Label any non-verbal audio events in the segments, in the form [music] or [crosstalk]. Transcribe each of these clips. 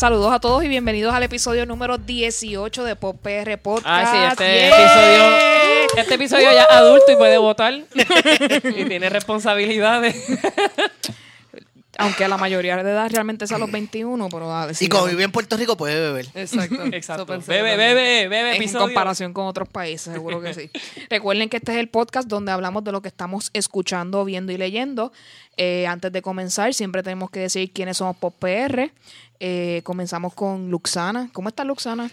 Saludos a todos y bienvenidos al episodio número 18 de Pop PR Podcast. Ah, sí, este ¡Yeah! episodio, este episodio ya es adulto y puede votar. [laughs] y tiene responsabilidades. Aunque la mayoría de edad realmente es a los 21, pero dale, Y como vive en Puerto Rico, puede beber. Exacto. Exacto. Bebe, bebe, bebe, en episodio. comparación con otros países, seguro que sí. [laughs] Recuerden que este es el podcast donde hablamos de lo que estamos escuchando, viendo y leyendo. Eh, antes de comenzar, siempre tenemos que decir quiénes somos Pop PR. Eh, comenzamos con Luxana. ¿Cómo está Luxana?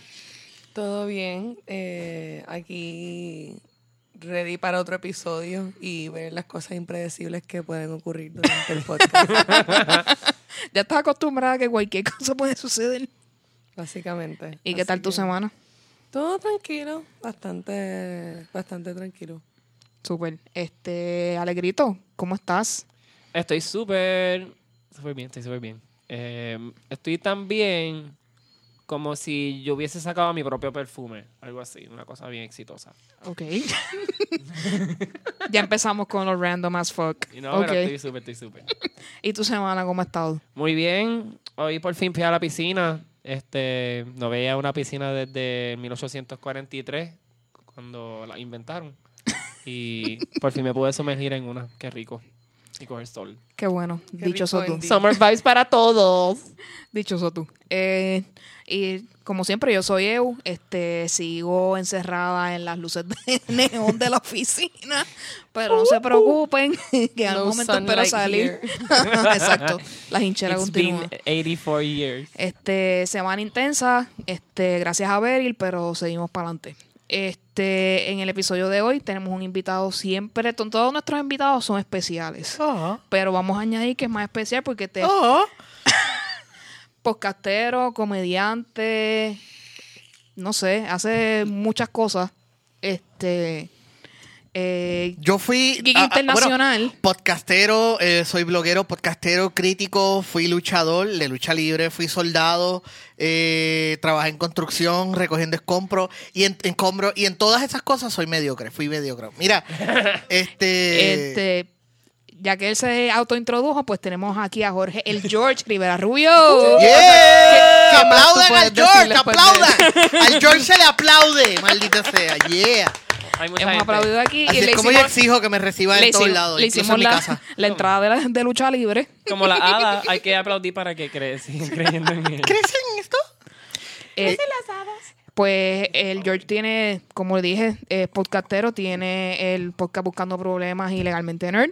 Todo bien. eh, aquí ready para otro episodio y ver las cosas impredecibles que pueden ocurrir durante el podcast. [laughs] Ya estás acostumbrada a que cualquier cosa puede suceder. básicamente. ¿Y qué Así tal tu que semana? Todo tranquilo, bastante, bastante tranquilo. Súper. Este, Alegrito, ¿cómo estás? Estoy súper, súper bien, estoy súper bien. Eh, estoy tan bien como si yo hubiese sacado mi propio perfume. Algo así, una cosa bien exitosa. Ok. [laughs] ya empezamos con los random as fuck. Y no, Ok. pero estoy súper, estoy súper. ¿Y tu semana cómo ha estado? Muy bien. Hoy por fin fui a la piscina. Este, no veía una piscina desde 1843, cuando la inventaron. Y por fin me pude sumergir en una. Qué rico. Y coger sol. Qué bueno. Qué Dichoso tú. Summer vibes para todos. [laughs] Dichoso tú. Eh, y como siempre, yo soy Eu. Este, sigo encerrada en las luces de [laughs] neón de la oficina. Pero no se preocupen, [laughs] que en algún momento espero salir. Exacto. Las hincheras It's been continúan. 84 years. Este, semana intensa, este, gracias a Beryl, pero seguimos para adelante. Este, en el episodio de hoy tenemos un invitado siempre, to- todos nuestros invitados son especiales, Ah, pero vamos a añadir que es más especial porque es ah. [laughs] podcastero, comediante, no sé, hace muchas cosas. Este, eh, Yo fui. Ah, internacional. bueno, podcastero, eh, soy bloguero, podcastero, crítico, fui luchador de lucha libre, fui soldado, eh, trabajé en construcción, recogiendo escombros y en, escombros, y en todas esas cosas soy mediocre, fui mediocre. Mira, [laughs] este. este, ya que él se autointrodujo, pues tenemos aquí a Jorge, el George Rivera Rubio. ¡Yeah! ¡Que ¿Qué tú aplaudan al George! ¡Que después de aplaudan! Al George se le aplaude, maldita sea. ¡Yeah! Hay mucha Hemos gente. aplaudido aquí Así y es le como yo hicimos, exijo que me reciban le en todos hicimos- lados, le incluso hicimos en mi la, casa. la [laughs] entrada de, la- de lucha libre. Como la hada, [laughs] hay que aplaudir para que cre sigan creyendo en él. ¿Crees en esto? Eh, Pues el George tiene, como dije, es podcastero, tiene el podcast Buscando Problemas y Legalmente Nerd.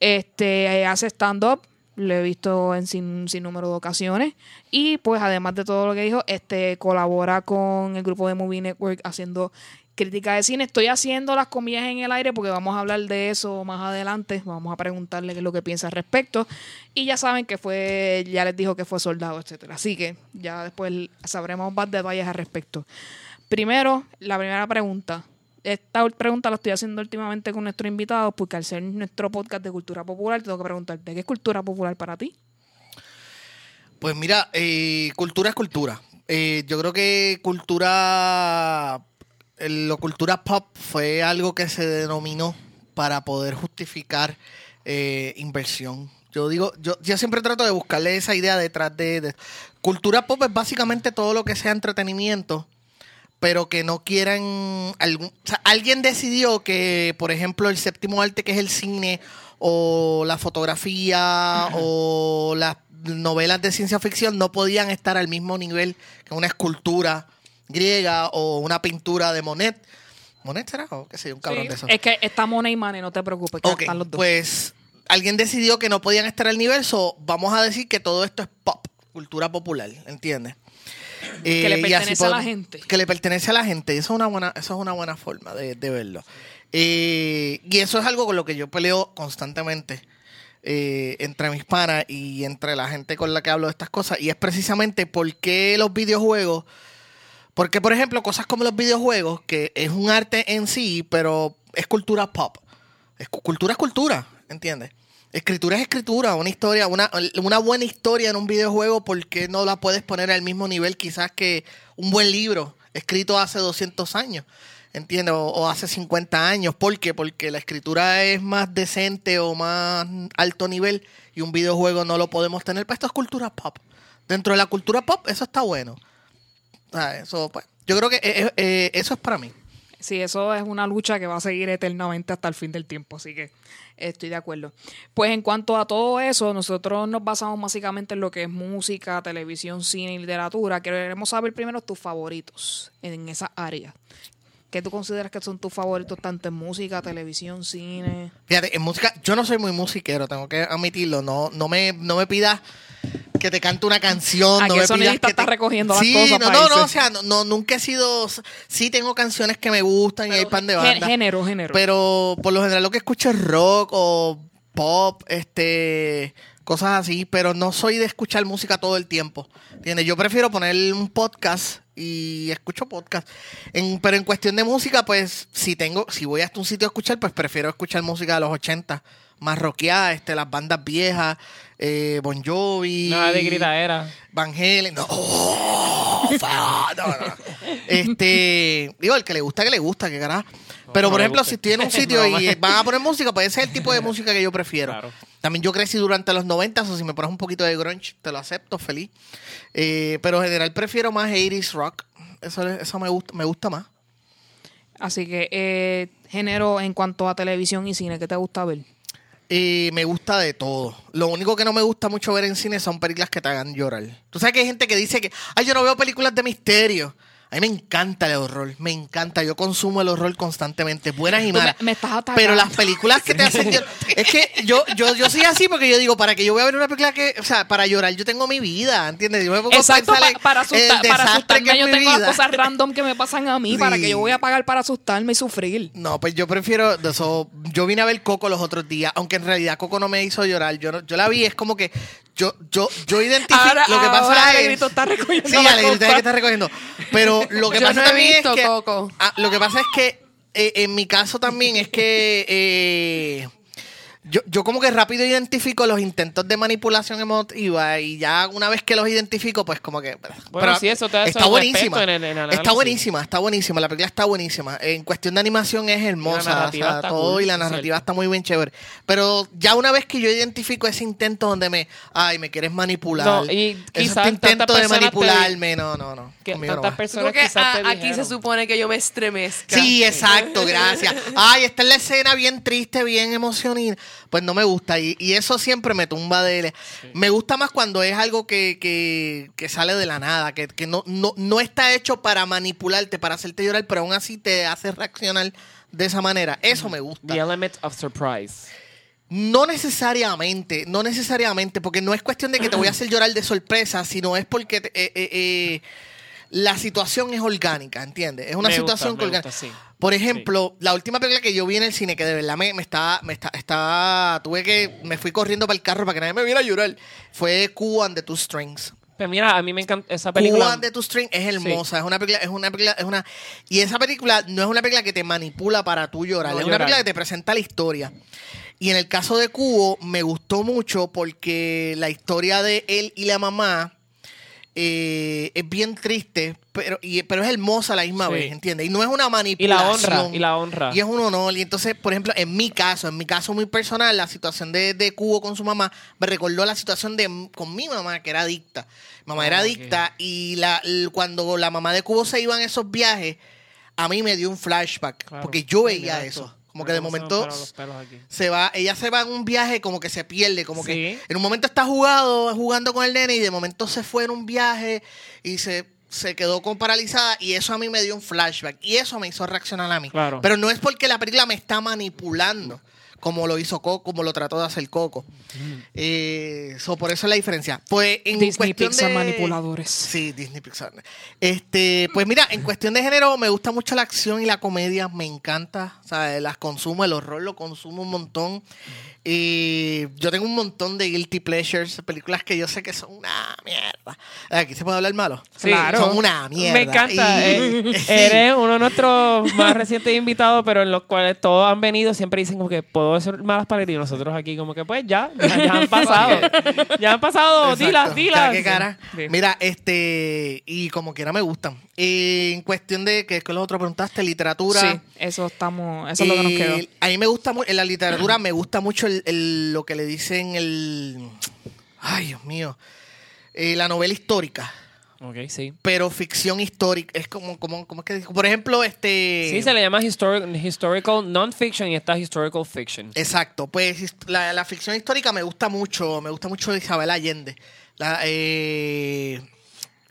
Este, eh, hace stand-up, lo he visto en sin, sin número de ocasiones. Y pues además de todo lo que dijo, este colabora con el grupo de Movie Network haciendo crítica de cine. Estoy haciendo las comillas en el aire porque vamos a hablar de eso más adelante. Vamos a preguntarle qué es lo que piensa al respecto. Y ya saben que fue, ya les dijo que fue soldado, etcétera. Así que ya después sabremos más detalles al respecto. Primero, la primera pregunta. Esta pregunta la estoy haciendo últimamente con nuestro invitado porque al ser nuestro podcast de cultura popular, tengo que preguntarte, ¿qué es cultura popular para ti? Pues mira, eh, cultura es cultura. Eh, yo creo que cultura, lo cultura pop fue algo que se denominó para poder justificar eh, inversión. Yo digo, yo, yo siempre trato de buscarle esa idea detrás de, de- cultura pop es básicamente todo lo que sea entretenimiento, pero que no quieran algún, o sea, alguien decidió que, por ejemplo, el séptimo arte que es el cine o la fotografía o las novelas de ciencia ficción no podían estar al mismo nivel que una escultura griega o una pintura de Monet. ¿Monet será? O qué sé un cabrón de eso. Es que está Money y Money, no te preocupes, que Ok, están los dos. pues alguien decidió que no podían estar al nivel, so vamos a decir que todo esto es pop, cultura popular, ¿entiendes? Que le Eh, pertenece a la gente. Que le pertenece a la gente, y eso es una buena, eso es una buena forma de, de verlo. Eh, y eso es algo con lo que yo peleo constantemente eh, entre mis panas y entre la gente con la que hablo de estas cosas, y es precisamente por qué los videojuegos porque, por ejemplo, cosas como los videojuegos, que es un arte en sí, pero es cultura pop. Es, cu- cultura es cultura, ¿entiendes? Escritura es escritura, una historia, una, una buena historia en un videojuego, ¿por qué no la puedes poner al mismo nivel quizás que un buen libro escrito hace 200 años? ¿Entiendes? O, o hace 50 años. ¿Por qué? Porque la escritura es más decente o más alto nivel y un videojuego no lo podemos tener. Pero esto es cultura pop. Dentro de la cultura pop, eso está bueno. Eso, pues, yo creo que eh, eh, eso es para mí. Sí, eso es una lucha que va a seguir eternamente hasta el fin del tiempo, así que estoy de acuerdo. Pues en cuanto a todo eso, nosotros nos basamos básicamente en lo que es música, televisión, cine y literatura. Queremos saber primero tus favoritos en esa área. ¿Qué tú consideras que son tus favoritos tanto en música, televisión, cine? Fíjate, en música, yo no soy muy musiquero, tengo que admitirlo. No, no me, no me pidas que te cante una canción. ¿A no me pidas que está te- recogiendo las sí, cosas No, no, no, o sea, no, no, nunca he sido. Sí, tengo canciones que me gustan y hay pan de banda. Género, género. Pero por lo general lo que escucho es rock o pop, este, cosas así, pero no soy de escuchar música todo el tiempo. ¿Entiendes? Yo prefiero poner un podcast y escucho podcast. En- pero en cuestión de música, pues, si tengo, si voy hasta un sitio a escuchar, pues prefiero escuchar música de los 80, más rockeada, este, las bandas viejas, eh, Bon Jovi. Nada de gritadera. Van Halen, no. [laughs] Oh, no, no. Este, digo, el que le gusta, que le gusta, que carajo. Pero, no por ejemplo, si estoy en un sitio [laughs] y van a poner música, pues ese es el tipo de [laughs] música que yo prefiero. Claro. También yo crecí durante los 90, o si me pones un poquito de grunge, te lo acepto, feliz. Eh, pero en general prefiero más 80s rock. Eso, eso me gusta, me gusta más. Así que, eh, género en cuanto a televisión y cine, ¿qué te gusta ver? Eh, me gusta de todo. Lo único que no me gusta mucho ver en cine son películas que te hagan llorar. Tú sabes que hay gente que dice que, ay, yo no veo películas de misterio. A mí me encanta el horror, me encanta. Yo consumo el horror constantemente, buenas y me- malas. me estás atacando. Pero las películas que te hacen llorar. Es que yo, yo, yo soy así porque yo digo, para que yo voy a ver una película que, o sea, para llorar, yo tengo mi vida, ¿entiendes? Yo me pongo Exacto, para, asustar, para asustarme yo tengo las cosas random que me pasan a mí, Sí. para que yo voy a pagar para asustarme y sufrir. No, pues yo prefiero eso. Yo vine a ver Coco los otros días, aunque en realidad Coco no me hizo llorar. Yo, yo la vi, es como que yo, yo, yo identifico. Ahora, lo que pasa ahora es. Alegrito está recogiendo Sí, Alegrito es que está recogiendo. Pero lo que Yo pasa no también visto es que. Coco. Ah, lo que pasa es que eh, en mi caso también es que. eh, yo, yo como que rápido identifico los intentos de manipulación emotiva y ya una vez que los identifico, pues como que... Bueno, sí, eso te Está buenísima. en el- en el está buenísima, está buenísima. La película está buenísima. En cuestión de animación es hermosa. o sea, todo cool, y la narrativa cierto. está muy bien chévere. Pero ya una vez que yo identifico ese intento donde me... Ay, me quieres manipular. No, y intento de te- manipularme. No, no, no. Que no tantas personas te a- aquí se supone que yo me estremezca. Sí, exacto, gracias. [laughs] Ay, esta es la escena bien triste, bien emocional. Pues no me gusta. Y, y eso siempre me tumba de... Me gusta más cuando es algo que, que, que sale de la nada, que, que no, no, no está hecho para manipularte, para hacerte llorar, pero aún así te hace reaccionar de esa manera. Eso me gusta. The element of surprise. No necesariamente, no necesariamente, porque no es cuestión de que te voy a hacer llorar de sorpresa, sino es porque te- eh, eh, eh, la situación es orgánica, ¿entiendes? Es una Me situación orgánica. gusta, sí. Por ejemplo, la última película que yo vi en el cine, que de verdad me, me estaba, me está, estaba, tuve que, me fui corriendo para el carro para que nadie me viera llorar, fue Cuba and the Two Strings. Pero mira, a mí me encanta esa película. and the Two Strings es hermosa, es una película, es una película, es una, y esa película no es una película que te manipula para tú llorar, No, es una película que te presenta la historia. Y en el caso de Cubo me gustó mucho porque la historia de él y la mamá eh, es bien triste, pero, y- pero es hermosa a la misma Sí. vez, ¿entiendes? Y no es una Y manipulación. la honra, y la honra. Y es un honor. Y entonces, por ejemplo, en mi caso, en mi caso muy personal, la situación de, de Cubo con su mamá me recordó la situación de con mi mamá, que era adicta. Mi mamá era Ah, adicta y la, cuando la mamá de Cubo se iba en esos viajes, a mí me dio un flashback. Claro. Porque yo veía eso. esto. Como que de momento se va, ella se va en un viaje como que se pierde, como que Sí. en un momento está jugado, jugando con el nene y de momento se fue en un viaje y se, se quedó con paralizada y eso a mí me dio un flashback y eso me hizo reaccionar a mí. Claro. Pero no es porque la película me está manipulando como lo hizo Coco, como lo trató de hacer Coco. Eh, so, por eso es la diferencia. Pues en Disney cuestión Pixar de- manipuladores. Sí, Disney Pixar. Este, pues mira, en cuestión de género me gusta mucho la acción y la comedia, me encanta, o sea, las consumo, el horror lo consumo un montón. Y yo tengo un montón de guilty pleasures, películas que yo sé que son una mierda. Aquí se puede hablar malo. Sí. Claro. Son una mierda. Me encanta. Y- eh, [laughs] sí. Eres uno de nuestros más recientes invitados, pero en los cuales todos han venido, siempre dicen como que puedo hacer malas paletas y nosotros aquí como que pues ya, ya, ya han pasado. [laughs] ya han pasado, Exacto. dilas, dilas. Qué cara. Sí. Mira, este, y como quiera me gustan. Eh, en cuestión de, que es que lo otro preguntaste, literatura. Sí, eso estamos, eso es lo que nos Eh, quedó. A mí me gusta mucho, en la literatura me gusta mucho el, el- lo que le dicen el... Ay, Dios mío. eh, la novela histórica, Ok, sí. pero ficción histórica. Es como, como, ¿cómo es que digo? Por ejemplo, este... Sí, se le llama histori- historical non-fiction y está historical fiction. Exacto, pues la, la ficción histórica me gusta mucho, me gusta mucho Isabel Allende. La, eh,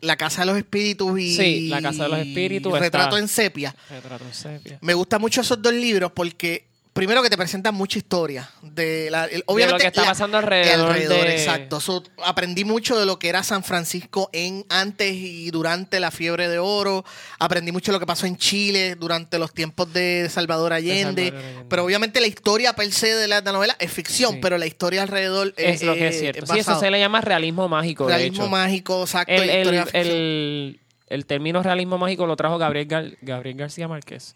la Casa de los Espíritus y Sí, La Casa de los Espíritus Retrato está- en Sepia. Retrato en sepia. Me gustan mucho esos dos libros porque primero que te presentan mucha historia de la, el- obviamente que está la- pasando alrededor de- exacto. So, aprendí mucho de lo que era San Francisco en antes y durante la fiebre de oro. Aprendí mucho de lo que pasó en Chile durante los tiempos de Salvador Allende. Salvador Allende. Pero obviamente la historia per se de la, de la novela es ficción, Sí. pero la historia alrededor Es lo que es eh, cierto. Sí, eso se le llama realismo mágico, de realismo hecho. mágico, exacto. el, el- el término realismo mágico lo trajo Gabriel, Gar- Gabriel García Márquez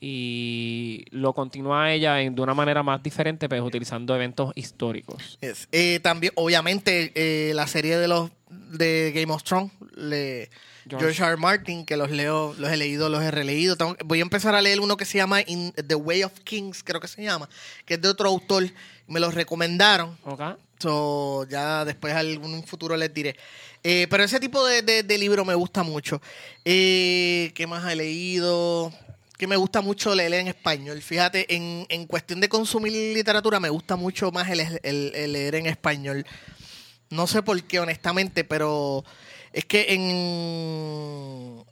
y lo continúa ella en- de una manera más diferente, pero utilizando eventos históricos. Yes. Eh, también, obviamente, eh, la serie de los de Game of Thrones, le, George. George R. Martin, que los leo, los he leído, los he releído. Tengo- voy a empezar a leer uno que se llama In The Way of Kings, creo que se llama, que es de otro autor. Me los recomendaron. ¿Ok? So, ya después en un futuro les diré. Eh, pero ese tipo de, de- de libro me gusta mucho. ¿Qué más he leído? Que me gusta mucho leer en español. Fíjate, en, en cuestión de consumir literatura, me gusta mucho más el, el- el leer en español. No sé por qué, honestamente, pero es que en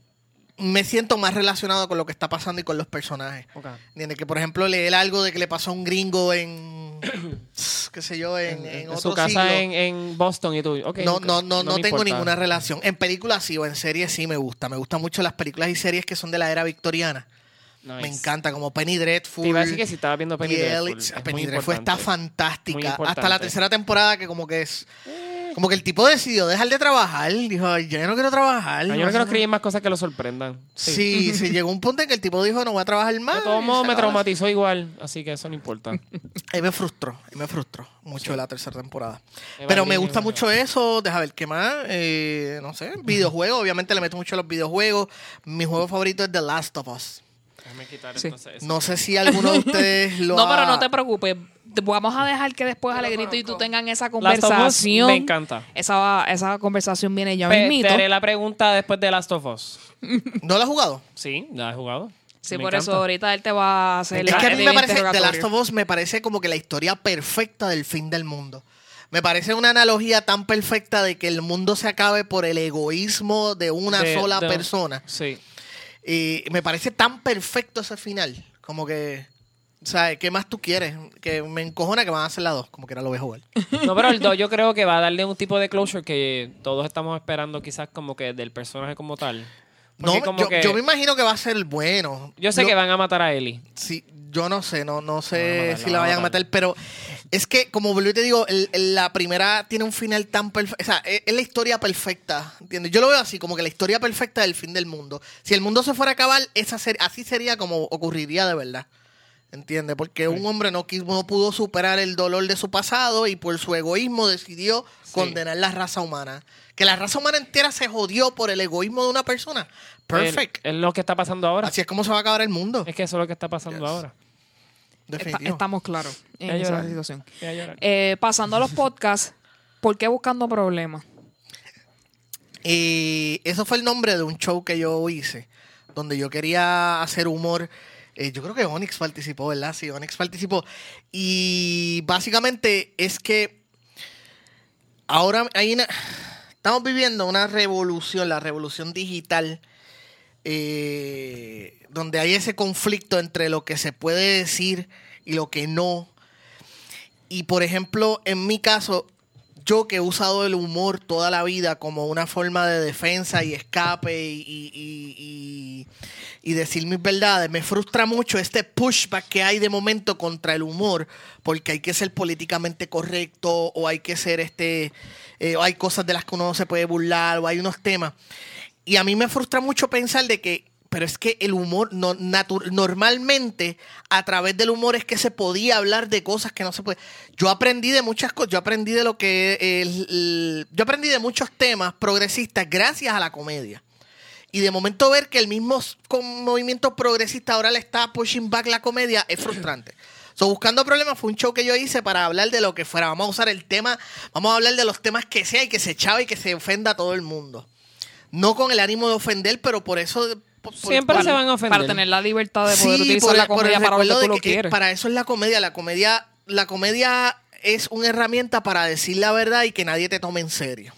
me siento más relacionado con lo que está pasando y con los personajes. Ok. ¿Entiendes? Que, por ejemplo, leer algo de que le pasó a un gringo en, [coughs] qué sé yo, en, en En otro su casa siglo. en, en Boston y tú. no, no, no, no, tengo importa. ninguna relación. En películas sí, o en series sí me gusta. Me gustan mucho las películas y series que son de la era victoriana. Nice. Me encanta, como Penny Dreadful. Te iba a decir que si estaba viendo Penny Dreadful, es Penny Dreadful está fantástica. Hasta la tercera temporada que como que es... Como que el tipo decidió dejar de trabajar. Dijo, "Ay, yo ya no quiero trabajar. Ah, yo no quiero escribir más cosas que lo sorprendan. Sí, [laughs] sí, llegó un punto en que el tipo dijo, no voy a trabajar más. De todos modos, me traumatizó igual, así que eso no importa. [laughs] Ahí me frustró, ahí me frustró mucho la tercera temporada. Pero me gusta mucho eso, deja ver qué más, eh, no sé, videojuegos, obviamente le meto mucho a los videojuegos. Mi juego favorito es The Last of Us. Déjame quitar Sí. entonces eso. No sé si alguno de ustedes [laughs] lo No, pero no te preocupes. Vamos a dejar que después Alegrito y tú tengan esa conversación. me encanta. Esa, esa conversación viene ya Pe- mismito. Te haré la pregunta después de Last of Us. [laughs] ¿No lo has jugado? Sí, la he jugado. Sí, Me por encanta. eso ahorita él te va a hacer Es que a mí me parece, The. Last of Us me parece como que la historia perfecta del fin del mundo. Me parece una analogía tan perfecta de que el mundo se acabe por el egoísmo de una De- sola de- persona. Sí. Y me parece tan perfecto ese final. Como que, o sea, ¿qué más tú quieres? Que me encojona que van a hacer la dos. Como que ahora lo voy a jugar. No, pero el 2 yo creo que va a darle un tipo de closure que todos estamos esperando quizás como que del personaje como tal. No, como yo, que- yo me imagino que va a ser bueno. Yo sé que van a matar a Ellie. Sí, yo no sé, no, no sé si la a vayan a matar. pero es que, como te digo, el- el- la primera tiene un final tan perfecto. O sea, es, es la historia perfecta, ¿entiendes? Yo lo veo así, como que la historia perfecta del fin del mundo. Si el mundo se fuera a acabar, esa ser- así sería como ocurriría de verdad. ¿Entiendes? Porque un hombre no, pudo superar el dolor de su pasado y por su egoísmo decidió condenar la raza humana. Que la raza humana entera se jodió por el egoísmo de una persona. Perfect. Es, lo que está pasando ahora. Así es como se va a acabar el mundo. Es que eso es lo que está pasando Yes. ahora. Está- estamos claros en esa llorar. situación. Eh, pasando a los podcasts, ¿por qué buscando problemas? Y eso fue el nombre de un show que yo hice, donde yo quería hacer humor. Eh, yo creo que Onyx participó, ¿verdad? Sí, Onyx participó. Y básicamente es que ahora hay una- estamos viviendo una revolución, la revolución digital, eh, donde hay ese conflicto entre lo que se puede decir y lo que no. Y por ejemplo, en mi caso, yo que he usado el humor toda la vida como una forma de defensa y escape y, decir mis verdades, me frustra mucho este pushback que hay de momento contra el humor, porque hay que ser políticamente correcto o hay que ser este, eh, o hay cosas de las que uno no se puede burlar o hay unos temas. Y a mí me frustra mucho pensar de que, pero es que el humor, no, normalmente a través del humor es que se podía hablar de cosas que no se puede. Yo aprendí de muchas cosas, yo aprendí de lo que, el- yo aprendí de muchos temas progresistas gracias a la comedia. Y de momento ver que el mismo movimiento progresista ahora le está pushing back la comedia es frustrante. So, Buscando Problemas fue un show que yo hice para hablar de lo que fuera. Vamos a usar el tema, vamos a hablar de los temas que sea y que se echaba y que se ofenda a todo el mundo. No con el ánimo de ofender, pero por eso... por- Siempre se van a ofender. Para tener la libertad de poder Sí, utilizar por- la comedia para lo que recuerdo tú de lo que- quieres. Para eso es la comedia. La comedia, la comedia es una herramienta para decir la verdad y que nadie te tome en serio.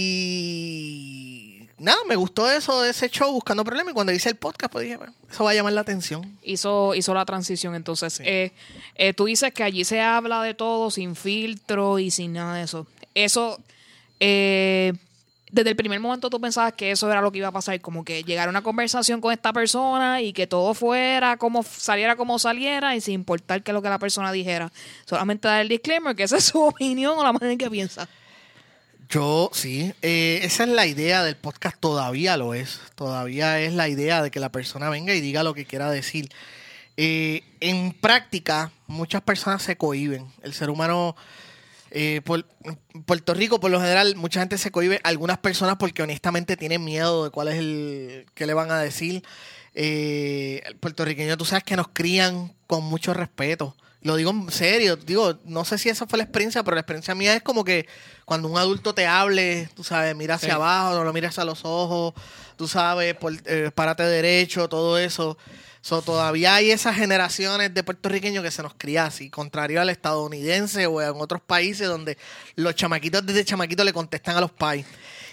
Y nada, me gustó eso de ese show buscando problemas. Y cuando hice el podcast, pues dije, bueno, eso va a llamar la atención. hizo, hizo la transición. Entonces, eh, eh, tú dices que allí se habla de todo sin filtro y sin nada de eso. Eso, eh, desde el primer momento tú pensabas que eso era lo que iba a pasar, como que llegar una conversación con esta persona y que todo fuera como saliera como saliera y sin importar qué es lo que la persona dijera. Solamente dar el disclaimer que esa es su [laughs] opinión o la manera en que piensa. Yo, sí, eh, esa es la idea del podcast, todavía lo es. Todavía es la idea de que la persona venga y diga lo que quiera decir. Eh, en práctica, muchas personas se cohiben. El ser humano, eh, por, Puerto Rico, por lo general, mucha gente se cohibe. Algunas personas porque honestamente tienen miedo de cuál es el que le van a decir. Eh, el puertorriqueño, tú sabes que nos crían con mucho respeto. Lo digo en serio, digo, no sé si esa fue la experiencia, pero la experiencia mía es como que cuando un adulto te hable, tú sabes, mira hacia Sí. abajo, no lo miras a los ojos, tú sabes, por, eh, párate derecho, todo eso. So, todavía hay esas generaciones de puertorriqueños que se nos cría así, contrario al estadounidense o en otros países donde los chamaquitos desde chamaquitos le contestan a los pais.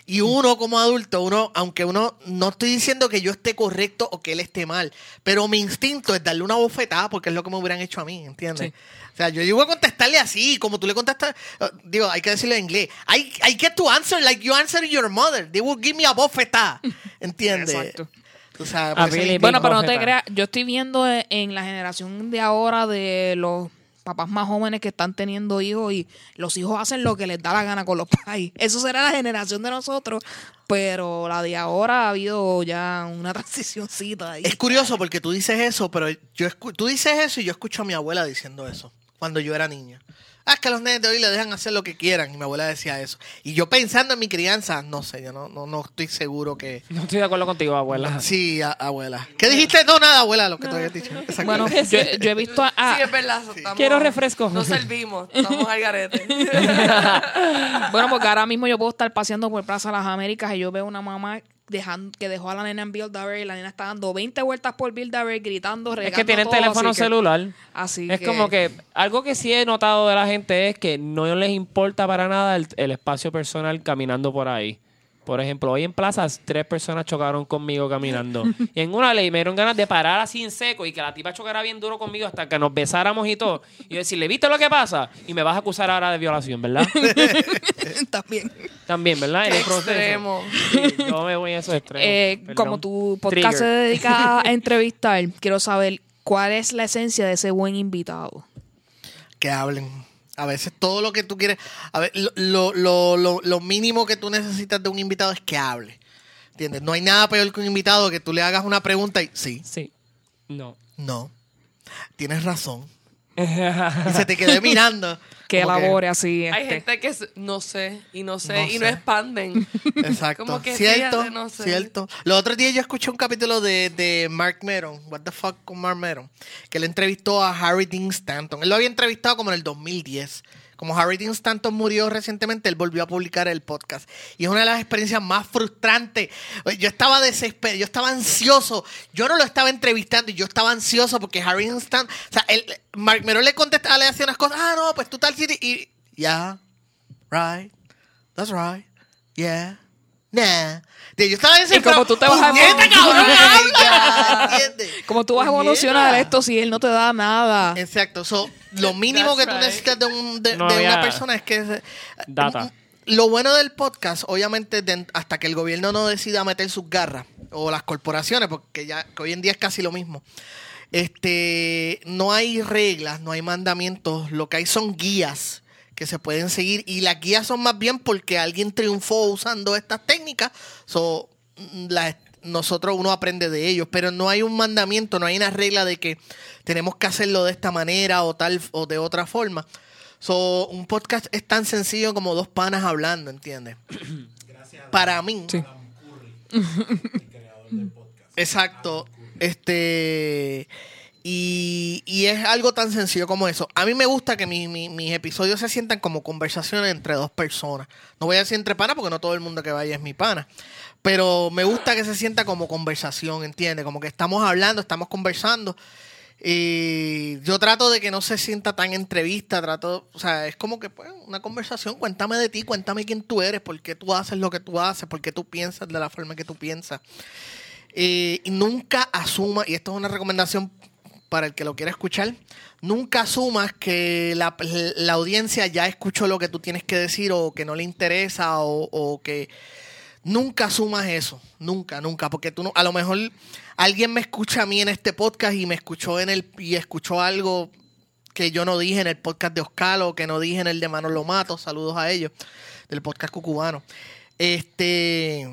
Y uno como adulto, uno, aunque uno, no estoy diciendo que yo esté correcto o que él esté mal, pero mi instinto es darle una bofetada porque es lo que me hubieran hecho a mí, ¿entiendes? Sí. O sea, yo llego a contestarle así, como tú le contestas, eh, digo, hay que decirlo en inglés. I, I get to answer like you answer your mother. They will give me a bofetada, [laughs] ¿entiendes? Exacto. O sea, A por eso Billy es- Bueno, pero no te creas, yo estoy viendo eh, en la generación de ahora de los papás más jóvenes que están teniendo hijos y los hijos hacen lo que les da la gana con los [laughs] pais. Eso será la generación de nosotros, pero la de ahora ha habido ya una [laughs] transicióncita ahí. Es curioso porque tú dices eso, pero yo escu- tú dices eso y yo escucho a mi abuela diciendo eso cuando yo era niña. Ah, es que los nenes de hoy le dejan hacer lo que quieran y mi abuela decía eso. Y yo pensando en mi crianza, no sé, yo no, no, no estoy seguro que... [laughs] No estoy de acuerdo contigo, abuela. Sí, a- abuela. ¿Qué dijiste? No, nada, abuela, lo que te había dicho. Exacto. Bueno, [laughs] yo, yo he visto a... a- sí, es verdad. estamos- Quiero refresco. No servimos. Estamos al garete. [laughs] Bueno, porque ahora mismo yo puedo estar paseando por Plaza Las Américas y yo veo una mamá dejando, que dejó a la nena en Build a Bear y la nena está dando 20 vueltas por Build a Bear gritando, Es regando que tienen todo, teléfono así que- celular. Así Es como que algo que sí he notado de la gente es que no les importa para nada el, el espacio personal caminando por ahí. Por ejemplo, hoy en plazas tres personas chocaron conmigo caminando. Y en una ley me dieron ganas de parar así en seco y que la tipa chocara bien duro conmigo hasta que nos besáramos y todo. Y decirle, ¿viste lo que pasa? Y me vas a acusar ahora de violación, ¿verdad? [laughs] también. También, ¿verdad? En el proceso. extremo. Sí, yo me voy a esos extremos. Eh, como tu podcast se dedica a [laughs] entrevistar, quiero saber cuál es la esencia de ese buen invitado. que hablen. A veces todo lo que tú quieres, a ver, lo, lo, lo, lo- mínimo que tú necesitas de un invitado es que hable. ¿Entiendes? No hay nada peor que un invitado que tú le hagas una pregunta y sí, Sí. No. no, tienes razón. [laughs] Y se te quede mirando. Que como elabore así. Hay este. gente que es- no sé y no sé No y no expanden. [laughs] Exacto. Como que cierto, fíjate, no sé. cierto. Los otros días yo escuché un capítulo de, de Mark Meron, What the fuck con Mark Meron, que le entrevistó a Harry Dean Stanton. Él lo había entrevistado como en el 2010. Como Harry Dean Stanton murió recientemente, él volvió a publicar el podcast. Y es una de las experiencias más frustrantes. Yo estaba desesperado, yo estaba ansioso. Yo no lo estaba entrevistando y yo estaba ansioso porque Harry Dean Stanton... O sea, él, Mark Meron le contestaba, le hacía unas cosas. Ah, no, pues tú tal sitio. Y ya, right, that's right, yeah. Nah. Yo estaba desesperado. como tú te vas a-. [laughs] ¿Entiendes? Como tú vas a evolucionar esto si él no te da nada. Exacto. So, lo mínimo que tú right. necesitas de, un- de- No de una persona es que... data. Lo bueno del podcast, obviamente, de- hasta que el gobierno no decida meter sus garras, o las corporaciones, porque ya que hoy en día es casi lo mismo, este, no hay reglas, no hay mandamientos, lo que hay son guías que se pueden seguir, y las guías son más bien porque alguien triunfó usando estas técnicas, so, las- nosotros uno aprende de ellos, pero no hay un mandamiento, no hay una regla de que tenemos que hacerlo de esta manera o tal o de otra forma. So, un podcast es tan sencillo como dos panas hablando, ¿entiendes? [coughs] Para mí. Sí. Exacto. Este. Y, y es algo tan sencillo como eso. A mí me gusta que mi- mi- mis episodios se sientan como conversaciones entre dos personas. No voy a decir entre panas porque no todo el mundo que vaya es mi pana. Pero me gusta que se sienta como conversación, ¿entiendes? Como que estamos hablando, estamos conversando. Y yo trato de que no se sienta tan entrevista, trato, o sea, es como que pues, una conversación, cuéntame de ti, cuéntame quién tú eres, por qué tú haces lo que tú haces, por qué tú piensas de la forma que tú piensas. Eh, y nunca asuma, y esto es una recomendación para el que lo quiera escuchar, nunca asumas que la, la audiencia ya escuchó lo que tú tienes que decir o que no le interesa o, que nunca asumas eso, nunca, nunca, porque tú no, a lo mejor alguien me escucha a mí en este podcast y me escuchó en el y escuchó algo que yo no dije en el podcast de Oscar o que no dije en el de Manolo Mato, saludos a ellos, del podcast cucubano. Este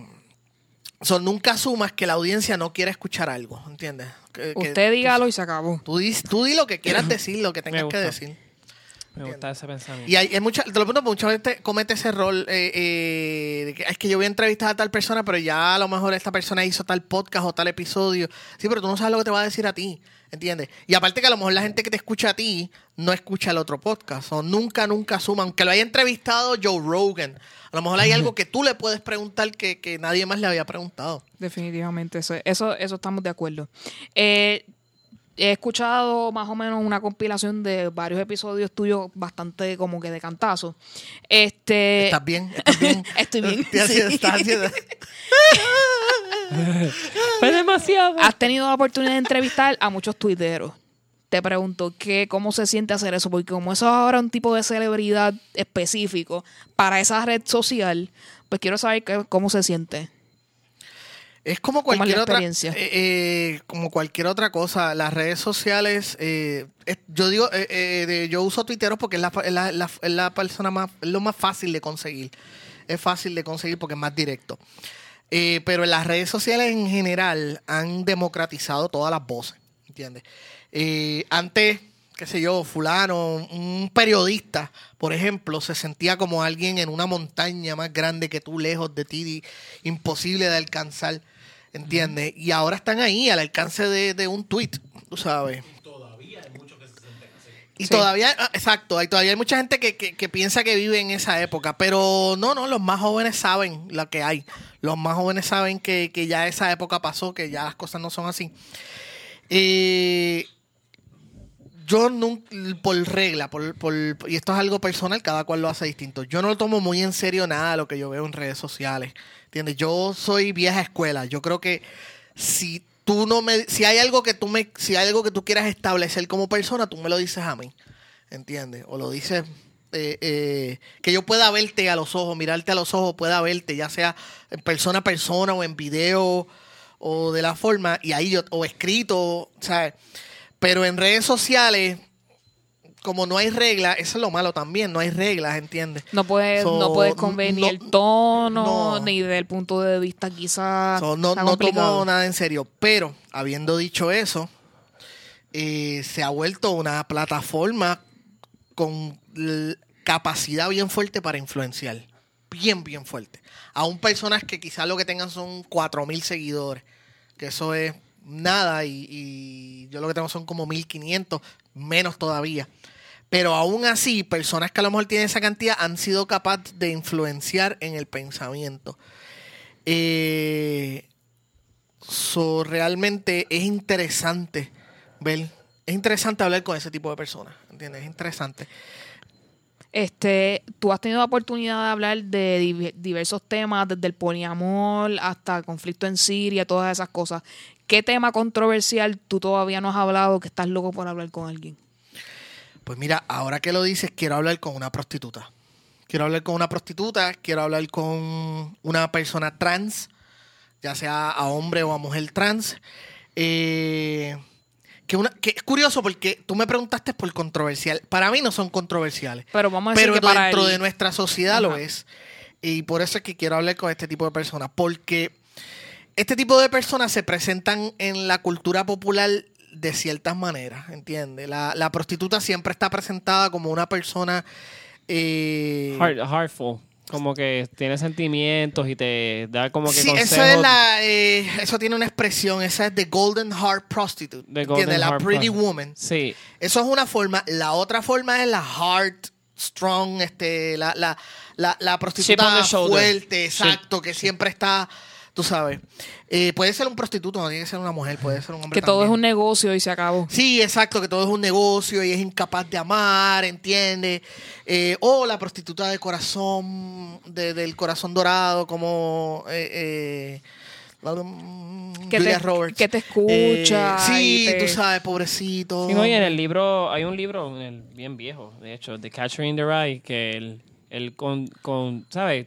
So, nunca asumas que la audiencia no quiere escuchar algo, ¿entiendes? Que- que- Usted dígalo y se acabó. Tú, dis- tú di lo que quieras decir, lo que tengas que decir. Me gusta ese pensamiento. Y hay, hay mucha, te lo pregunto, porque muchas veces comete ese rol eh, eh, de que es que yo voy a entrevistar a tal persona, pero ya a lo mejor esta persona hizo tal podcast o tal episodio. Sí, pero tú no sabes lo que te va a decir a ti, ¿entiendes? Y aparte que a lo mejor la gente que te escucha a ti no escucha el otro podcast. O nunca, nunca suma, aunque lo haya entrevistado Joe Rogan. A lo mejor hay algo que tú le puedes preguntar que, que nadie más le había preguntado. Definitivamente, eso, eso, eso estamos de acuerdo. Eh, he escuchado más o menos una compilación de varios episodios tuyos bastante como que de cantazo. Este, ¿Estás bien? ¿Estás bien? [laughs] Estoy bien, [laughs] Estás sí. [laughs] [laughs] Fue demasiado. has tenido la oportunidad de entrevistar a muchos tuiteros. Te pregunto que cómo se siente hacer eso, porque como eso es ahora un tipo de celebridad específico para esa red social, pues quiero saber qué- cómo se siente. Es como ¿Cómo es cualquier otra, experiencia? eh, eh, como cualquier otra cosa. Las redes sociales, eh, es- yo digo, eh, eh, de- yo uso Twitter porque es la, la- la- es la persona más, es lo más fácil de conseguir. Es fácil de conseguir porque es más directo. Eh, pero las redes sociales en general han democratizado todas las voces, ¿entiendes? Eh, antes, qué sé yo, fulano, un periodista, por ejemplo, se sentía como alguien en una montaña más grande que tú, lejos de ti, imposible de alcanzar, ¿entiendes? Y ahora están ahí, al alcance de, de un tweet, tú sabes. Y Sí. todavía, ah, exacto, hay, todavía hay mucha gente que, que- que piensa que vive en esa época, pero no, no, los más jóvenes saben lo que hay. Los más jóvenes saben que, que ya esa época pasó, que ya las cosas no son así. Eh, yo nunca, por regla, por, por- y esto es algo personal, cada cual lo hace distinto. Yo no lo tomo muy en serio nada lo que yo veo en redes sociales. ¿Entiendes? Yo soy vieja escuela. Yo creo que si tú no me, si hay algo que tú me, si hay algo que tú quieras establecer como persona, tú me lo dices a mí. ¿Entiendes? O lo dices eh, eh, que yo pueda verte a los ojos, mirarte a los ojos, pueda verte, ya sea en persona a persona o en video o de la forma, y ahí yo, o escrito, ¿sabes? Pero en redes sociales, como no hay reglas, eso es lo malo también, no hay reglas, ¿entiendes? No puedes, So, no puedes convenir no- el tono, no. ni desde el punto de vista quizás. So, no, no tomo nada en serio. Pero, habiendo dicho eso, eh, se ha vuelto una plataforma con capacidad bien fuerte para influenciar. Bien, bien fuerte. Aún personas que quizás lo que tengan son 4.000 seguidores. Que eso es nada y, y yo lo que tengo son como 1.500, menos todavía. Pero aún así, personas que a lo mejor tienen esa cantidad han sido capaces de influenciar en el pensamiento. Eh, realmente es interesante ver, es interesante hablar con ese tipo de personas, ¿entiendes? Es interesante. Este, tú has tenido la oportunidad de hablar de div- diversos temas, desde el poliamor hasta el conflicto en Siria, todas esas cosas. ¿Qué tema controversial tú todavía no has hablado que estás loco por hablar con alguien? Pues mira, ahora que lo dices, quiero hablar con una prostituta. Quiero hablar con una prostituta, quiero hablar con una persona trans, ya sea a hombre o a mujer trans. Eh, que, una, que es curioso porque tú me preguntaste por controversial. Para mí no son controversiales. Pero vamos a decir pero que para dentro el- de nuestra sociedad lo es. Y por eso es que quiero hablar con este tipo de personas. Porque este tipo de personas se presentan en la cultura popular de ciertas maneras, ¿entiendes? La, la prostituta siempre está presentada como una persona... eh, Heart, heartful. como que tiene sentimientos y te da como que Sí, consejos. eso es la, eh, eso tiene una expresión, esa es The Golden Heart Prostitute, The. Golden la Heart Pretty Prostitute. Woman. Sí, Eso es una forma. La otra forma es la Heart Strong, este, la, la, la, la prostituta fuerte, exacto, que siempre está, tú sabes. Eh, puede ser un prostituto, no tiene que ser una mujer, puede ser un hombre. Que todo es un negocio y se acabó. Sí, exacto, que todo es un negocio y es incapaz de amar, ¿entiendes? Eh, o la prostituta de corazón, de- del corazón dorado, como eh, eh, mm, Que Julia te- Roberts. que te escucha Eh, sí, te- tú sabes, pobrecito. Sí, no, y en el libro, hay un libro en el- bien viejo, de hecho, The Catcher in the Rye, que él, él con, con, ¿sabes?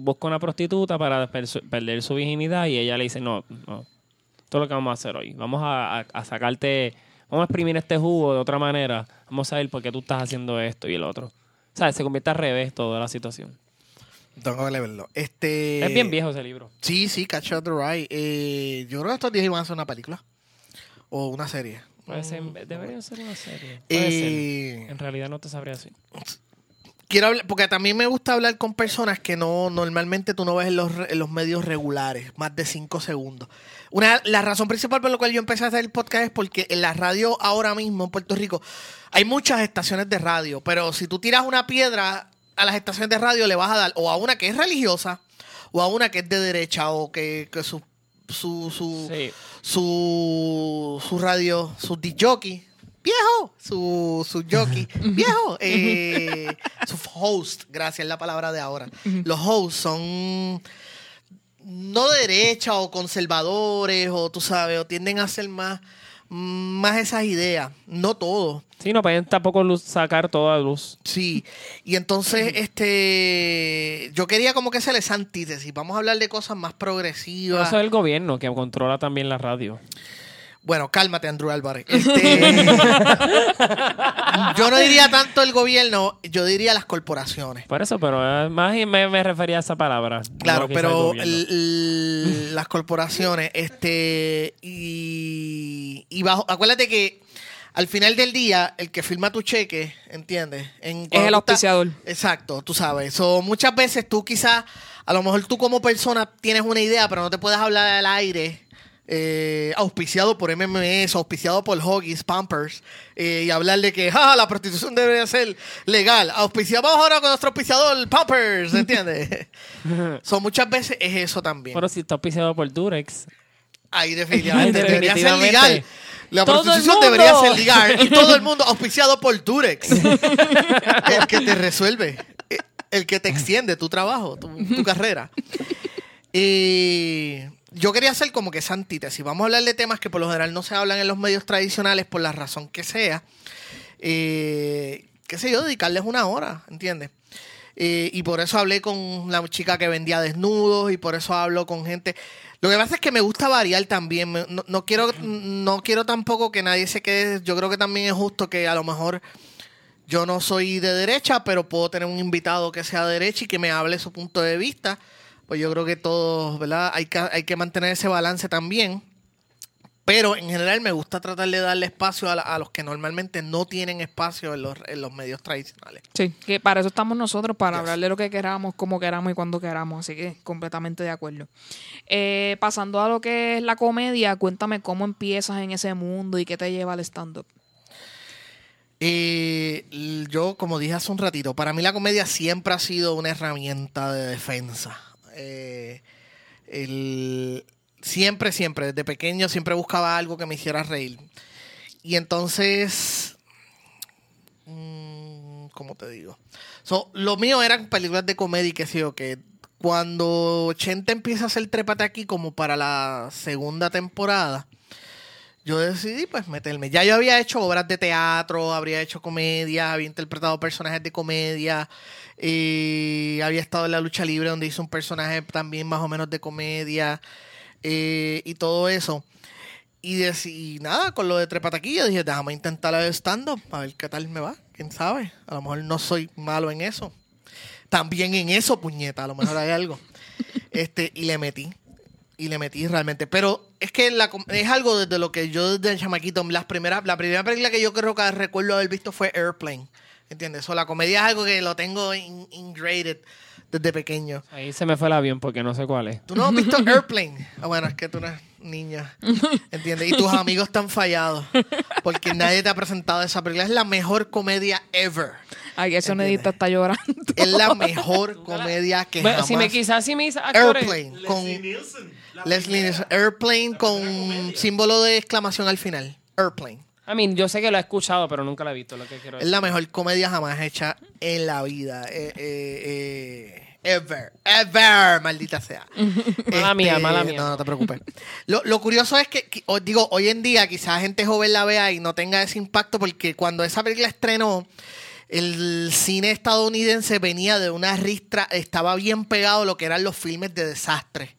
Busca una prostituta para perder su virginidad y ella le dice, no, no, esto es lo que vamos a hacer hoy. Vamos a, a- a sacarte, vamos a exprimir este jugo de otra manera. Vamos a ver por qué tú estás haciendo esto y el otro. ¿Sabes? Se convierte al revés toda la situación. Tengo que leerlo. Este... es bien viejo ese libro. Sí, sí, Catch Up the Rye. Eh, yo creo que estos días iban a hacer una película. O una serie. Puede ser, debería ser una serie. Puede Eh, ser. En realidad no te sabría decir. Quiero hablar, porque también me gusta hablar con personas que no normalmente tú no ves en los, en los medios regulares, más de cinco segundos. Una, la razón principal por la cual yo empecé a hacer el podcast es porque en la radio ahora mismo en Puerto Rico hay muchas estaciones de radio, pero si tú tiras una piedra a las estaciones de radio le vas a dar o a una que es religiosa o a una que es de derecha o que, que su, su, su, Sí. su, su radio, su jockey, viejo, su, su jockey, [laughs] viejo, eh, su host, gracias, es la palabra de ahora. Los hosts son no de derecha o conservadores o tú sabes, o tienden a ser más, más esas ideas, no todos. Sí, no pueden tampoco luz- sacar toda luz. Sí, y entonces este yo quería como que hacer esa antítesis, vamos a hablar de cosas más Pero progresivas. eso es el gobierno que controla también la radio. Bueno, cálmate, Andrew Álvarez. [laughs] Este, yo no diría tanto el gobierno, yo diría las corporaciones. Por eso, pero eh, más y me, me refería a esa palabra. Claro, no pero el- las corporaciones, este, y, y bajo, acuérdate que al final del día, el que firma tu cheque, ¿entiendes? En, Es el auspiciador. Exacto, tú sabes. So, muchas veces tú quizás, a lo mejor tú como persona tienes una idea, pero no te puedes hablar al aire. Eh, auspiciado por MMS, auspiciado por Hoggies, Pampers, eh, y hablar de que "Ja, la prostitución debería ser legal. Auspiciamos ahora con nuestro auspiciador Pampers, ¿entiendes? [laughs] so, muchas veces es eso también. Pero si está auspiciado por Durex. Ahí [laughs] definitivamente, debería ser legal. La Todo prostitución debería ser legal. Y todo el mundo [laughs] auspiciado por Durex. el que te resuelve. eh, El que te extiende tu trabajo, tu, tu carrera. Y yo quería hacer como que esa antítesis. Vamos a hablar de temas que por lo general no se hablan en los medios tradicionales por la razón que sea. Eh, qué sé yo, dedicarles una hora, ¿entiendes? Eh, y por eso hablé con la chica que vendía desnudos y por eso hablo con gente. Lo que pasa es que me gusta variar también. No, no quiero, no quiero tampoco que nadie se quede. Yo creo que también es justo que a lo mejor yo no soy de derecha, pero puedo tener un invitado que sea de derecha y que me hable su punto de vista. Pues yo creo que todos, ¿verdad? Hay que, hay que mantener ese balance también. Pero en general me gusta tratar de darle espacio a, la- a los que normalmente no tienen espacio en los, en los medios tradicionales. Sí, que para eso estamos nosotros, para Yes. hablar de lo que queramos, como queramos y cuando queramos. Así que completamente de acuerdo. Eh, pasando a lo que es la comedia, cuéntame cómo empiezas en ese mundo y qué te lleva al stand-up. Eh, yo, como dije hace un ratito, para mí la comedia siempre ha sido una herramienta de defensa. Eh, el- siempre, siempre, desde pequeño siempre buscaba algo que me hiciera reír. Y entonces, mm, ¿cómo te digo? So, lo mío eran películas de comedia y que sé yo, que cuando Chente empieza a hacer Trépate aquí como para la segunda temporada, yo decidí pues meterme. Ya yo había hecho obras de teatro, habría hecho comedia, había interpretado personajes de comedia, eh, había estado en la lucha libre donde hice un personaje también más o menos de comedia eh, y todo eso. Y, decí, nada, con lo de Trepataquilla dije, déjame intentar el stand-up, a ver qué tal me va, quién sabe. A lo mejor no soy malo en eso. También en eso, puñeta, a lo mejor hay algo. [laughs] Este, y le metí. Y le metí realmente. Pero es que la es algo desde lo que yo desde el chamaquito, las primeras, la primera película que yo creo que recuerdo haber visto fue Airplane, ¿Entiendes? O la comedia es algo que lo tengo in- ingraded desde pequeño. Ahí se me fue el avión porque no sé cuál es. ¿Tú no has visto [laughs] Airplane? Ah, bueno, es que tú no eres niña. ¿Entiendes? Y tus amigos están fallados. Porque nadie te ha presentado esa película. Es la mejor comedia ever. Ay, eso ¿Entiendes? necesita está llorando. Es la mejor [laughs] comedia que Bueno, jamás... si me quizás si mis actores. Airplane. Con Leslie Nielsen. Airplane con símbolo de exclamación al final. Airplane. I mean, yo sé que lo he escuchado, pero nunca lo he visto. Lo que quiero Es la mejor comedia jamás hecha en la vida. Eh, eh, eh, ever. Ever, maldita sea. Este, [laughs] Mala mía, mala mía. No, no te preocupes. Lo, lo curioso es que, que- os digo, hoy en día quizás gente joven la vea y no tenga ese impacto porque cuando esa película estrenó, el cine estadounidense venía de una ristra, estaba bien pegado a lo que eran los filmes de desastre.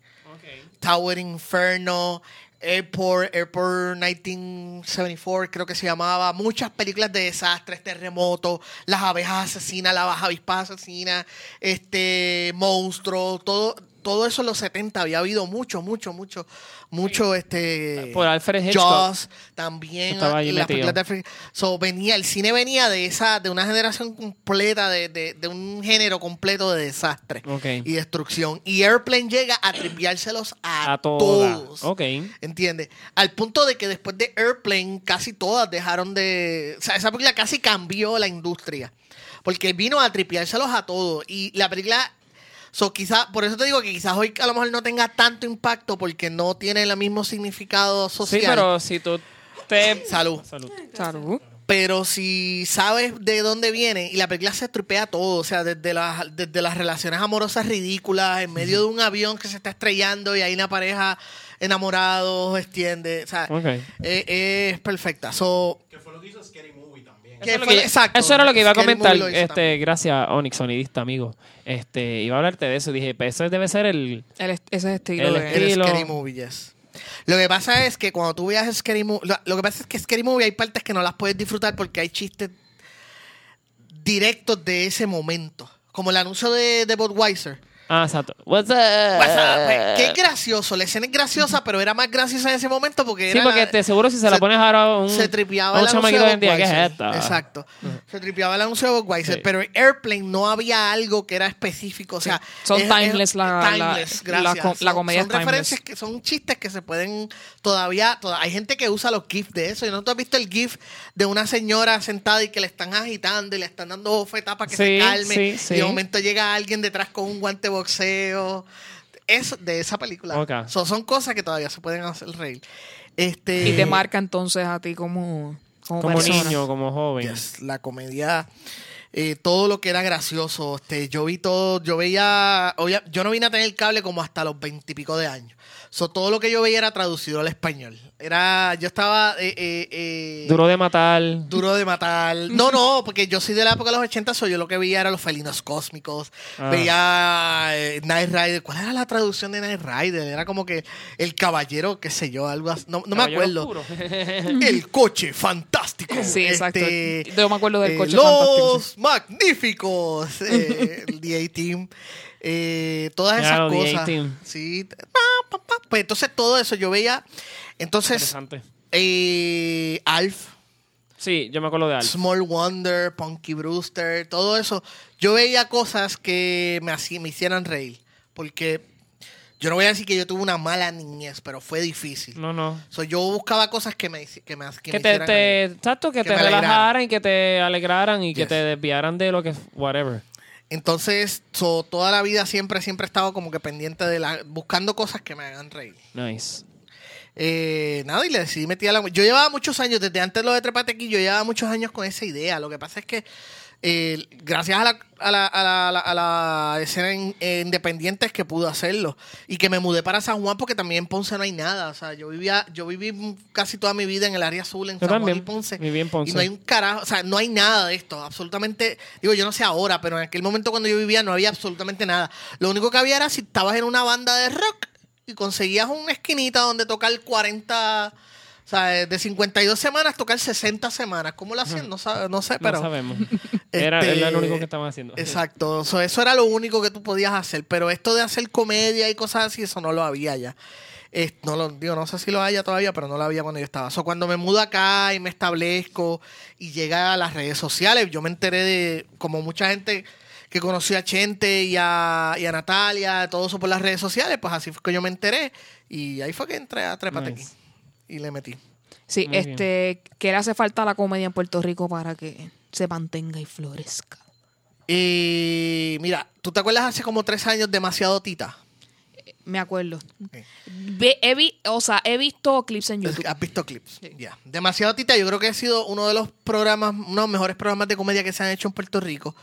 Tower Inferno, Airport, Airport 1974, creo que se llamaba. Muchas películas de desastres, terremotos, las abejas asesinas, la baja avispa asesina, este, monstruos, todo, todo eso en los 70 había habido mucho, mucho, mucho, mucho, este. Por Alfred Hitchcock. Jaws también. Estaba ahí las películas de Alfred- So, venía, el cine venía de esa, de una generación completa, de, de, de un género completo de desastre y destrucción. Y Airplane llega a triviárselos a, A todos. Ok. ¿Entiendes? Al punto de que después de Airplane casi todas dejaron de... O sea, esa película casi cambió la industria. Porque vino a tripiárselos a todos. Y la película... So, quizá, por eso te digo que quizás hoy a lo mejor no tenga tanto impacto porque no tiene el mismo significado social. Sí, pero si tú te. Salud. Salud. Salud. Pero si sabes de dónde viene, y la película se tripea todo, o sea, desde las, desde las relaciones amorosas ridículas, en medio de un avión que se está estrellando y hay una pareja enamorados, extiende, o sea, eh, es perfecta. So, Que fue lo que hizo Scary Movie también. Que Eso, es lo fue- que- exacto. eso era lo que iba a comentar. Este, también. gracias, Onyx, sonidista, amigo. Este, iba a hablarte de eso. Dije, pues eso debe ser el. El est- ese estilo El de... El estilo. Scary Movie, yes. Lo que pasa es que cuando tú veas Scary Movie, lo, lo que pasa es que Scary Movie hay partes que no las puedes disfrutar porque hay chistes directos de ese momento. Como el anuncio de, de Budweiser. Ah, exacto. What's up? Ah, pues, que es gracioso, la escena es graciosa, pero era más graciosa en ese momento porque Sí, era porque te seguro si se, la se- pones ahora a un, se tripeaba a un el anuncio de día, ¿qué es Budweiser. esta? Exacto. Se tripeaba el anuncio de Budweiser, Sí. pero en Airplane no había algo que era específico. O sea, Son es- timeless es- la- la- timeless, la gracias. la Son- comedia son es timeless. referencias que son chistes que se pueden todavía, toda- hay gente que usa los GIFs de eso. ¿Y no tú has visto el GIF de una señora sentada y que le están agitando y le están dando bofetas para que se Sí, calme? sí, Y sí. de momento llega alguien detrás con un guante boxeo. Eso, de esa película. Ok. So, son cosas que todavía se pueden hacer reír. Este, Y te marca entonces a ti como, como, niño, como joven. Yes, la comedia, eh, todo lo que era gracioso. Este, yo vi todo, yo veía, obvia- yo no vine a tener cable como hasta los veintipico de años. So, todo lo que yo veía era traducido al español. Era, yo estaba eh, eh, eh, Duro de matar. duro de matar. No, no, porque yo soy de la época de los 80, so yo lo que veía era los felinos cósmicos. Ah. Veía eh, Night Rider. ¿Cuál era la traducción de Night Rider? Era como que el caballero, qué sé yo, algo así. No, no me acuerdo. [laughs] El coche fantástico. [laughs] Sí, exacto. Este, Yo me acuerdo del eh, coche los fantástico. sí. magníficos. eh, el DA Team. eh, todas esas cosas. Sí. pa, pa, pa. Pues entonces todo eso yo veía. Entonces, Interesante. eh, Alf. Sí, yo me acuerdo de algo. Small Wonder, Punky Brewster, todo eso. Yo veía cosas que me, hacían- me hicieran reír. Porque yo no voy a decir que yo tuve una mala niñez, pero fue difícil. No, no. So, yo buscaba cosas que me, que me, que Que me te, exacto, que, Que te relajaran y que te alegraran y que te desviaran de lo que whatever. Entonces, so, toda la vida siempre, siempre he estado como que pendiente de la... Buscando cosas que me hagan reír. Nice. Eh, nada, y le decidí meter a la... Yo llevaba muchos años, desde antes de lo de Trepate aquí, yo llevaba muchos años con esa idea. Lo que pasa es que eh, gracias a la, a la, a la, a la- escena in- eh, independiente es que pude hacerlo. Y que me mudé para San Juan porque también en Ponce no hay nada. O sea, yo vivía, yo viví casi toda mi vida en el área azul, en Yo San Juan y Ponce. viví en Ponce. Y no hay un carajo, o sea, no hay nada de esto. Absolutamente, digo, yo no sé ahora, pero en aquel momento cuando yo vivía no había absolutamente nada. Lo único que había era si estabas en una banda de rock y conseguías una esquinita donde tocar 40, o sea, de 52 semanas tocar 60 semanas. ¿Cómo lo hacían? No, sabe- no sé, pero... no sabemos. [laughs] Era, este, era lo único que estaban haciendo. Exacto, so, eso era lo único que tú podías hacer, pero esto de hacer comedia y cosas así, eso no lo había ya. Eh, no lo digo, no sé si lo haya todavía, pero no lo había cuando yo estaba. So, cuando me mudo acá y me establezco y llega a las redes sociales, yo me enteré de, como mucha gente que conoció a Chente y a, y a Natalia, todo eso por las redes sociales, pues así fue que yo me enteré y ahí fue que entré a Trépate Nice. aquí y le metí. Sí, Muy este, ¿qué le hace falta a la comedia en Puerto Rico para que se mantenga y florezca? Y mira, ¿tú te acuerdas hace como tres años demasiado Tita? Me acuerdo. Ve- he vi- o sea, he visto clips en YouTube. ¿Has visto clips? Ya. Demasiado Tita, yo creo que ha sido uno de los programas, uno de los mejores programas de comedia que se han hecho en Puerto Rico.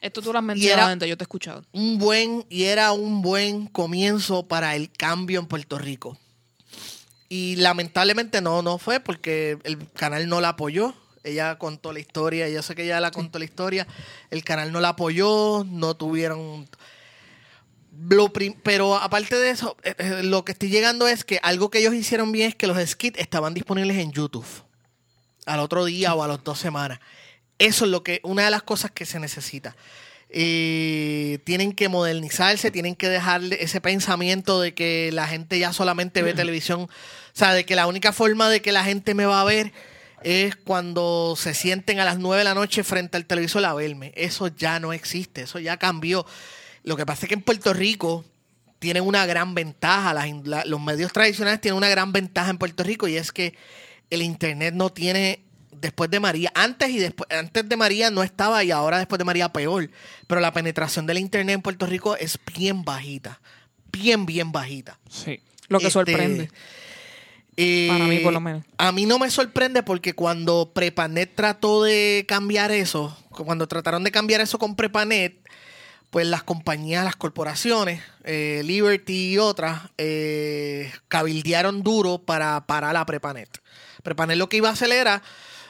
Esto tú lo has mencionado antes, yo te he escuchado. Un buen, y era un buen comienzo para el cambio en Puerto Rico. Y lamentablemente no, no fue porque el canal no la apoyó. Ella contó la historia, yo sé que ella la contó la historia. El canal no la apoyó, no tuvieron lo prim- pero aparte de eso, eh, eh, lo que estoy llegando es que algo que ellos hicieron bien es que los skits estaban disponibles en YouTube al otro día o a las dos semanas. Eso es lo que, una de las cosas que se necesita. Eh, tienen que modernizarse, tienen que dejarle ese pensamiento de que la gente ya solamente ve televisión, o sea, de que la única forma de que la gente me va a ver es cuando se sienten a las 9 de la noche frente al televisor a verme. Eso ya no existe, eso ya cambió. Lo que pasa es que en Puerto Rico tienen una gran ventaja, las in- la- los medios tradicionales tienen una gran ventaja en Puerto Rico y es que el Internet no tiene, después de María, antes y después, antes de María no estaba y ahora después de María peor, pero la penetración del Internet en Puerto Rico es bien bajita, bien, bien bajita. Sí. Lo que Este, sorprende. eh, Para mí, por lo menos. A mí no me sorprende porque cuando Prepanet trató de cambiar eso, cuando trataron de cambiar eso con Prepanet, pues las compañías, las corporaciones, eh, Liberty y otras, eh, cabildearon duro para parar a Prepanet. Prepanet lo que iba a hacer era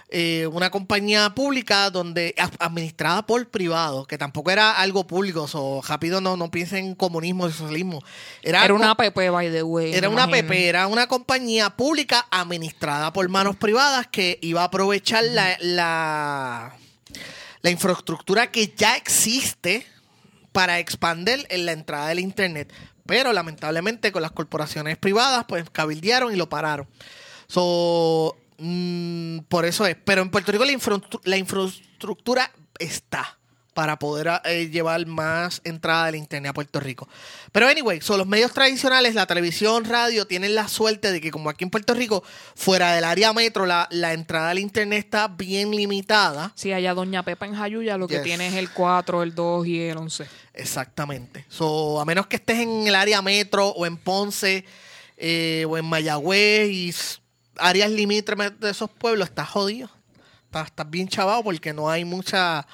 eh, una compañía pública donde administrada por privados, que tampoco era algo público, o rápido no, no piensen en comunismo y socialismo. Era, una app, by the way. era una imagino. PP, era una compañía pública administrada por manos privadas que iba a aprovechar la, la, la infraestructura que ya existe para expandir en la entrada del Internet. Pero lamentablemente con las corporaciones privadas, pues cabildearon y lo pararon. So, mm, por eso es. Pero en Puerto Rico la, infraestru- la infraestructura está para poder eh, llevar más entrada del internet a Puerto Rico. Pero anyway, son los medios tradicionales, la televisión, radio, tienen la suerte de que como aquí en Puerto Rico, fuera del área metro, la, la entrada al internet está bien limitada. Sí, allá Doña Pepa en Jayuya lo que tiene es el 4, el 2 y el 11. Exactamente. So, a menos que estés en el área metro o en Ponce eh, o en Mayagüez y áreas limítrofes de esos pueblos, estás jodido. Estás, estás bien chavado porque no hay mucha...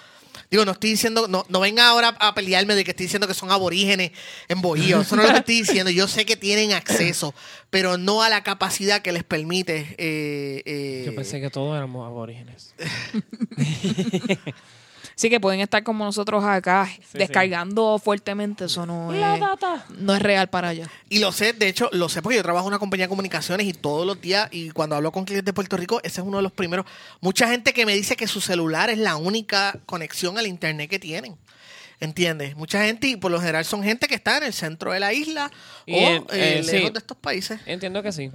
Digo, no estoy diciendo, no, no venga ahora a pelearme de que estoy diciendo que son aborígenes en Bohío. Eso no es lo que estoy diciendo. Yo sé que tienen acceso, pero no a la capacidad que les permite. eh, eh, Yo pensé que todos éramos aborígenes. [laughs] Sí que pueden estar como nosotros acá, sí. descargando fuertemente. Eso no es, no es real para allá. Y lo sé, de hecho, lo sé porque yo trabajo en una compañía de comunicaciones y todos los días, y cuando hablo con clientes de Puerto Rico, ese es uno de los primeros. Mucha gente que me dice que su celular es la única conexión al internet que tienen. ¿Entiendes? Mucha gente, y por lo general son gente que está en el centro de la isla Y o en- eh, eh, sí. lejos de estos países. Entiendo que sí.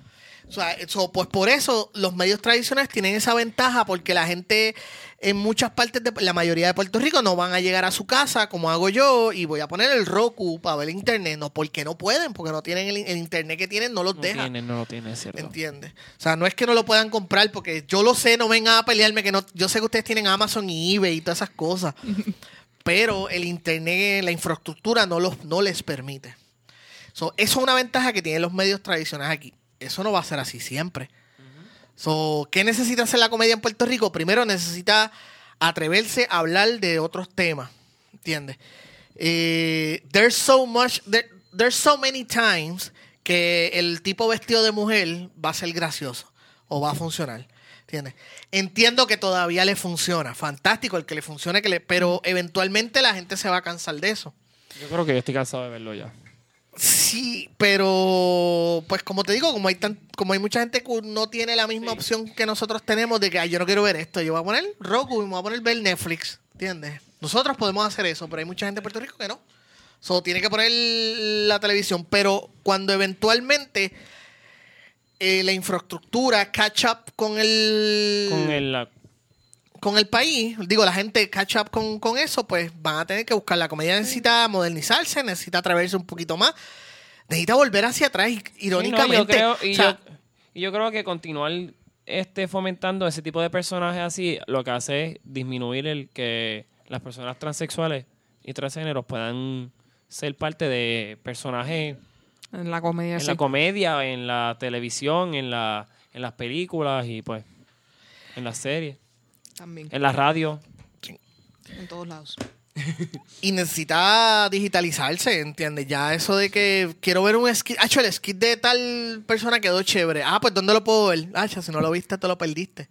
O sea, eso, pues por eso los medios tradicionales tienen esa ventaja porque la gente en muchas partes de la mayoría de Puerto Rico no van a llegar a su casa como hago yo y voy a poner el Roku para ver internet, no porque no pueden, porque no tienen el, el internet que tienen, no los No deja. tiene, no lo tiene, es cierto. ¿Entiendes? O sea, no es que no lo puedan comprar porque yo lo sé, no vengan a pelearme que no, yo sé que ustedes tienen Amazon y eBay y todas esas cosas, [laughs] pero el internet, la infraestructura no los no les permite. So, eso es una ventaja que tienen los medios tradicionales aquí. Eso no va a ser así siempre. So, ¿Qué necesita hacer la comedia en Puerto Rico? Primero necesita atreverse a hablar de otros temas. ¿Entiendes? Eh, there's so much, there- there's so many times que el tipo vestido de mujer va a ser gracioso o va a funcionar. ¿Entiendes? Entiendo que todavía le funciona. Fantástico el que le funcione, que le, pero eventualmente la gente se va a cansar de eso. Yo creo que yo estoy cansado de verlo ya. Sí, pero pues como te digo, como hay tan, como hay mucha gente que no tiene la misma opción que nosotros tenemos de que "Ay, yo no quiero ver esto, yo voy a poner Roku y me voy a poner ver Netflix, ¿entiendes? Nosotros podemos hacer eso, pero hay mucha gente en Puerto Rico que no. So, tiene que poner la televisión. Pero cuando eventualmente eh, la infraestructura catch up con el, Con el, la- con el país, digo, la gente catch up con, con eso, pues van a tener que buscar. La comedia necesita modernizarse, necesita atreverse un poquito más. Necesita volver hacia atrás, Sí, irónicamente. no, yo creo, y, O sea, yo, y yo creo que continuar este fomentando ese tipo de personajes así, lo que hace es disminuir el que las personas transexuales y transgéneros puedan ser parte de personajes En la comedia, en sí. la comedia, en la televisión, en la en las películas y pues en las series, También. en la radio. En todos lados. [laughs] y necesita digitalizarse, ¿entiendes? Ya eso de que quiero ver un skit. Ah, el skit de tal persona quedó chévere. Ah, pues ¿dónde lo puedo ver? Ah, si no lo viste, te lo perdiste.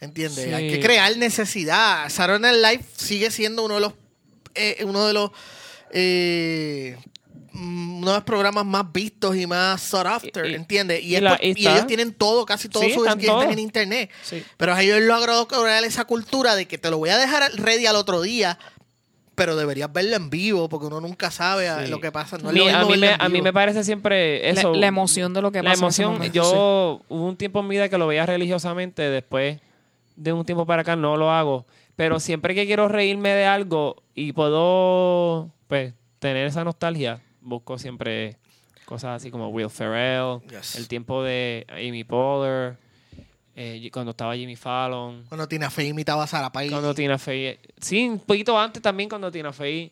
¿Entiendes? Sí. Hay que crear necesidad. Saturday Night Live sigue siendo uno de los eh, uno de los eh, mm, uno de los programas más vistos y más sought after, Y- ¿entiendes? Y, y la- y ellos tienen todo, casi todos Sí, sus están todos. en internet. Sí. Pero a ellos logrado crear esa cultura de que te lo voy a dejar ready al otro día, pero deberías verlo en vivo, porque uno nunca sabe a- Sí. lo que pasa. No es Mi- lo a, mí me, en a mí vivo. me parece siempre La- eso. la emoción de lo que La pasa en ese emoción, yo hubo un tiempo en mi vida que lo veía religiosamente, después de un tiempo para acá no lo hago, pero siempre que quiero reírme de algo y puedo pues tener esa nostalgia, busco siempre cosas así como Will Ferrell, Yes. el tiempo de Amy Poehler, eh, cuando estaba Jimmy Fallon, Cuando Tina Fey imitaba a Sara Pay. cuando Tina Fey, sí, un poquito antes también cuando Tina Fey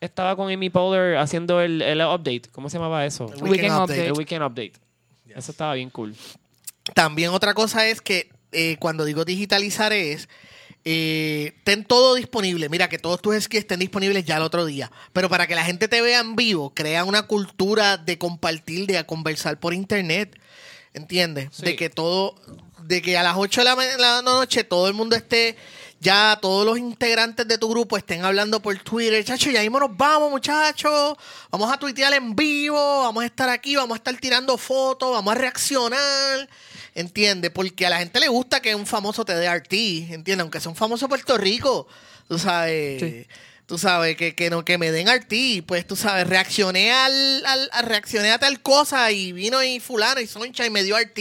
estaba con Amy Poehler haciendo el, el update, ¿cómo se llamaba eso? El Weekend Weekend Update. Update. El Weekend Update. Eso estaba bien cool. También otra cosa es que eh, cuando digo digitalizar es eh, ten todo disponible. Mira, que todos tus skits estén disponibles ya el otro día. Pero para que la gente te vea en vivo, crea una cultura de compartir, de conversar por internet. ¿Entiendes? Sí. De que todo, de que a las 8 de la, la noche todo el mundo esté, ya todos los integrantes de tu grupo estén hablando por Twitter. Chacho, ya mismo nos vamos, muchachos. Vamos a tuitear en vivo, vamos a estar aquí, vamos a estar tirando fotos, vamos a reaccionar. ¿Entiendes? Porque a la gente le gusta que un famoso te dé RT, ¿entiendes? Aunque sea un famoso de Puerto Rico, tú sabes. Sí. Tú sabes, que, que, no, que me den RT, pues tú sabes, reaccioné al, al, a- reaccioné a tal cosa y vino y fulano y Sunshine me dio RT.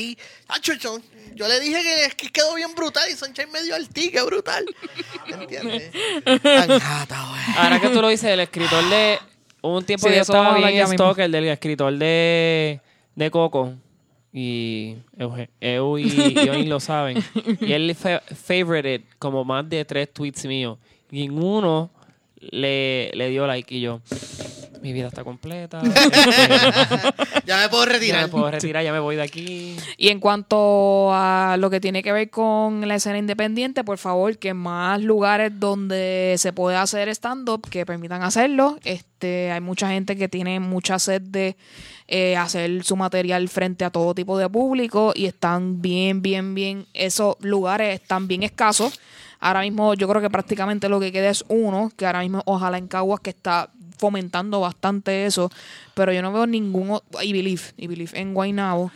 Yo, yo le dije que, que quedó bien brutal y Sunshine me dio RT, qué brutal. ¿Entiendes? [laughs] Tan gata, güey. Ahora que tú lo dices, el escritor de. Hubo un tiempo Sí, que yo estaba bien stalker del escritor de, de Coco. Y Eu y Ionin lo saben. Y él fa favorited como más de tres tweets míos. Y en uno le, le dio like y yo. Mi vida está completa. [laughs] Ya me puedo ya retirar. me puedo retirar, ya me voy de aquí. Y en cuanto a lo que tiene que ver con la escena independiente, por favor, que más lugares donde se puede hacer stand-up que permitan hacerlo. Este, hay mucha gente que tiene mucha sed de eh, hacer su material frente a todo tipo de público y están bien, bien, bien, esos lugares están bien escasos. Ahora mismo yo creo que prácticamente lo que queda es uno, que ahora mismo ojalá en Caguas que está fomentando bastante eso, pero yo no veo ningún o- y Believe, y Believe en Guaynabo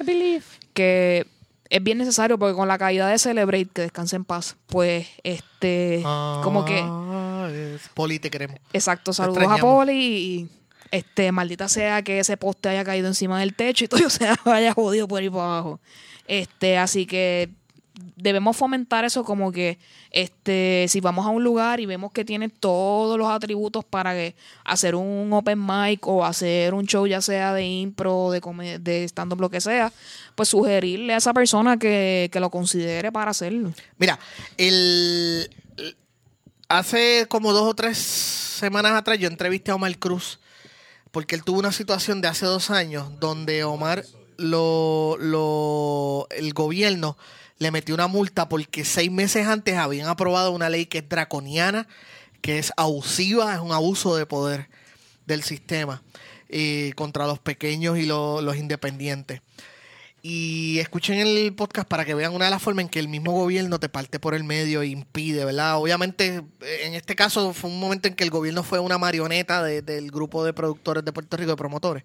que es bien necesario porque con la caída de Celebrate, que descanse en paz, pues este, como que, Ah, es- Poli, te queremos. exacto, saludos a. Poli y este, maldita sea que ese poste haya caído encima del techo y todo [laughs] o sea, haya jodido por ir para abajo. Este, así que debemos fomentar eso como que este si vamos a un lugar y vemos que tiene todos los atributos para que hacer un open mic o hacer un show ya sea de impro de de stand up lo que sea pues sugerirle a esa persona que, que lo considere para hacerlo. Mira, el- hace como dos o tres semanas atrás yo entrevisté a Omar Cruz porque él tuvo una situación de hace dos años donde Omar lo, lo el gobierno le metió una multa porque seis meses antes habían aprobado una ley que es draconiana, que es abusiva, es un abuso de poder del sistema eh, contra los pequeños y lo- los independientes. Y escuchen el podcast para que vean una de las formas en que el mismo gobierno te parte por el medio e impide, ¿verdad? Obviamente, en este caso fue un momento en que el gobierno fue una marioneta de- del grupo de productores de Puerto Rico, de promotores.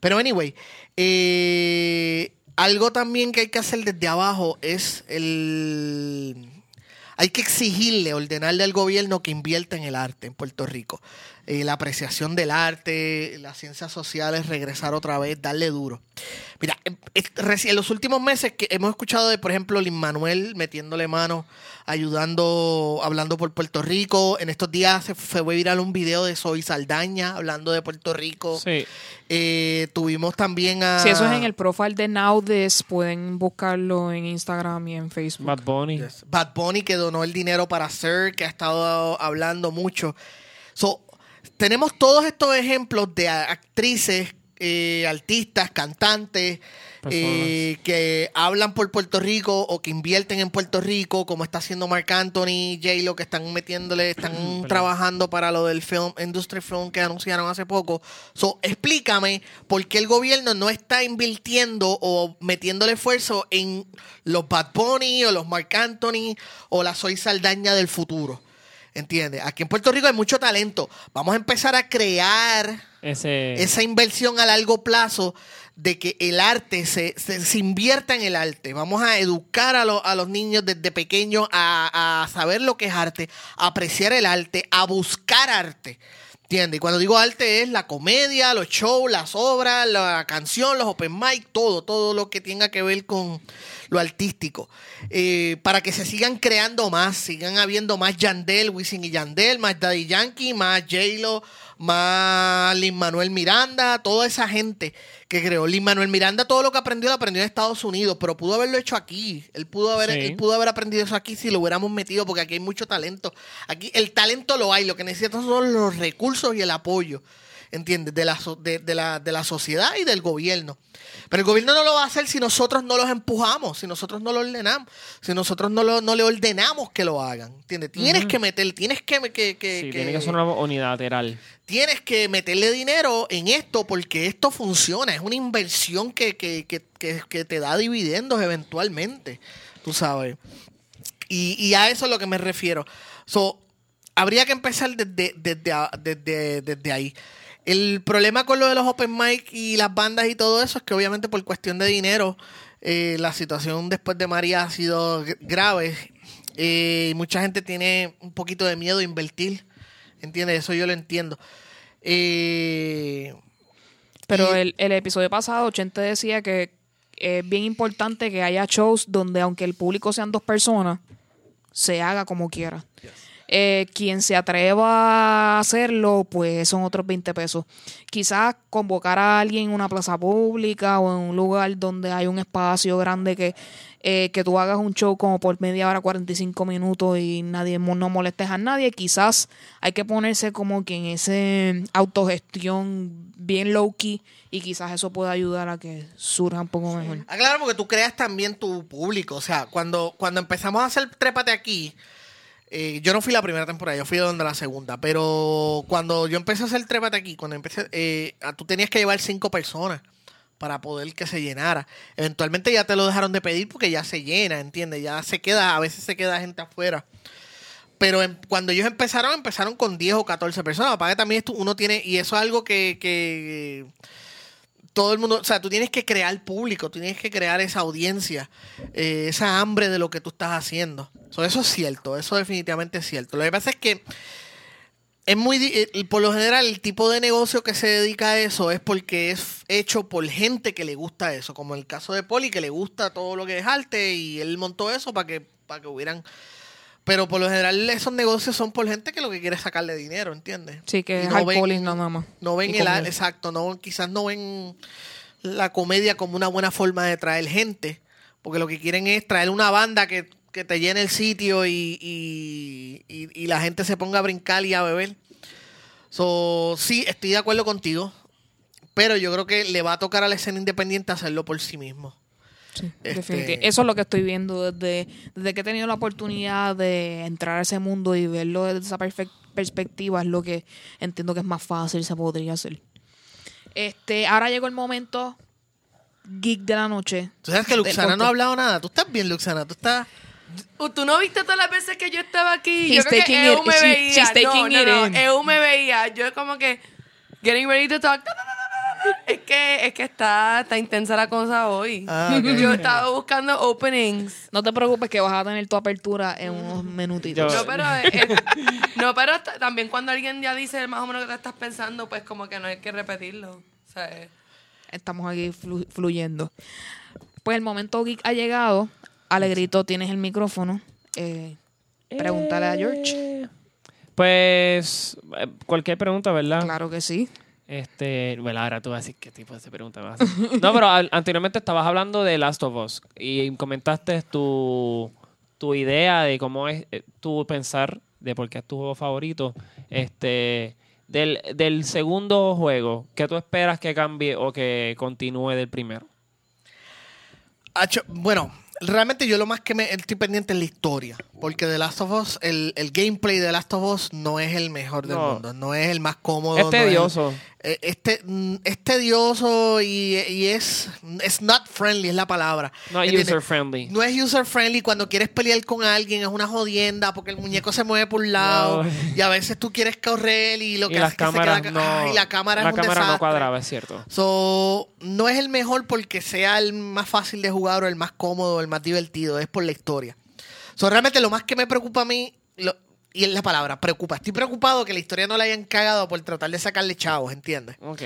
Pero, anyway, eh, algo también que hay que hacer desde abajo es el hay que exigirle, ordenarle al gobierno que invierta en el arte en Puerto Rico. Eh, la apreciación del arte, las ciencias sociales, regresar otra vez, darle duro. Mira, em, en los últimos meses que hemos escuchado de, por ejemplo, Lin Manuel metiéndole mano, ayudando, hablando por Puerto Rico. En estos días se fue viral un video de Soy Saldaña hablando de Puerto Rico. Sí. Eh, tuvimos también a... Si eso es en el profile de Now This, pueden buscarlo en Instagram y en Facebook. Bad Bunny. Yes. Bad Bunny que donó el dinero para Sir, que ha estado hablando mucho. So, tenemos todos estos ejemplos de actrices, eh, artistas, cantantes eh, que hablan por Puerto Rico o que invierten en Puerto Rico, como está haciendo Mark Anthony, J-Lo, que están metiéndole, están [clears throat] trabajando para lo del film, Industry Film que anunciaron hace poco. So, explícame por qué el gobierno no está invirtiendo o metiéndole esfuerzo en los Bad Bunny o los Mark Anthony o la Soy Saldaña del futuro. ¿Entiendes? Aquí en Puerto Rico hay mucho talento. Vamos a empezar a crear Ese. esa inversión a largo plazo de que el arte se, se, se invierta en el arte. Vamos a educar a, lo- a los niños desde pequeños a, a saber lo que es arte, a apreciar el arte, a buscar arte. ¿Entiendes? Y cuando digo arte es la comedia, los shows, las obras, la canción, los open mic, todo, todo lo que tenga que ver con lo artístico. Eh, para que se sigan creando más, sigan habiendo más Yandel, Wisin y Yandel, más Daddy Yankee, más J-Lo, más Lin Manuel Miranda, toda esa gente que creó. Lin Manuel Miranda, todo lo que aprendió, lo aprendió en Estados Unidos, pero pudo haberlo hecho aquí. Él pudo haber, Sí. él pudo haber aprendido eso aquí si lo hubiéramos metido, porque aquí hay mucho talento. Aquí el talento lo hay, lo que necesitan son los recursos y el apoyo. ¿Entiendes? De la, de, de la, de la sociedad y del gobierno. Pero el gobierno no lo va a hacer si nosotros no los empujamos, si nosotros no lo ordenamos, si nosotros no, lo, no le ordenamos que lo hagan. ¿Entiendes? Tienes que meter, tienes que, que, que- sí, que- tiene que ser una unilateral. tienes que meterle dinero en esto porque esto funciona. Es una inversión que, que, que, que, que te da dividendos eventualmente. Tú sabes. Y, y a eso es lo que me refiero. So, habría que empezar desde, desde, desde, desde ahí. El problema con lo de los open mic y las bandas y todo eso es que obviamente por cuestión de dinero eh, la situación después de María ha sido grave. Eh, y mucha gente tiene un poquito de miedo a invertir. ¿Entiendes? Eso yo lo entiendo. Eh, Pero Y- el, el episodio pasado, Chente decía que es bien importante que haya shows donde, aunque el público sean dos personas, se haga como quiera. Eh, quien se atreva a hacerlo, pues son otros 20 pesos. Quizás convocar a alguien en una plaza pública o en un lugar donde hay un espacio grande que, eh, que tú hagas un show como por media hora, 45 minutos y nadie no molestes a nadie. Quizás hay que ponerse como que en ese autogestión bien low key y quizás eso pueda ayudar a que surja un poco mejor. Ah, claro, porque tú creas también tu público. O sea, cuando, cuando empezamos a hacer Trépate aquí, eh, yo no fui la primera temporada, yo fui donde la segunda. Pero cuando yo empecé a hacer Trépate aquí, cuando empecé, eh, tú tenías que llevar cinco personas para poder que se llenara. Eventualmente ya te lo dejaron de pedir porque ya se llena, ¿entiendes? Ya se queda, a veces se queda gente afuera. Pero em- cuando ellos empezaron, empezaron con 10 o 14 personas. Para que también esto uno tiene, y eso es algo que todo el mundo, o sea, tú tienes que crear público, tú tienes que crear esa audiencia, eh, esa hambre de lo que tú estás haciendo. So, eso es cierto, eso definitivamente es cierto. Lo que pasa es que es muy, eh, por lo general, el tipo de negocio que se dedica a eso es porque es hecho por gente que le gusta eso, como el caso de Poli, que le gusta todo lo que es arte y él montó eso para que, para que hubieran... Pero por lo general esos negocios son por gente que lo que quiere es sacarle dinero, ¿entiendes? Sí, que Y es no ven- nada más. no ven Y el exacto, no quizás no ven la comedia como una buena forma de traer gente, porque lo que quieren es traer una banda que, que te llene el sitio y, y, y- y la gente se ponga a brincar y a beber. So, sí, estoy de acuerdo contigo, pero yo creo que le va a tocar a la escena independiente hacerlo por sí mismo. Sí, Este- definitivamente. Eso es lo que estoy viendo desde, desde que he tenido la oportunidad de entrar a ese mundo y verlo desde esa perspectiva. Es lo que entiendo que es más fácil, se podría hacer. Este, ahora llegó el momento geek de la noche. Tú sabes que Luxana no ha hablado nada. Tú estás bien, Luxana. Tú estás... Uh, ¿Tú no viste todas las veces que yo estaba aquí? He's yo creo que EU me she- veía. she's taking no, no, it no. EU me veía. Yo como que getting ready to talk. Es que, es que está, está intensa la cosa hoy. Ah, ok. Yo he estado buscando openings. No te preocupes que vas a tener tu apertura en unos minutitos. Yo- No, pero, eh, eh, no, pero también cuando alguien ya dice más o menos lo que te estás pensando, pues como que no hay que repetirlo. O sea, eh, Estamos aquí flu- fluyendo. Pues el momento geek ha llegado. Alegrito, tienes el micrófono. Eh, pregúntale a George. Pues cualquier pregunta, ¿verdad? Claro que sí. Este, bueno, ahora tú vas a decir qué tipo de pregunta vas a hacer. [laughs] No, pero al- anteriormente estabas hablando de Last of Us y comentaste tu, tu idea de cómo es eh, tu pensar de por qué es tu juego favorito. Este, del, del segundo juego, ¿qué tú esperas que cambie o que continúe del primero? Bueno, realmente yo lo más que me estoy pendiente es la historia. Porque The Last of Us, el, el gameplay de The Last of Us no es el mejor del No. mundo. No es el más cómodo. Es no tedioso. Eh, este, mm, es tedioso y, y es, es not friendly, es la palabra. No es user friendly. No es user friendly cuando quieres pelear con alguien, es una jodienda porque el muñeco se mueve por un lado No. y a veces tú quieres correr y lo Y que las hace es que se queda- no. Ay, la cámara la es un cámara no cuadraba, es cierto. So, no es el mejor porque sea el más fácil de jugar o el más cómodo o el más divertido, es por la historia. So, realmente lo más que me preocupa a mí, lo- y es la palabra, preocupa. Estoy preocupado que la historia no la hayan cagado por tratar de sacarle chavos, ¿entiendes? Ok.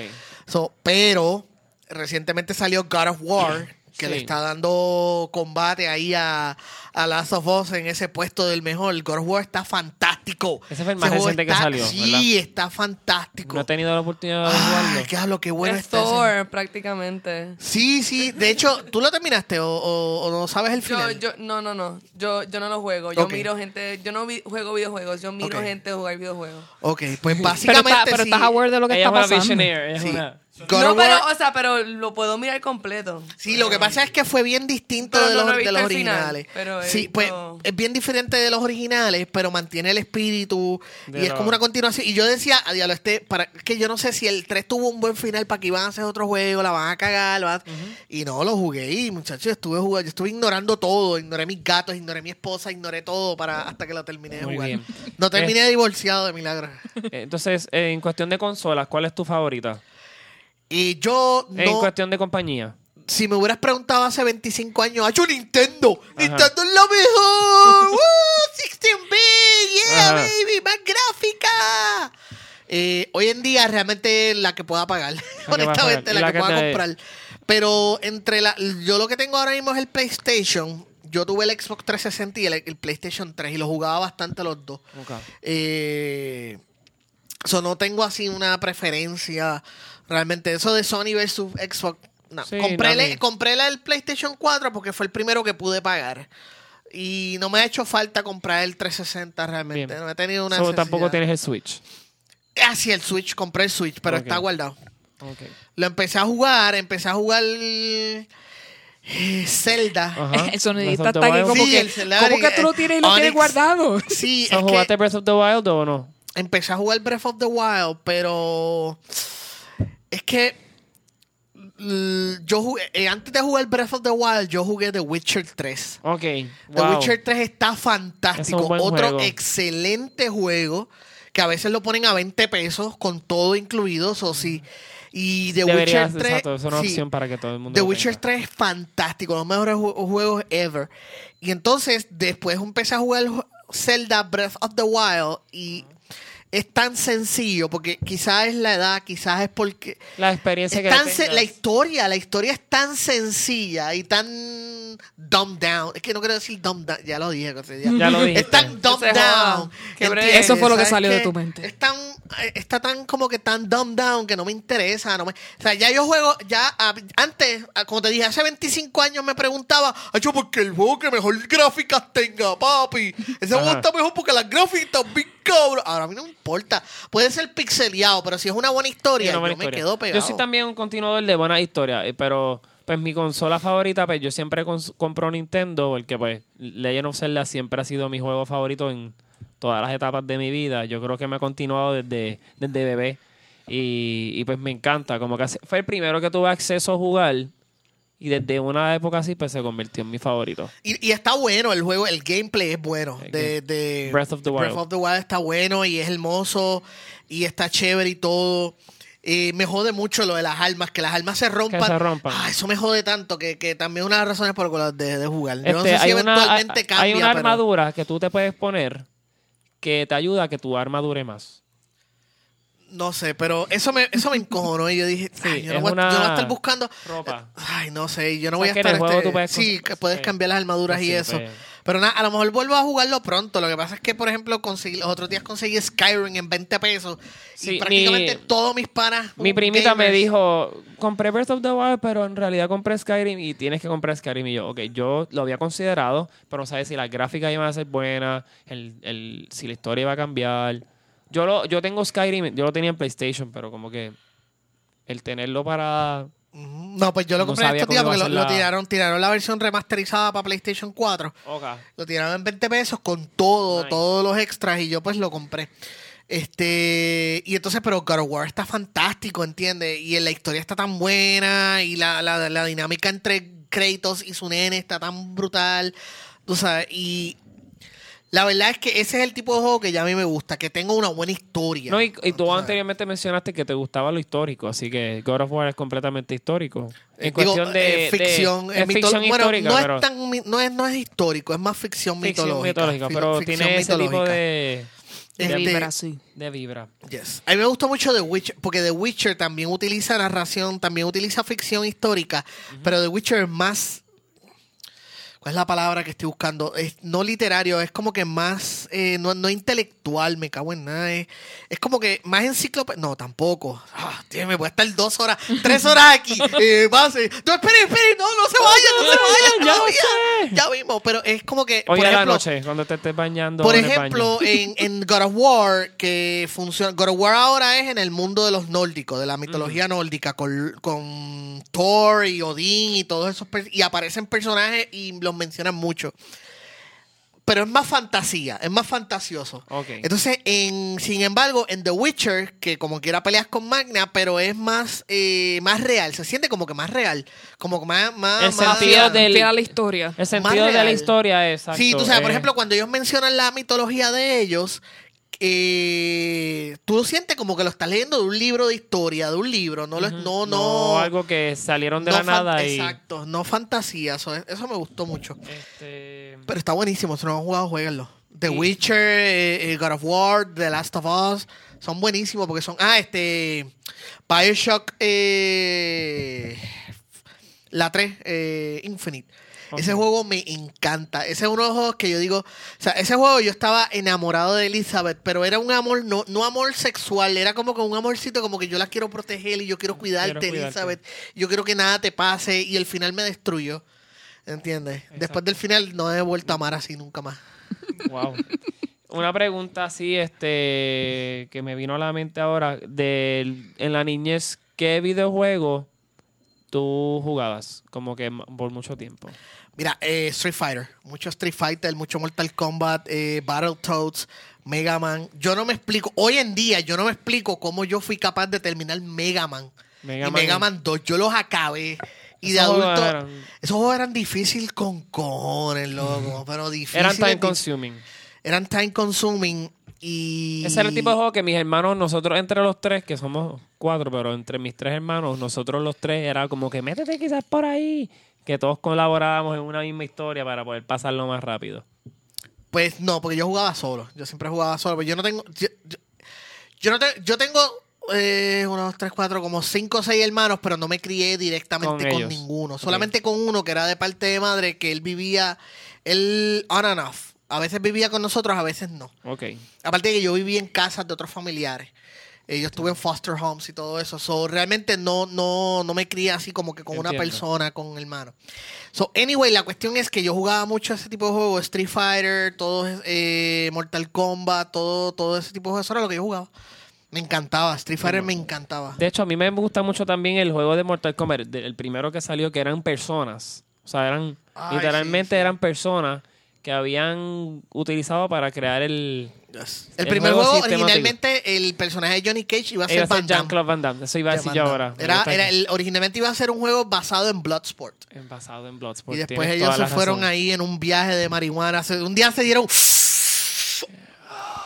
So, pero recientemente salió God of War, que Sí. le está dando combate ahí a, a Last of Us en ese puesto del mejor. God of War está fantástico. Ese fue el más juego reciente que está- salió, Sí, está fantástico. No he tenido la oportunidad de Ay, jugarlo. qué hablo, qué bueno es está ese- Thor, prácticamente. Sí, sí. De hecho, ¿tú lo terminaste o, o- o no sabes el Yo, final? yo, no, no, no. Yo, yo no lo juego. Yo Ok. miro gente. Yo no vi- juego videojuegos. Yo miro Ok. gente jugar videojuegos. Ok, pues Pero, básicamente está, pero sí. estás aware de lo que Ella está es una pasando. visionaire. ella es Sí. una- God no, of pero, o sea, pero lo puedo mirar completo. Sí, lo que pasa es que fue bien distinto Pero de los, no de los final, originales. pero sí, pues es bien diferente de los originales, pero mantiene el espíritu De y es como una continuación. Y yo decía, a diablo, este, para, es que yo no sé si el 3 tuvo un buen final para que iban a hacer otro juego, la van a cagar, la van a- y no, lo jugué y muchachos, estuve jugando, yo estuve ignorando todo, ignoré mis gatos, ignoré mi esposa, ignoré todo para hasta que lo terminé de Muy jugar. bien. No terminé divorciado de milagro. [laughs] Entonces, eh, en cuestión de consolas, ¿cuál es tu favorita? Y yo En no, cuestión de compañía. si me hubieras preguntado hace 25 años, ¡Hacho Nintendo! Ajá. ¡Nintendo es lo mejor! [laughs] ¡Woo! 16-bit! ¡Yeah, Ajá. baby! ¡Más gráfica! Eh, hoy en día realmente la que pueda [laughs] pagar. Honestamente, la, La que, que pueda te- comprar. Pero entre la... Yo lo que tengo ahora mismo es el PlayStation. Yo tuve el Xbox 360 y el, el PlayStation 3 y lo jugaba bastante los dos. Ok. Eh, so, no tengo así una preferencia realmente. Eso de Sony versus Xbox. No. Sí, compré, no, el- PlayStation 4 porque fue el primero que pude pagar. Y no me ha hecho falta comprar el 360 realmente. Bien. No he tenido una. So, tampoco tienes el Switch. Ah, sí, el Switch. Compré el Switch, pero está guardado. Lo empecé a jugar. Empecé a jugar. eh, Zelda. Ajá. [laughs] El the está aquí como Sí, que, el ¿cómo que tú lo tienes y lo tienes guardado? [laughs] Sí, So, ¿Jugaste que Breath of the Wild o no? empecé a jugar Breath of the Wild, pero es que l- yo jugué, eh, antes de jugar Breath of the Wild, yo jugué The Witcher 3. Ok. The. Witcher 3 está fantástico. Otro juego. excelente juego que a veces lo ponen a 20 pesos con todo incluido, o sí. Y The Deberías, Witcher 3 exacto, es una sí. opción para que todo el mundo The Witcher tenga. 3 es fantástico, los mejores ju- juegos ever. Y entonces después empecé a jugar ju- Zelda Breath of the Wild y es tan sencillo porque quizás es la edad, quizás es porque La experiencia es que tan tengas. la historia, la historia es tan sencilla y tan dumbed down. Es que no quiero decir dumbed down, ya lo dije. ya, Ya lo dijiste. Es tan dumbed down. Eso fue lo que ¿Sabes salió de tu mente. Es tan, eh, está tan como que tan dumbed down que no me interesa. No me, o sea, ya yo juego, ya antes, como te dije, hace 25 años me preguntaba, yo porque el juego que mejor gráficas tenga, papi. Ese juego está mejor porque las gráficas están bien cabrón. Ahora a mí no me importa. Puede ser pixeleado, pero si es una buena historia, Sí, una buena yo me quedo pegado. Yo soy también un continuador de buenas historias, eh, pero pues mi consola favorita, pues yo siempre compro Nintendo porque pues Legend of Zelda siempre ha sido mi juego favorito en todas las etapas de mi vida. Yo creo que me ha continuado desde, desde bebé y, y, pues me encanta. Como que fue el primero que tuve acceso a jugar y desde una época así pues se convirtió en mi favorito. Y, y está bueno el juego, el gameplay es bueno. De, de Breath of the Wild. Breath of the Wild está bueno y es hermoso y está chévere y todo. Eh, me jode mucho lo de las armas, que las armas se rompan. se rompan. Ah, eso me jode tanto que, que también es una de las razones por las dejé de jugar. Yo no Este, sé si una, eventualmente hay- cambia, hay una pero- armadura que tú te puedes poner que te ayuda a que tu arma dure más. No sé, pero eso me, eso me encojonó y yo dije, Sí, ay, yo, no voy, a- yo no voy a estar buscando... Ropa. Ay, no sé, yo no O voy a que en estar... el este- tú puedes sí, que puedes cambiar las armaduras Pues y sí, eso. pues. Pero nada, a lo mejor vuelvo a jugarlo pronto. Lo que pasa es que, por ejemplo, conseguí, los otros días conseguí Skyrim en 20 pesos. Sí, y prácticamente mi- todos mis panas... Mi primita me dijo, compré Breath of the Wild, pero en realidad compré Skyrim y tienes que comprar Skyrim. Y yo, ok, yo lo había considerado, pero no sabía si las gráficas iban a ser buenas, el, el, si la historia iba a cambiar. Yo, lo, yo tengo Skyrim, yo lo tenía en PlayStation, pero como que el tenerlo para... No, pues yo lo No compré estos días porque lo, tiraron, tiraron la versión remasterizada para PlayStation 4. Ok. Lo tiraron en 20 pesos con todo, Nice. todos los extras y yo pues lo compré. Este, y entonces, pero God of War está fantástico, ¿entiendes? Y la historia está tan buena y la, la, la dinámica entre Kratos y su nene está tan brutal, tú sabes, y la verdad es que ese es el tipo de juego que ya a mí me gusta, que tenga una buena historia. No, y, y tú sabes. anteriormente mencionaste que te gustaba lo histórico, así que God of War es completamente histórico. En Eh, cuestión digo, de, eh, ficción, de- es es ficción bueno, histórica, no pero es tan no es no es histórico, es más ficción, ficción mitológica, mitológica, pero ficción tiene ese tipo mitológica. de, De Este, vibra, sí. de vibra. Yes. A mí me gustó mucho The Witcher, porque The Witcher también utiliza narración, también utiliza ficción histórica, pero The Witcher es más... ¿Cuál es la palabra que estoy buscando? Es no literario, es como que más, eh, no, no intelectual, me cago en nada. Es, es como que más enciclopedia. No, tampoco. Ah, tío, me voy a estar dos horas, [laughs] tres horas aquí. eh, pase. No, esperen, esperen, no, no se vayan, no se vayan. [laughs] Ya todavía. Ya vimos, pero es como que. Hoy por a la ejemplo, noche, cuando te estés bañando por en el ejemplo, baño. en, en God of War, que funciona. God of War ahora es en el mundo de los nórdicos, de la mitología nórdica, con, con Thor y Odín y todos esos. Y aparecen personajes y los mencionan mucho. Pero es más fantasía, es más fantasioso. Ok. Entonces, en, sin embargo, en The Witcher, que como quiera peleas con Magna, pero es más, eh, más real, se siente como que más real, como que más, más, El más- sentido a la historia. El más sentido de la real. historia es exacto. Sí, tú sabes, por eh, ejemplo, cuando ellos mencionan la mitología de ellos, eh, tú sientes como que lo estás leyendo de un libro de historia, de un libro, no, lo, ujú, no, no, algo que salieron de no la nada y... Exacto, no fantasía, eso, eso me gustó mucho. Este, Pero está buenísimo, si no han jugado, jueguenlo. The Sí. Witcher, eh, eh, God of War, The Last of Us, son buenísimos porque son, ah, este, Bioshock, eh, la 3, eh, Ese juego me encanta. Ese es uno de los juegos que yo digo. O sea, ese juego yo estaba enamorado de Elizabeth, pero era un amor, no, no amor sexual, era como que un amorcito, como que yo la quiero proteger y yo quiero cuidarte, cuidarte. Elizabeth. Yo quiero que nada te pase y el final me destruyó. ¿Entiendes? Después del final no he vuelto a amar así nunca más. [laughs] Wow. Una pregunta así, este, que me vino a la mente ahora, de en la niñez, ¿qué videojuego tú jugabas? Como que por mucho tiempo. Mira, eh, Street Fighter. Mucho Street Fighter, mucho Mortal Kombat, eh, Battletoads, Mega Man. Yo no me explico. Hoy en día yo no me explico cómo yo fui capaz de terminar Mega Man. Mega y Man. Mega Man 2. Yo los acabé. Y de Esos adulto. eran- Esos juegos eran difíciles con cojones, loco. Pero difíciles. Eran time consuming. Eran time consuming. Y. Ese era el tipo de juego que mis hermanos, nosotros entre los tres, que somos cuatro, pero entre mis tres hermanos, nosotros los tres era como que métete quizás por ahí. Que todos colaborábamos en una misma historia para poder pasarlo más rápido. Pues no, porque yo jugaba solo. Yo siempre jugaba solo. Pero yo no tengo. Yo, yo- yo no te- yo tengo eh, uno, dos, tres, cuatro, como cinco o seis hermanos, pero no me crié directamente Con ninguno. Solamente con uno que era de parte de madre, que él vivía. Él on and off. A veces vivía con nosotros, a veces no. Ok. Aparte de que yo vivía en casas de otros familiares. Yo estuve en foster homes y todo eso. So, realmente no, no, no me crié así como que con una persona, con hermano. So, anyway, la cuestión es que yo jugaba mucho ese tipo de juegos, Street Fighter, todo, eh, Mortal Kombat, todo, todo ese tipo de juegos. Eso era lo que yo jugaba. Me encantaba. Street Fighter me encantaba. De hecho, a mí me gusta mucho también el juego de Mortal Kombat, el primero que salió, que eran personas. O sea, eran Ay, literalmente sí, sí. eran personas que habían utilizado para crear el... Yes. El, El primer juego originalmente, el personaje de Johnny Cage iba a ser Iba a ser Van Damme. Jean-Claude Van Damme. Eso iba a De decir yo ahora. Era, era el, originalmente iba a ser un juego basado en Bloodsport. en Basado en Bloodsport. Y después tienes ellos se fueron razón. ahí en un viaje de marihuana. Un día se dieron.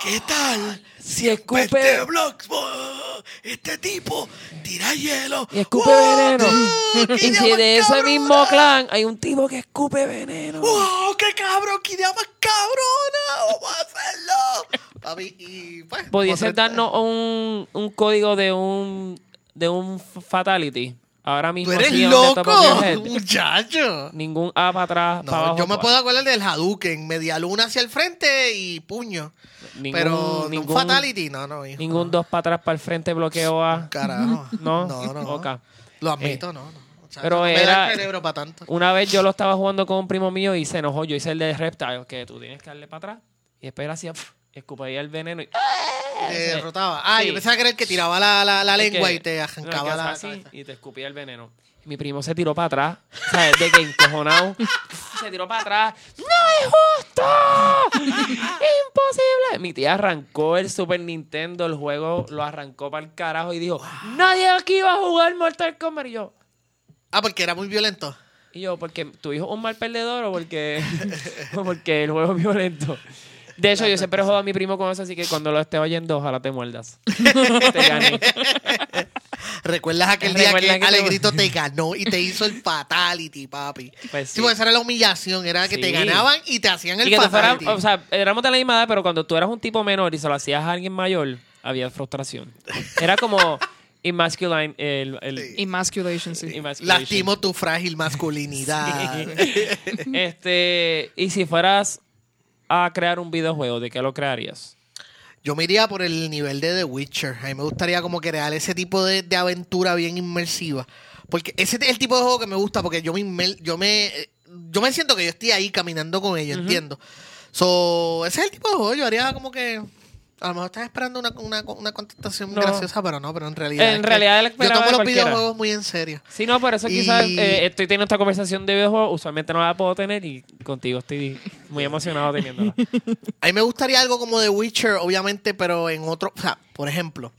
¿Qué tal? Si escupe, Bloodsport. este tipo tira hielo. Y escupe ¡Wow, veneno. [laughs] Y si de ese cabrona! mismo clan hay un tipo que escupe veneno. ¡Wow! ¡Qué cabrón! ¡Qué idea más cabrona! ¡Vamos a hacerlo! Papi, y pues. Hacer- darnos un, un código de un de un fatality. Ahora ¡Tú mismo. eres así, the top loco! [laughs] ¡Muchacho! Ningún A para atrás, para No, abajo. yo me puedo acordar del Hadouken, media luna hacia el frente y puño. ningún, pero ningún, un fatality, no, no, hijo. Ningún dos para atrás, para el frente, bloqueo A. Carajo. No, no, no. Ok. Lo admito, no, no. O sea, pero no era- cerebro para tanto. Una vez yo lo estaba jugando con un primo mío y se enojó. Yo hice el de Reptile, que tú tienes que darle para atrás. Y después él hacía, pf, escupía el veneno y Te derrotaba. Ah, sí. yo pensaba que era el que tiraba la, la, lengua que- y te arrancaba la así y te escupía el veneno. Mi primo se tiró para atrás, ¿sabes? De que encojonado. [laughs] se tiró para atrás. ¡No es justo! [laughs] ¡Imposible! Mi tía arrancó el Super Nintendo, el juego lo arrancó para el carajo y dijo: Nadie aquí va a jugar Mortal Kombat. Y yo, Ah, porque era muy violento. y yo, ¿porque tu hijo es un mal perdedor o porque, [laughs] o porque el juego es violento? De hecho, yo siempre jodo a mi primo con eso, así que cuando lo esté oyendo, ojalá te muerdas. [laughs] te gané. ¿Recuerdas aquel día que, Alegrito te ganó y te hizo el fatality, papi? Pues sí. sí. esa era la humillación, era que te ganaban y te hacían el Y que fatality. o sea, éramos de la misma edad, pero cuando tú eras un tipo menor y se lo hacías a alguien mayor, había frustración. Era como emasculine, el, el Sí. Emasculation, sí. emasculation. Lastimo tu frágil masculinidad. [laughs] Este, y si fueras a crear un videojuego, ¿de qué lo crearías? Yo me iría por el nivel de The Witcher. A mí me gustaría como crear ese tipo de, de aventura bien inmersiva. Porque ese es el tipo de juego que me gusta porque yo me, inmer- yo me, yo me siento que yo estoy ahí caminando con ellos, entiendo. So, ese es el tipo de juego. Yo haría como que... A lo mejor estás esperando una, una, una contestación No. graciosa, pero no, pero en realidad... En realidad yo tomo los cualquiera. videojuegos muy en serio. Sí, no, por eso Y- quizás eh, estoy teniendo esta conversación de videojuegos. Usualmente no la puedo tener y contigo estoy muy emocionado teniéndola. [laughs] A mí me gustaría algo como The Witcher, obviamente, pero en otro. O sea, por ejemplo,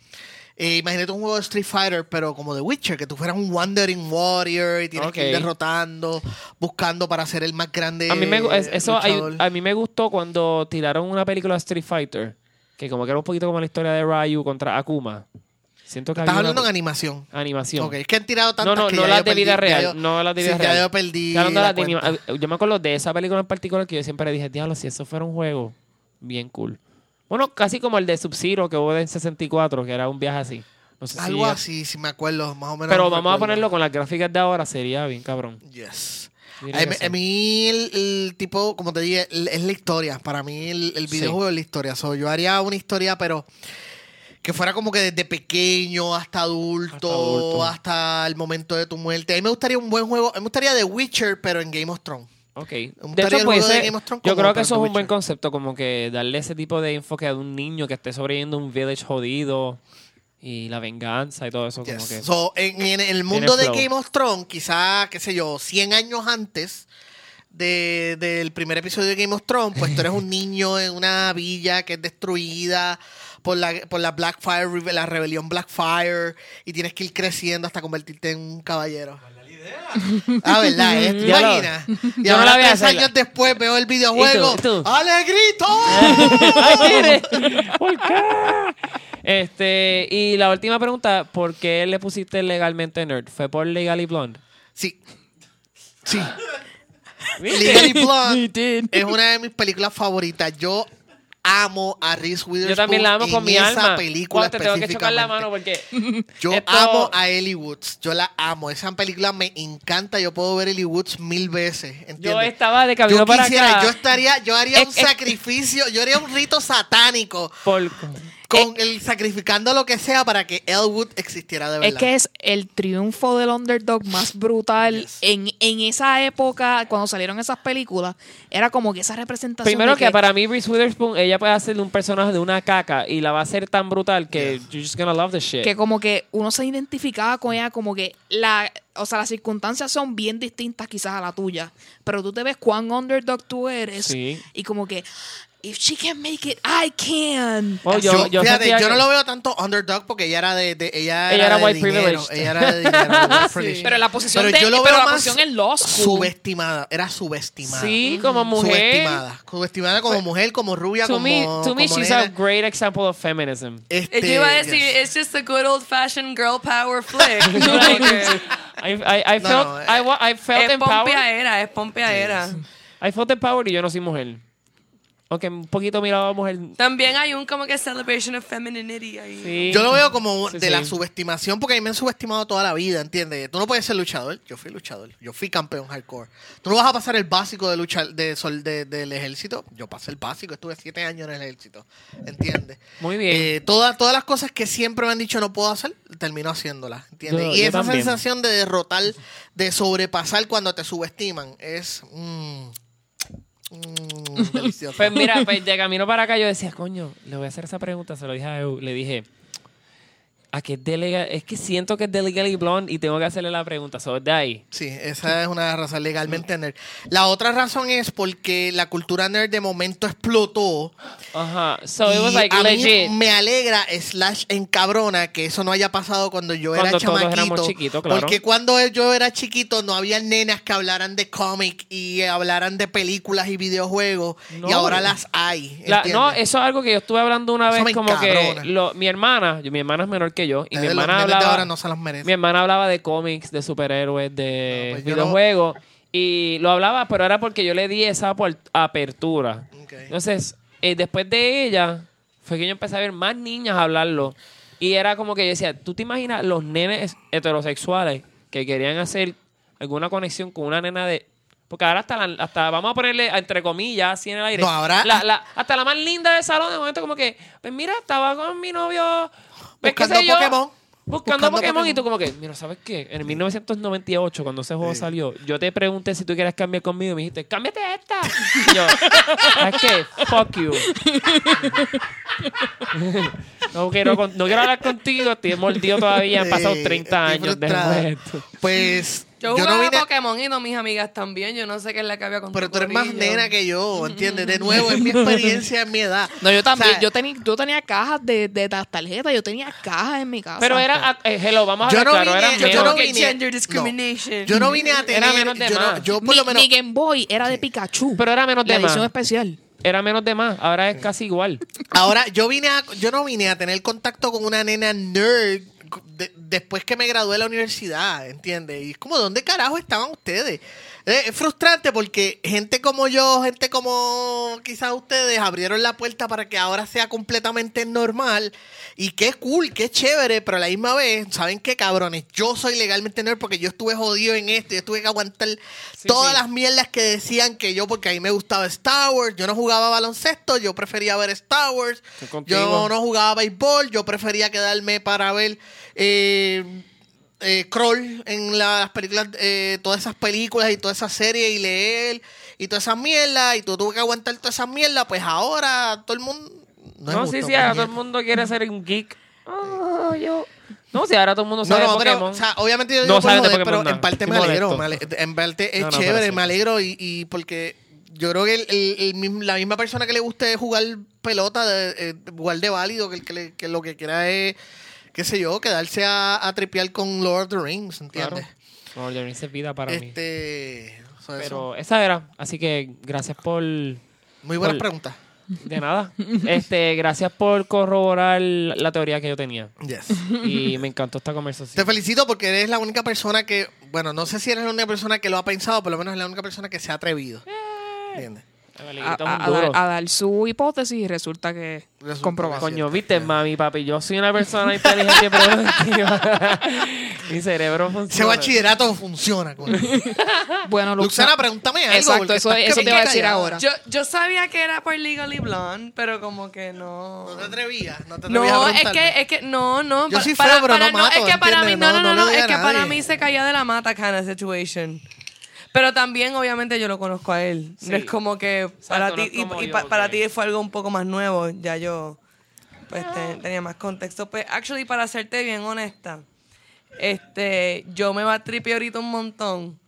eh, imagínate un juego de Street Fighter, pero como The Witcher, que tú fueras un Wandering Warrior y tienes que ir derrotando, buscando para ser el más grande. A mí me, eso hay- a mí me gustó cuando tiraron una película de Street Fighter, que como que era un poquito como la historia de Ryu contra Akuma. Siento que Estás había una hablando en animación. animación. Ok, es que han tirado tantas No, no, que no las de perdí- vida real. yo- no las de sí, vida real. ya yo perdí. Hablando la anima- Yo me acuerdo de esa película en particular que yo siempre dije, diablo, si eso fuera un juego, bien cool. Bueno, casi como el de Sub-Zero que hubo en 64, que era un viaje así. No sé si Algo ya- así, si me acuerdo, más o menos. Pero vamos a ponerlo con las gráficas de ahora, sería bien cabrón. Yes. A a mí el, el tipo, como te dije, el- es la historia. Para mí el, el Sí. videojuego es la historia. So, yo haría una historia, pero que fuera como que desde pequeño hasta adulto, Hasta el momento de tu muerte. A mí me gustaría un buen juego. A mí me gustaría The Witcher, pero en Game of Thrones. Ok. De hecho, el juego de ese- Game of Thrones yo creo que eso es un buen concepto, como que darle ese tipo de enfoque a un niño que esté sobreviviendo en un village jodido y la venganza y todo eso. Como que... So, en, en el mundo de. Game of Thrones, quizá, qué sé yo, 100 años antes de- del primer episodio de Game of Thrones, pues tú eres un [laughs] niño en una villa que es destruida por la, por la Blackfire, la rebelión Blackfire, y tienes que ir creciendo hasta convertirte en un caballero. Ah, ¿verdad? ¿eh? ¿Te [laughs] Ya lo- imaginas? Y Yo no ahora a tres años después veo el videojuego. ¿Y tú? ¿Y tú? ¡Alegrito! [laughs] ¿Por qué? Este, y la última pregunta, ¿por qué le pusiste legalmente nerd? ¿Fue por Legally Blonde? sí. Sí. Legally Blonde [laughs] es una de mis películas favoritas. Yo amo a Reese Witherspoon. Yo también la amo en con mi esa alma. película te tengo que chocar la mano porque [laughs] Yo esto- amo a Ellie Woods. Yo la amo. Esa película me encanta. Yo puedo ver Ellie Woods mil veces. yo ¿entiendes? estaba de camino Yo para quisiera, acá. yo estaría, yo haría un es- sacrificio, yo haría un rito satánico por- con el sacrificando lo que sea para que Elwood existiera de verdad. Es que es el triunfo del underdog más brutal Yes. en, en esa época, cuando salieron esas películas, era como que esa representación. Primero de que, para mí Reese Witherspoon, ella puede hacer un personaje de una caca y la va a hacer tan brutal que you're just gonna love the shit. que como que uno se identificaba con ella como que la o sea las circunstancias son bien distintas quizás a la tuya pero tú te ves cuán underdog tú eres Sí. y como que if she can make it, I can. Bueno, yo, yo, yo fíjate, yo no lo veo tanto underdog porque ella era de, de- ella, Ella era de white dinero, privileged. ella era de dinero, white [laughs] privileged. Pero la posición Pero de- yo lo pero veo la más posición en law school. subestimada, era subestimada. Sí, como mujer. Subestimada, subestimada como mujer, como rubia, To como me, to me como she's nena. a great example of feminism. Este, Yo iba a decir, yes. it's just a good old fashioned girl power flick. [laughs] [laughs] I, I, I No, felt, no, I, wa- I felt es empowered. pompeadera, es pompeadera. I felt empowered y yo no soy mujer. Aunque un poquito miraba a mujer. También hay un como que celebration of femininity ahí. Sí. Yo lo veo como Sí, de sí. la subestimación, porque a mí me han subestimado toda la vida, ¿entiendes? Tú no puedes ser luchador. Yo fui luchador. Yo fui campeón hardcore. Tú no vas a pasar el básico de luchar de, sol- de- del ejército. Yo pasé el básico. Estuve siete años en el ejército. ¿Entiendes? Muy bien. Eh, todas, todas las cosas que siempre me han dicho no puedo hacer, termino haciéndolas. ¿Entiendes? Yo- y yo esa también. sensación de derrotar, de sobrepasar cuando te subestiman, es... mm, mm. Pues mira, pues de camino para acá yo decía, coño, le voy a hacer esa pregunta. Se lo dije a Eu. Le dije, ¿a qué es delega? Es que siento que es de Legally Blonde y tengo que hacerle la pregunta. So, de ahí. Sí, esa es una razón legalmente nerd. La otra razón es porque la cultura nerd de momento explotó. Ajá. So it was like a mí legit. me alegra, slash encabrona, que eso no haya pasado cuando yo era Cuando todos chamaquito. éramos chiquitos, claro. Porque cuando yo era chiquito no había nenas que hablaran de cómic y hablaran de películas y videojuegos. No. Y ahora las hay. La- no, eso es algo que yo estuve hablando una vez como encabrona. que lo- mi hermana, yo- mi hermana es menor que yo y mi hermana de hablaba ahora no se los merecen. mi hermana hablaba de cómics, de superhéroes, de No, pues no- videojuegos y lo hablaba, pero era porque yo le di esa apertura. Entonces, eh, después de ella fue que yo empecé a ver más niñas hablarlo y era como que yo decía, ¿tú te imaginas los nenes heterosexuales que querían hacer alguna conexión con una nena de porque ahora hasta, la- hasta vamos a ponerle entre comillas así en el aire. No, ahora- la, la- hasta la más linda del salón de momento como que, pues mira, estaba con mi novio pues, qué Buscando sé yo, Pokémon. Buscando, Buscando Pokémon, y tú como que, mira, ¿sabes qué? En el 1998, cuando ese juego Sí. salió, yo te pregunté si tú quieres cambiar conmigo y me dijiste, cámbiate esta. [laughs] Y yo, ¿sabes qué? Fuck you. [laughs] no, quiero, no quiero hablar contigo, estoy mordido todavía, han pasado Sí, 30 estoy años después. Pues Yo yo, jugaba no vine... Pokémon y no mis amigas también. Yo no sé qué es la que había con Pero tu tú eres más nena que yo, ¿entiendes? De [laughs] nuevo, es mi experiencia, es mi edad. No, yo también. O sea, yo, tenía, yo tenía cajas de, de las tarjetas. Yo tenía cajas en mi casa. Pero era, eh, hello, vamos a Yo no claro, vine- era yo menos. no vine- gender no. discrimination. Yo no vine a tener. menos de yo, no- más. yo por mi, lo menos. mi Game Boy era de Pikachu. Pero era menos la de más. edición especial. Era menos de más, ahora es casi igual. Ahora, yo vine a, yo no vine a tener contacto con una nena nerd de- después que me gradué de la universidad, ¿entiendes? Y es como, ¿dónde carajo estaban ustedes? Eh, Es frustrante porque gente como yo, gente como quizás ustedes abrieron la puerta para que ahora sea completamente normal. Y qué cool, qué chévere, pero a la misma vez, ¿saben qué cabrones? Yo soy legalmente nerd porque yo estuve jodido en esto, yo tuve que aguantar todas sí. las mierdas que decían que yo, porque a mí me gustaba Star Wars, yo no jugaba baloncesto, yo prefería ver Star Wars, yo no jugaba béisbol, yo prefería quedarme para ver eh, eh, Kroll en las películas, eh, todas esas películas y todas esas series y leer y todas esas mierdas y tú tuve que aguantar todas esas mierdas, pues ahora todo el mundo... No, No, sí, justo, sí, ahora todo el mundo quiere ser un geek. Oh, yo. No, sí, ahora todo el mundo No, sabe no, pero, Pokémon. o sea, obviamente yo No digo por joder, Pokémon pero en parte me alegro, me en parte es No, no, chévere, me alegro y, y porque yo creo que el- el- el la misma persona que le guste jugar pelota, de, eh, igual de válido, que, que, le- que lo que quiera es, qué sé yo, quedarse a, a tripear con Lord of the Rings, Claro. ¿entiendes? No, ya no hice vida para mí. Este, eso. Pero esa era. Así que gracias por. Muy buenas por- preguntas. De nada. [laughs] este, gracias por corroborar la teoría que yo tenía. Yes. Y me encantó esta Te conversación. felicito porque eres la única persona que, bueno, no sé si eres la única persona que lo ha pensado, por lo menos es la única persona que se ha atrevido. ¿Entiendes? A, dar, a dar su hipótesis y resulta que Resulta comprobado. Coño, viste, mami, papi, yo soy una persona inteligente y productiva. [laughs] Mi cerebro funciona. Ese bachillerato funciona. coño. [laughs] Bueno, Luxana, Luxana, pregúntame algo. Exacto, eso- eso te iba a decir ahora. Yo, yo sabía que era por Legally Blonde, pero como que no. No te atrevías, no te atrevías a No, es que, es que, no, no. Yo pa- soy para, pero para- no mato, Es que para mí, no, no, No- no, es que para mí se caía de la mata kind of situation. Pero también, obviamente, yo lo conozco a él. Sí. No es como que para Exacto, ti, y, y yo, pa- para ti fue algo un poco más nuevo. Ya yo, pues, te- tenía más contexto. Pues, actually, para serte bien honesta, este, yo me va a tripear ahorita un montón.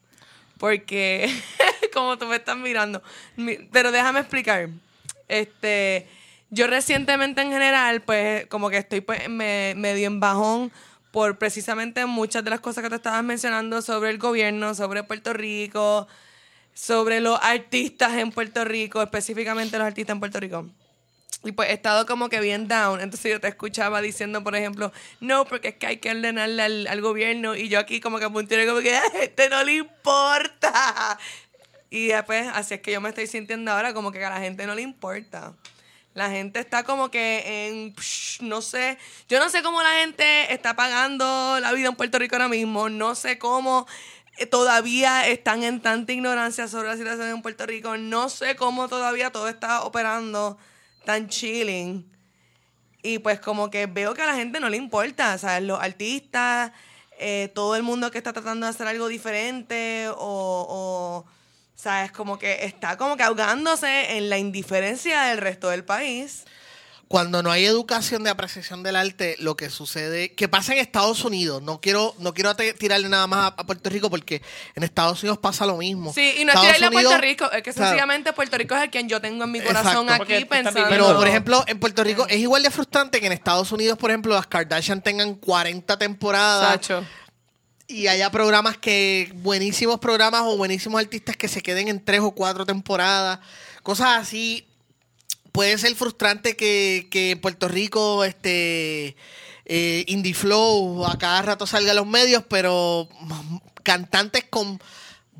Porque, [laughs] como tú me estás mirando. Mi- pero déjame explicar. Este, yo recientemente en general, pues, como que estoy pues, me, medio en bajón por precisamente muchas de las cosas que te estabas mencionando sobre el gobierno, sobre Puerto Rico, sobre los artistas en Puerto Rico, específicamente los artistas en Puerto Rico. Y pues he estado como que bien down. Entonces yo te escuchaba diciendo, por ejemplo, no, porque es que hay que ordenarle al, al gobierno. Y yo aquí como que apunté como que a este no le importa. Y después, así es que yo me estoy sintiendo ahora como que a la gente no le importa. La gente está como que en, psh, no sé, yo no sé cómo la gente está pagando la vida en Puerto Rico ahora mismo, no sé cómo eh, todavía están en tanta ignorancia sobre la situación en Puerto Rico, no sé cómo todavía todo está operando tan chilling. Y pues como que veo que a la gente no le importa, ¿sabes? Los artistas, eh, todo el mundo que está tratando de hacer algo diferente o, o, ¿sabes? Como que está como que ahogándose en la indiferencia del resto del país. Cuando no hay educación de apreciación del arte, lo que sucede, que pasa en Estados Unidos, no quiero, no quiero tirarle nada más a, a Puerto Rico porque en Estados Unidos pasa lo mismo. Sí, y no es Estados tirarle a Puerto Unidos- Rico, es que claro. sencillamente Puerto Rico es el quien yo tengo en mi corazón Exacto. Aquí pensando. Pero, por ejemplo, en Puerto Rico es igual de frustrante que en Estados Unidos, por ejemplo, las Kardashian tengan 40 temporadas Sacho. Y haya programas que, buenísimos programas o buenísimos artistas que se queden en tres o cuatro temporadas, cosas así. Puede ser frustrante que, que en Puerto Rico, este, eh, Indie Flow a cada rato salga a los medios, pero cantantes con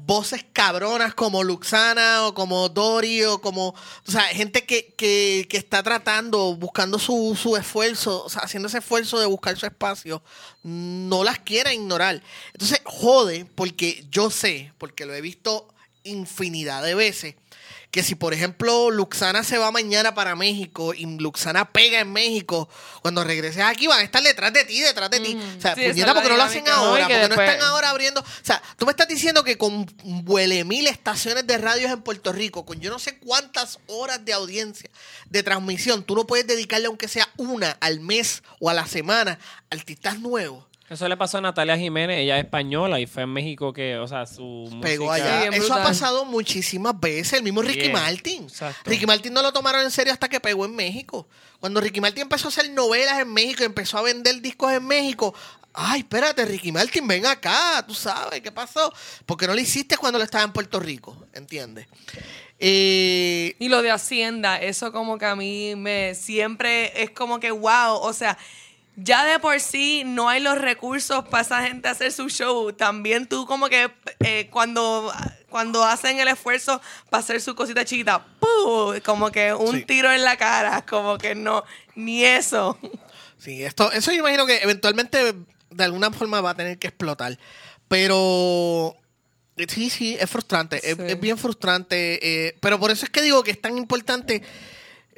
voces cabronas como Luxana o como Dori o como, o sea, gente que, que, que está tratando, buscando su, su esfuerzo, o sea, haciendo ese esfuerzo de buscar su espacio, no las quiera ignorar. Entonces, jode, porque yo sé, porque lo he visto infinidad de veces, que si por ejemplo Luxana se va mañana para México y Luxana pega en México, cuando regreses aquí van a estar detrás de ti, detrás de ti. O sea, Sí, puñeta, porque no lo hacen ahora, porque no están ahora abriendo. O sea, tú me estás diciendo que con huele mil estaciones de radios en Puerto Rico, con yo no sé cuántas horas de audiencia, de transmisión, tú no puedes dedicarle aunque sea una al mes o a la semana artistas nuevos. Eso le pasó a Natalia Jiménez, ella es española y fue en México que, o sea, su Pegó música- allá. Eso ha pasado muchísimas veces. El mismo Ricky Martin. exacto. Ricky Martin no lo tomaron en serio hasta que pegó en México. Cuando Ricky Martin empezó a hacer novelas en México y empezó a vender discos en México. Ay, espérate, Ricky Martin, ven acá, tú sabes, ¿qué pasó? Porque no lo hiciste cuando lo estaba en Puerto Rico, ¿entiendes? Eh, Y lo de Hacienda, eso como que a mí me siempre es como que wow, o sea, ya de por sí no hay los recursos para esa gente hacer su show. También tú como que eh, cuando, cuando hacen el esfuerzo para hacer su cosita chiquita, ¡pum! como que un Sí. tiro en la cara, como que no, ni eso. Sí, esto, eso yo imagino que eventualmente de alguna forma va a tener que explotar. Pero sí, sí, es frustrante. Es bien frustrante. eh, pero por eso es que digo que es tan importante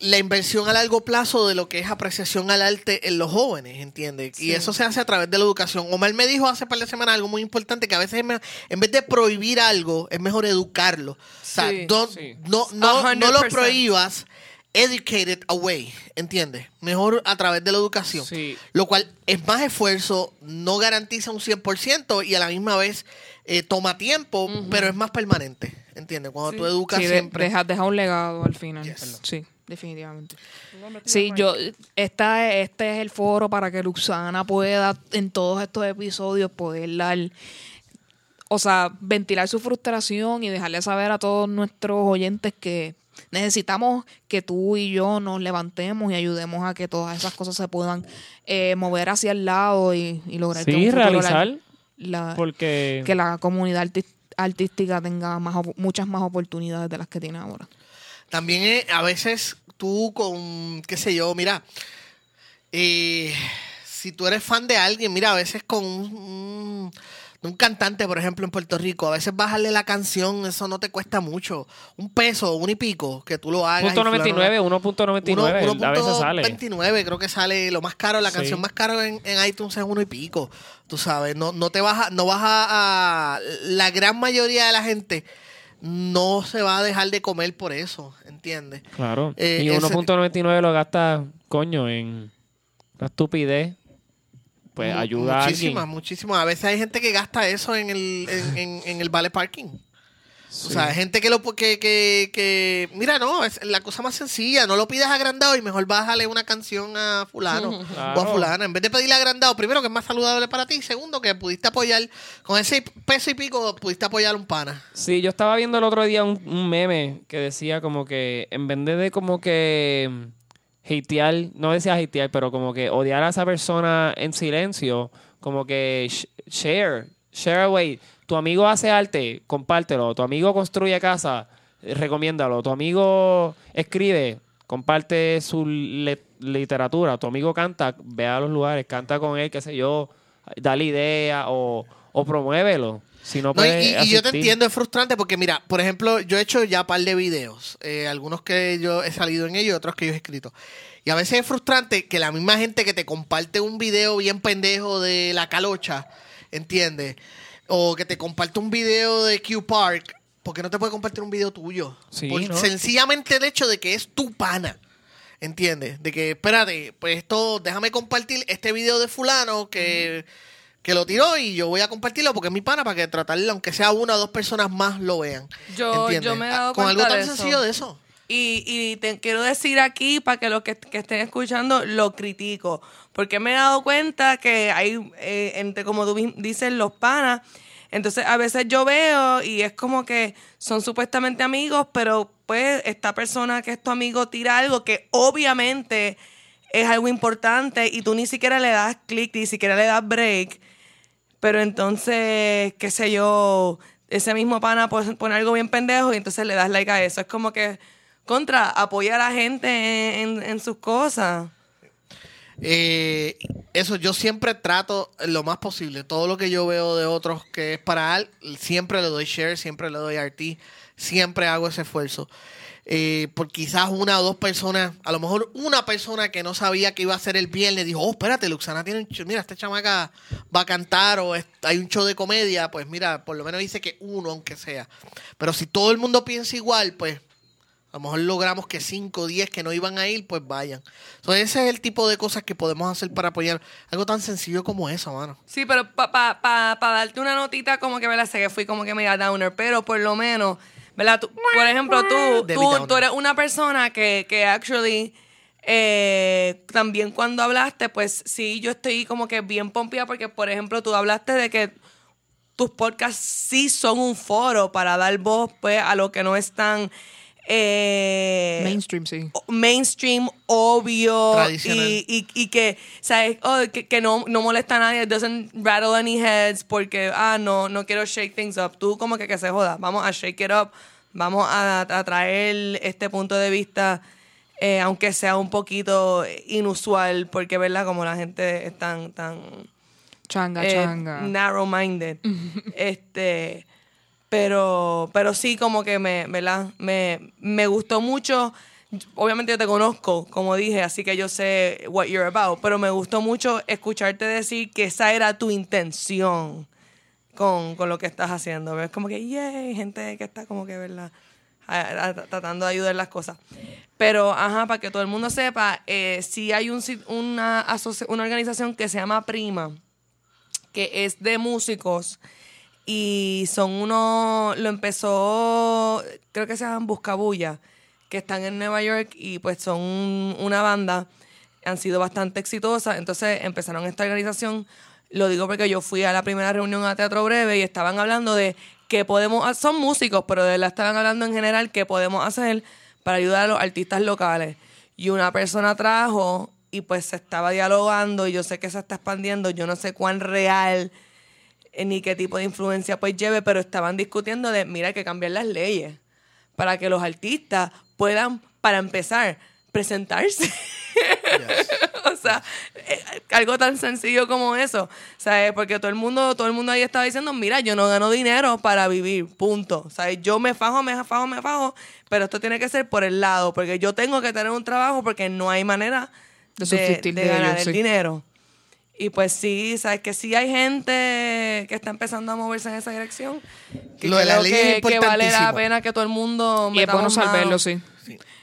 la inversión a largo plazo de lo que es apreciación al arte en los jóvenes, ¿entiendes? Y eso se hace a través de la educación. Omar me dijo hace par de semanas algo muy importante, que a veces en vez de prohibir algo, es mejor educarlo. O sea, Sí. don't- Sí. no, no, no lo 100%. prohíbas, educate it away, ¿entiendes? Mejor a través de la educación. Lo cual es más esfuerzo, no garantiza un 100% y a la misma vez eh, toma tiempo, pero es más permanente, ¿entiendes? Cuando tú educas siempre... deja, deja un legado al final. Yes. Sí, definitivamente. Sí, yo, esta, este es el foro para que Luxana pueda en todos estos episodios poder dar, o sea, ventilar su frustración y dejarle saber a todos nuestros oyentes que necesitamos que tú y yo nos levantemos y ayudemos a que todas esas cosas se puedan eh, mover hacia el lado y, y lograr que Sí, un la- realizar, la- porque... que la comunidad artística tenga más muchas más oportunidades de las que tiene ahora. También eh, a veces tú con, qué sé yo, mira, eh, si tú eres fan de alguien, mira, a veces con un, un- un cantante, por ejemplo, en Puerto Rico, a veces bajarle la canción, eso no te cuesta mucho. Un peso, un y pico, que tú lo hagas. Punto y fulano- 99, 1.99, Uno- a veces sale. 1.29 creo que sale lo más caro, la Sí. canción más cara en, en iTunes es uno y pico. Tú sabes, no, no te vas a, no vas a, a- la gran mayoría de la gente no se va a dejar de comer por eso, ¿entiendes? Claro. Eh, y ese- 1.99 lo gasta, coño, en la estupidez. Pues ayuda a Muchísimas, muchísimas. A veces hay gente que gasta eso en el, en, en- en el vale parking. O sea, gente que lo que, que, que mira, no, es la cosa más sencilla, no lo pidas agrandado y mejor bájale una canción a fulano o a fulana. En vez de pedirle agrandado, primero que es más saludable para ti, segundo que pudiste apoyar, con ese peso y pico pudiste apoyar a un pana. Sí, yo estaba viendo el otro día un, un meme que decía como que en vez de como que hatear, no decía hatear, pero como que odiar a esa persona en silencio, como que sh- share, share away. Tu amigo hace arte, compártelo. Tu amigo construye casa, eh, recomiéndalo. Tu amigo escribe, comparte su literatura. Tu amigo canta, ve a los lugares, canta con él, qué sé yo, dale idea o, o promuévelo. Si no No, y, yo te entiendo, es frustrante porque, mira, por ejemplo, yo he hecho ya un par de videos, eh, algunos que yo he salido en ellos, otros que yo he escrito. Y a veces es frustrante que la misma gente que te comparte un video bien pendejo de la calocha, ¿entiendes? O que te comparte un video de Q Park, ¿por qué no te puede compartir un video tuyo? Sí, Por ¿no? Sencillamente el hecho de que es tu pana. ¿Entiendes? De que, espérate, pues esto, déjame compartir este video de fulano que, que lo tiró y yo voy a compartirlo porque es mi pana para que tratarle, aunque sea una o dos personas más, lo vean. Yo- ¿Entiendes? yo me he dado Con algo cuenta tan de eso. sencillo de eso. Y, y te quiero decir aquí, para que los que, estén escuchando, lo critico. Porque me he dado cuenta que hay, eh, entre como tú di- dices, los panas. Entonces, a veces yo veo y es como que son supuestamente amigos, pero pues esta persona que es tu amigo tira algo que obviamente es algo importante y tú ni siquiera le das clic, ni siquiera le das break. Pero entonces, qué sé yo, ese mismo pana pone algo bien pendejo y entonces le das like a eso. Es como que contra, apoya a la gente en, sus cosas. Eh, eso yo siempre trato lo más posible. Todo lo que yo veo de otros que es para al, siempre le doy share, siempre le doy RT, siempre hago ese esfuerzo. Eh, por quizás una o dos personas, a lo mejor una persona que no sabía que iba a ser el viernes dijo, oh, espérate, Luxana tiene un show, mira, esta chamaca va a cantar o hay un show de comedia, pues mira, por lo menos dice que uno, aunque sea. Pero si todo el mundo piensa igual, pues a lo mejor logramos que 5 o 10 que no iban a ir, pues vayan. Entonces, ese es el tipo de cosas que podemos hacer para apoyar. Algo tan sencillo como eso, mano. Sí, pero para pa, pa, pa darte una notita como que, ¿verdad? Sé que fui como que media downer, pero por lo menos, ¿verdad? Tú- por ejemplo, tú, tú, tú eres una persona que, que actually, eh, también cuando hablaste, pues sí, yo estoy como que bien pompía porque, por ejemplo, tú hablaste de que tus podcasts sí son un foro para dar voz pues, a lo que no es tan... eh, Mainstream, sí. mainstream, obvio y, y, y que, ¿sabes? Oh, que, que no, no molesta a nadie, doesn't rattle any heads porque, ah, no, no quiero shake things up. Tú como que que se joda, vamos a shake it up, vamos a, a traer este punto de vista, eh, aunque sea un poquito inusual, porque, ¿verdad? Como la gente es tan, tan Changa, eh, changa. narrow-minded. [laughs] este, pero, pero sí, como que me, ¿verdad? Me, me gustó mucho. Obviamente yo te conozco, como dije, así que yo sé what you're about, pero me gustó mucho escucharte decir que esa era tu intención con, con lo que estás haciendo. Es como que, yay, gente que está como que, ¿verdad? A- a- tratando de ayudar las cosas. Pero, ajá, para que todo el mundo sepa, eh, sí hay un, una, una organización que se llama Prima, que es de músicos y son unos, lo empezó, creo que se llaman Buscabulla, que están en Nueva York y pues son una banda, han sido bastante exitosas, entonces empezaron esta organización, lo digo porque yo fui a la primera reunión a Teatro Breve y estaban hablando de qué podemos, son músicos, pero de la estaban hablando en general qué podemos hacer para ayudar a los artistas locales. Y una persona trajo y pues se estaba dialogando y yo sé que se está expandiendo, yo no sé cuán real ni qué tipo de influencia pues lleve, pero estaban discutiendo de, mira, hay que cambiar las leyes para que los artistas puedan, para empezar, presentarse. [laughs] o sea, eh, algo tan sencillo como eso, ¿sabes? Porque todo el mundo, todo el mundo ahí estaba diciendo, mira, yo no gano dinero para vivir, punto. ¿Sabes? Yo me fajo, me fajo, me fajo, pero esto tiene que ser por el lado, porque yo tengo que tener un trabajo porque no hay manera De de, subsistir de ganar ello, el sí. dinero. Y pues sí, sabes que sí hay gente que está empezando a moverse en esa dirección. Que Lo de la creo ley que, es que vale la pena que todo el mundo Y es bueno saberlo, sí.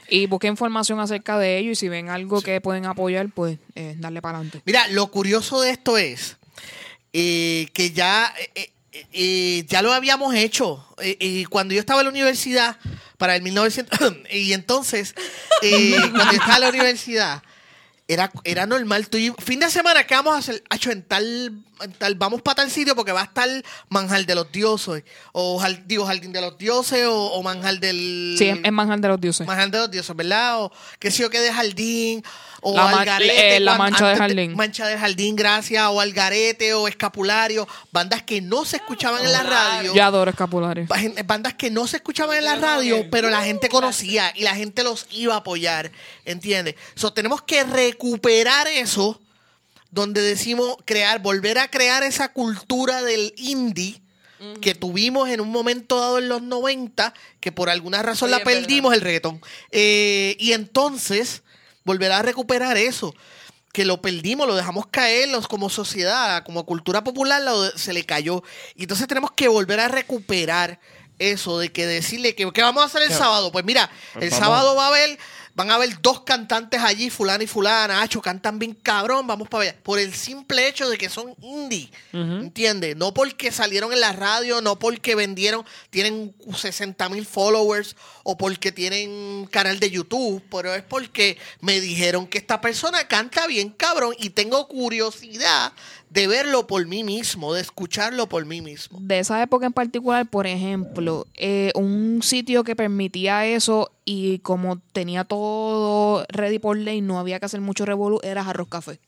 Y busquen información acerca de ello y si ven algo que pueden apoyar, pues eh, darle para adelante. Mira, lo curioso de esto es eh, que ya eh, eh, ya lo habíamos hecho. Eh, y cuando yo estaba en la universidad, para el 1900, [coughs] y entonces, eh, cuando yo estaba en la universidad, era, era normal. Tú, y- fin de semana, ¿qué vamos a hacer? Hacho, en tal, tal, vamos para tal sitio porque va a estar Manjar de los Dioses, o digo, Jardín de los Dioses, o, o Manjar del... Sí, es, Manjar de los Dioses. Manjar de los Dioses, ¿verdad? O qué sé yo, que de Jardín, o La Algarete. eh, la Mancha de Jardín. Mancha de Jardín, gracias, o Algarete, o Escapulario, bandas que no se escuchaban en la radio. Yo adoro gen- bandas que no se escuchaban en la radio, pero la gente conocía y la gente los iba a apoyar, ¿entiendes? So, tenemos que recuperar eso, donde decimos crear, volver a crear esa cultura del indie que tuvimos en un momento dado en los 90, que por alguna razón Sí, la perdimos, el reggaetón. Eh, y entonces, volver a recuperar eso que lo perdimos, lo dejamos caer como sociedad, como cultura popular, lo- se le cayó. Y entonces tenemos que volver a recuperar eso de que decirle que ¿qué vamos a hacer el sábado. Pues mira, Pues el vamos. sábado va a haber, van a haber dos cantantes allí, fulana y fulana, Hacho, cantan bien cabrón, vamos para allá. Por el simple hecho de que son indie, ¿entiendes? No porque salieron en la radio, no porque vendieron, tienen 60 mil followers o porque tienen canal de YouTube, pero es porque me dijeron que esta persona canta bien cabrón y tengo curiosidad de verlo por mí mismo, de escucharlo por mí mismo. de esa época en particular, por ejemplo, eh, un sitio que permitía eso y como tenía todo ready por ley, no había que hacer mucho revolú, era Jarros Café.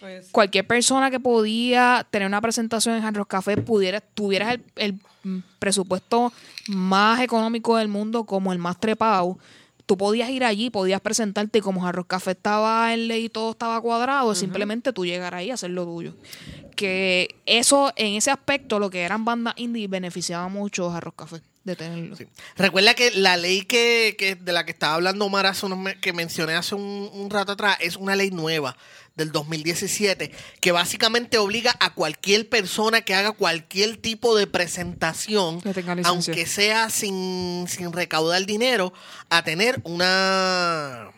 Pues, Cualquier persona que podía tener una presentación en Jarros Café, pudiera, tuvieras el, el, presupuesto más económico del mundo como el más trepado, tú podías ir allí, podías presentarte y como Jarros Café estaba en ley y todo estaba cuadrado, simplemente tú llegar ahí a hacer lo tuyo. Que eso, en ese aspecto, lo que eran bandas indie beneficiaba mucho a Jarros Café de tenerlo. Sí. Recuerda que la ley que, que de la que estaba hablando Omar hace unos que mencioné hace un, un rato atrás es una ley nueva del 2017 que básicamente obliga a cualquier persona que haga cualquier tipo de presentación, aunque sea sin, sin recaudar dinero, a tener una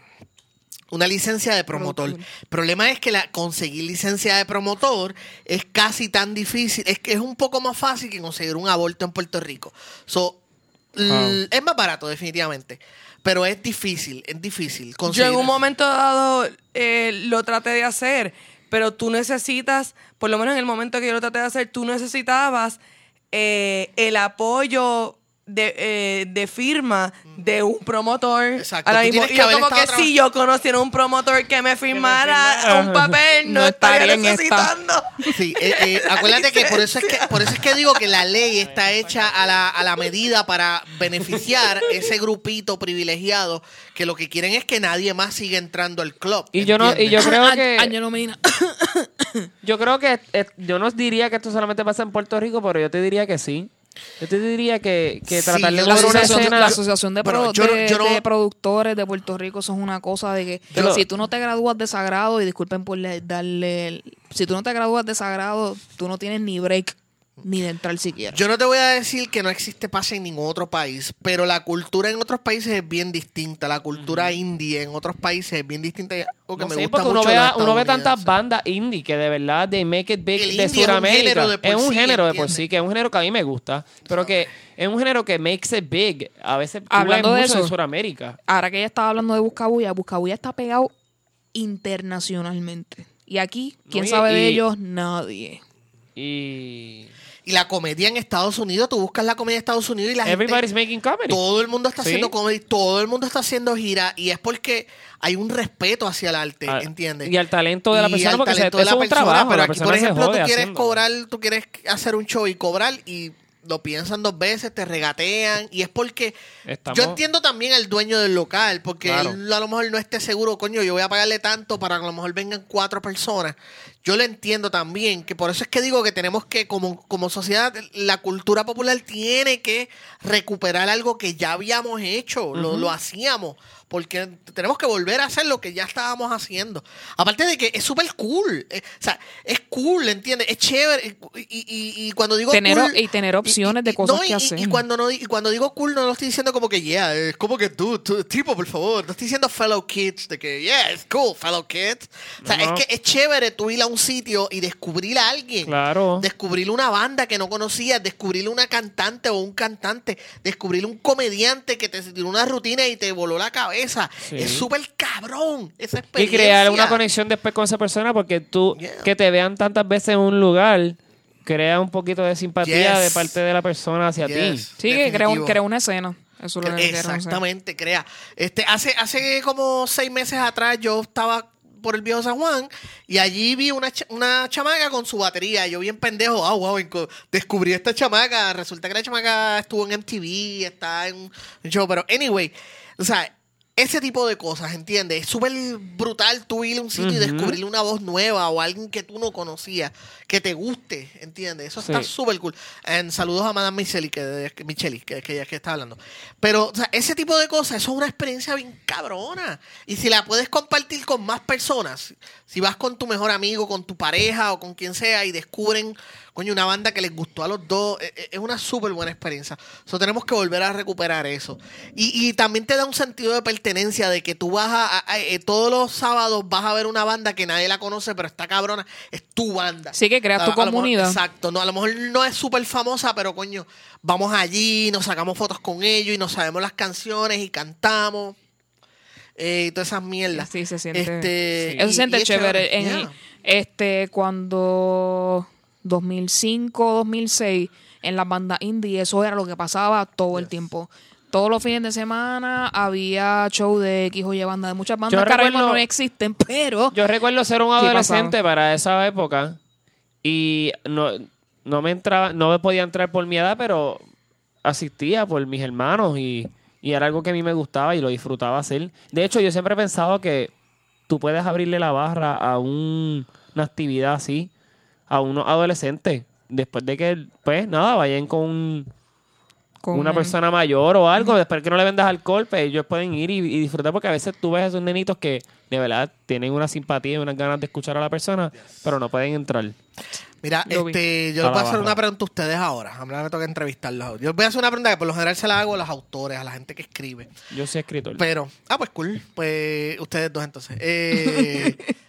una licencia de promotor. El problema es que la, conseguir licencia de promotor es casi tan difícil, es que es un poco más fácil que conseguir un aborto en Puerto Rico. So, es más barato definitivamente, pero es difícil, es difícil Yo en un momento dado eh, lo traté de hacer, pero tú necesitas, por lo menos en el momento que yo lo traté de hacer, tú necesitabas eh, el apoyo de, eh, de firma de un promotor. Exacto, Ahora tú mismo, tienes y que yo haber como que estado si yo conociera un promotor que me firmara firmara. un papel, no, No estaría estaría en esta. necesitando. Sí, eh, eh, acuérdate que por eso es que [laughs] por eso es que digo que la ley está hecha a la, a la medida para beneficiar ese grupito privilegiado que lo que quieren es que nadie más siga entrando al club. Y yo no, y ¿entiendes? yo creo que Ángelo Medina. [coughs] yo creo que eh, yo no diría que esto solamente pasa en Puerto Rico, pero yo te diría que sí. Yo te diría que, que Sí, tratar de la, lograr una asociación, escena la asociación de, pro- yo no- de- yo no- de productores de Puerto Rico eso es una cosa de que Pero- si tú no te gradúas de sagrado y disculpen por le- darle si tú no te gradúas de sagrado tú no tienes ni break ni de entrar siquiera Yo no te voy a decir que no existe pase en ningún otro país, pero la cultura en otros países es bien distinta. La cultura indie en otros países es bien distinta. algo que No me sé, gusta porque uno mucho ve, de a- los uno ve tantas bandas indie que de verdad they make it big El de Sudamérica. Es un sí, género de por sí, que es un género que a mí me gusta, pero que es un género que makes it big. A veces Hablando de mucho eso. de Sudamérica. ahora que ella estaba hablando de Buscabulla Buscabulla está pegado internacionalmente y aquí quién y- sabe de ellos nadie Y Y la comedia en Estados Unidos, tú buscas la comedia en Estados Unidos y la everybody's gente... making comedy. Todo el mundo está Sí. haciendo comedy, todo el mundo está haciendo gira y es porque hay un respeto hacia el arte, Ah, ¿entiendes? y al talento de la Y persona, porque se- de la es un persona, trabajo, Pero aquí, por ejemplo, tú quieres haciendo. cobrar, tú quieres hacer un show y cobrar y lo piensan dos veces, te regatean y es porque Estamos- yo entiendo también al dueño del local porque Claro. él a lo mejor no esté seguro, coño, yo voy a pagarle tanto para que a lo mejor vengan cuatro personas. Yo lo entiendo también, que por eso es que digo que tenemos que, como, como sociedad, la cultura popular tiene que recuperar algo que ya habíamos hecho, lo, lo hacíamos, porque tenemos que volver a hacer lo que ya estábamos haciendo. Aparte de que es súper cool, eh, o sea, es cool, ¿entiendes? Es chévere. Y, y- y- y cuando digo Tener- cool... y tener opciones de cosas no, y- que y- hacer. Y cuando, no, y cuando digo cool, no lo estoy diciendo como que, yeah, es como que tú, tú, tipo, por favor. No estoy diciendo fellow kids, de que, yeah, it's cool, fellow kids. O sea, No. es que es chévere tú ir a un un sitio y descubrir a alguien. Claro. Descubrir una banda que no conocías, descubrir una cantante o un cantante, descubrir un comediante que te tiró una rutina y te voló la cabeza. Sí. Es súper cabrón esa Y experiencia. crear una conexión después con esa persona porque tú, Yeah. que te vean tantas veces en un lugar, crea un poquito de simpatía Yes. de parte de la persona hacia ti. Sí, que crea, un- crea una escena. Eso es lo que. Exactamente, crea. Este, hace, hace como seis meses atrás yo estaba por el viejo San Juan y allí vi una, una chamaca con su batería. Yo bien pendejo, ah, wow, descubrí esta chamaca. Resulta que la chamaca estuvo en MTV, está en un show, pero anyway, o sea, ese tipo de cosas, ¿entiendes? Es súper brutal tú ir a un sitio y descubrir una voz nueva o alguien que tú no conocías, que te guste, ¿entiendes? Eso está súper cool. En saludos a Madame Micheli, que, Micheli, que, que ella que está hablando. Pero, o sea, ese tipo de cosas, eso es una experiencia bien cabrona. Y si la puedes compartir con más personas, si vas con tu mejor amigo, con tu pareja o con quien sea y descubren, coño, una banda que les gustó a los dos, e- e- es una súper buena experiencia. So, tenemos que volver a recuperar eso. Y, y también te da un sentido de pertenencia de que tú vas a, a- a- eh, todos los sábados vas a ver una banda que nadie la conoce, pero está cabrona, es tu banda. Sí, que creas tu mejor- comunidad. exacto, no, a lo mejor no es súper famosa, pero coño, vamos allí, nos sacamos fotos con ellos y nos sabemos las canciones y cantamos. Eh, y todas esas mierdas. Sí, se siente- Este, Eso se siente chévere. En, yeah. este, cuando 2005, 2006, en las bandas indie, eso era lo que pasaba todo el tiempo. Todos los fines de semana había show de X o Y banda de muchas bandas Yo que ahora mismo no existen, [laughs] pero Yo recuerdo ser un Sí, adolescente para esa época y no, no me entraba, no me podía entrar por mi edad, pero asistía por mis hermanos y, y era algo que a mí me gustaba y lo disfrutaba hacer. De hecho, yo siempre he pensado que tú puedes abrirle la barra a un- una actividad así a unos adolescentes después de que, pues nada, vayan con con una persona mayor o algo, después que no le vendas alcohol, pues ellos pueden ir y, y disfrutar porque a veces tú ves a esos nenitos que de verdad tienen una simpatía y unas ganas de escuchar a la persona, pero no pueden entrar. Mira, Lo vi. este, yo les voy a hacer una pregunta a ustedes ahora. A mí me toca entrevistarlos. Yo voy a hacer una pregunta que por lo general se la hago a los autores, a la gente que escribe. Yo soy escritor. Pero, ah, pues cool. Pues ustedes dos entonces. Eh, [laughs]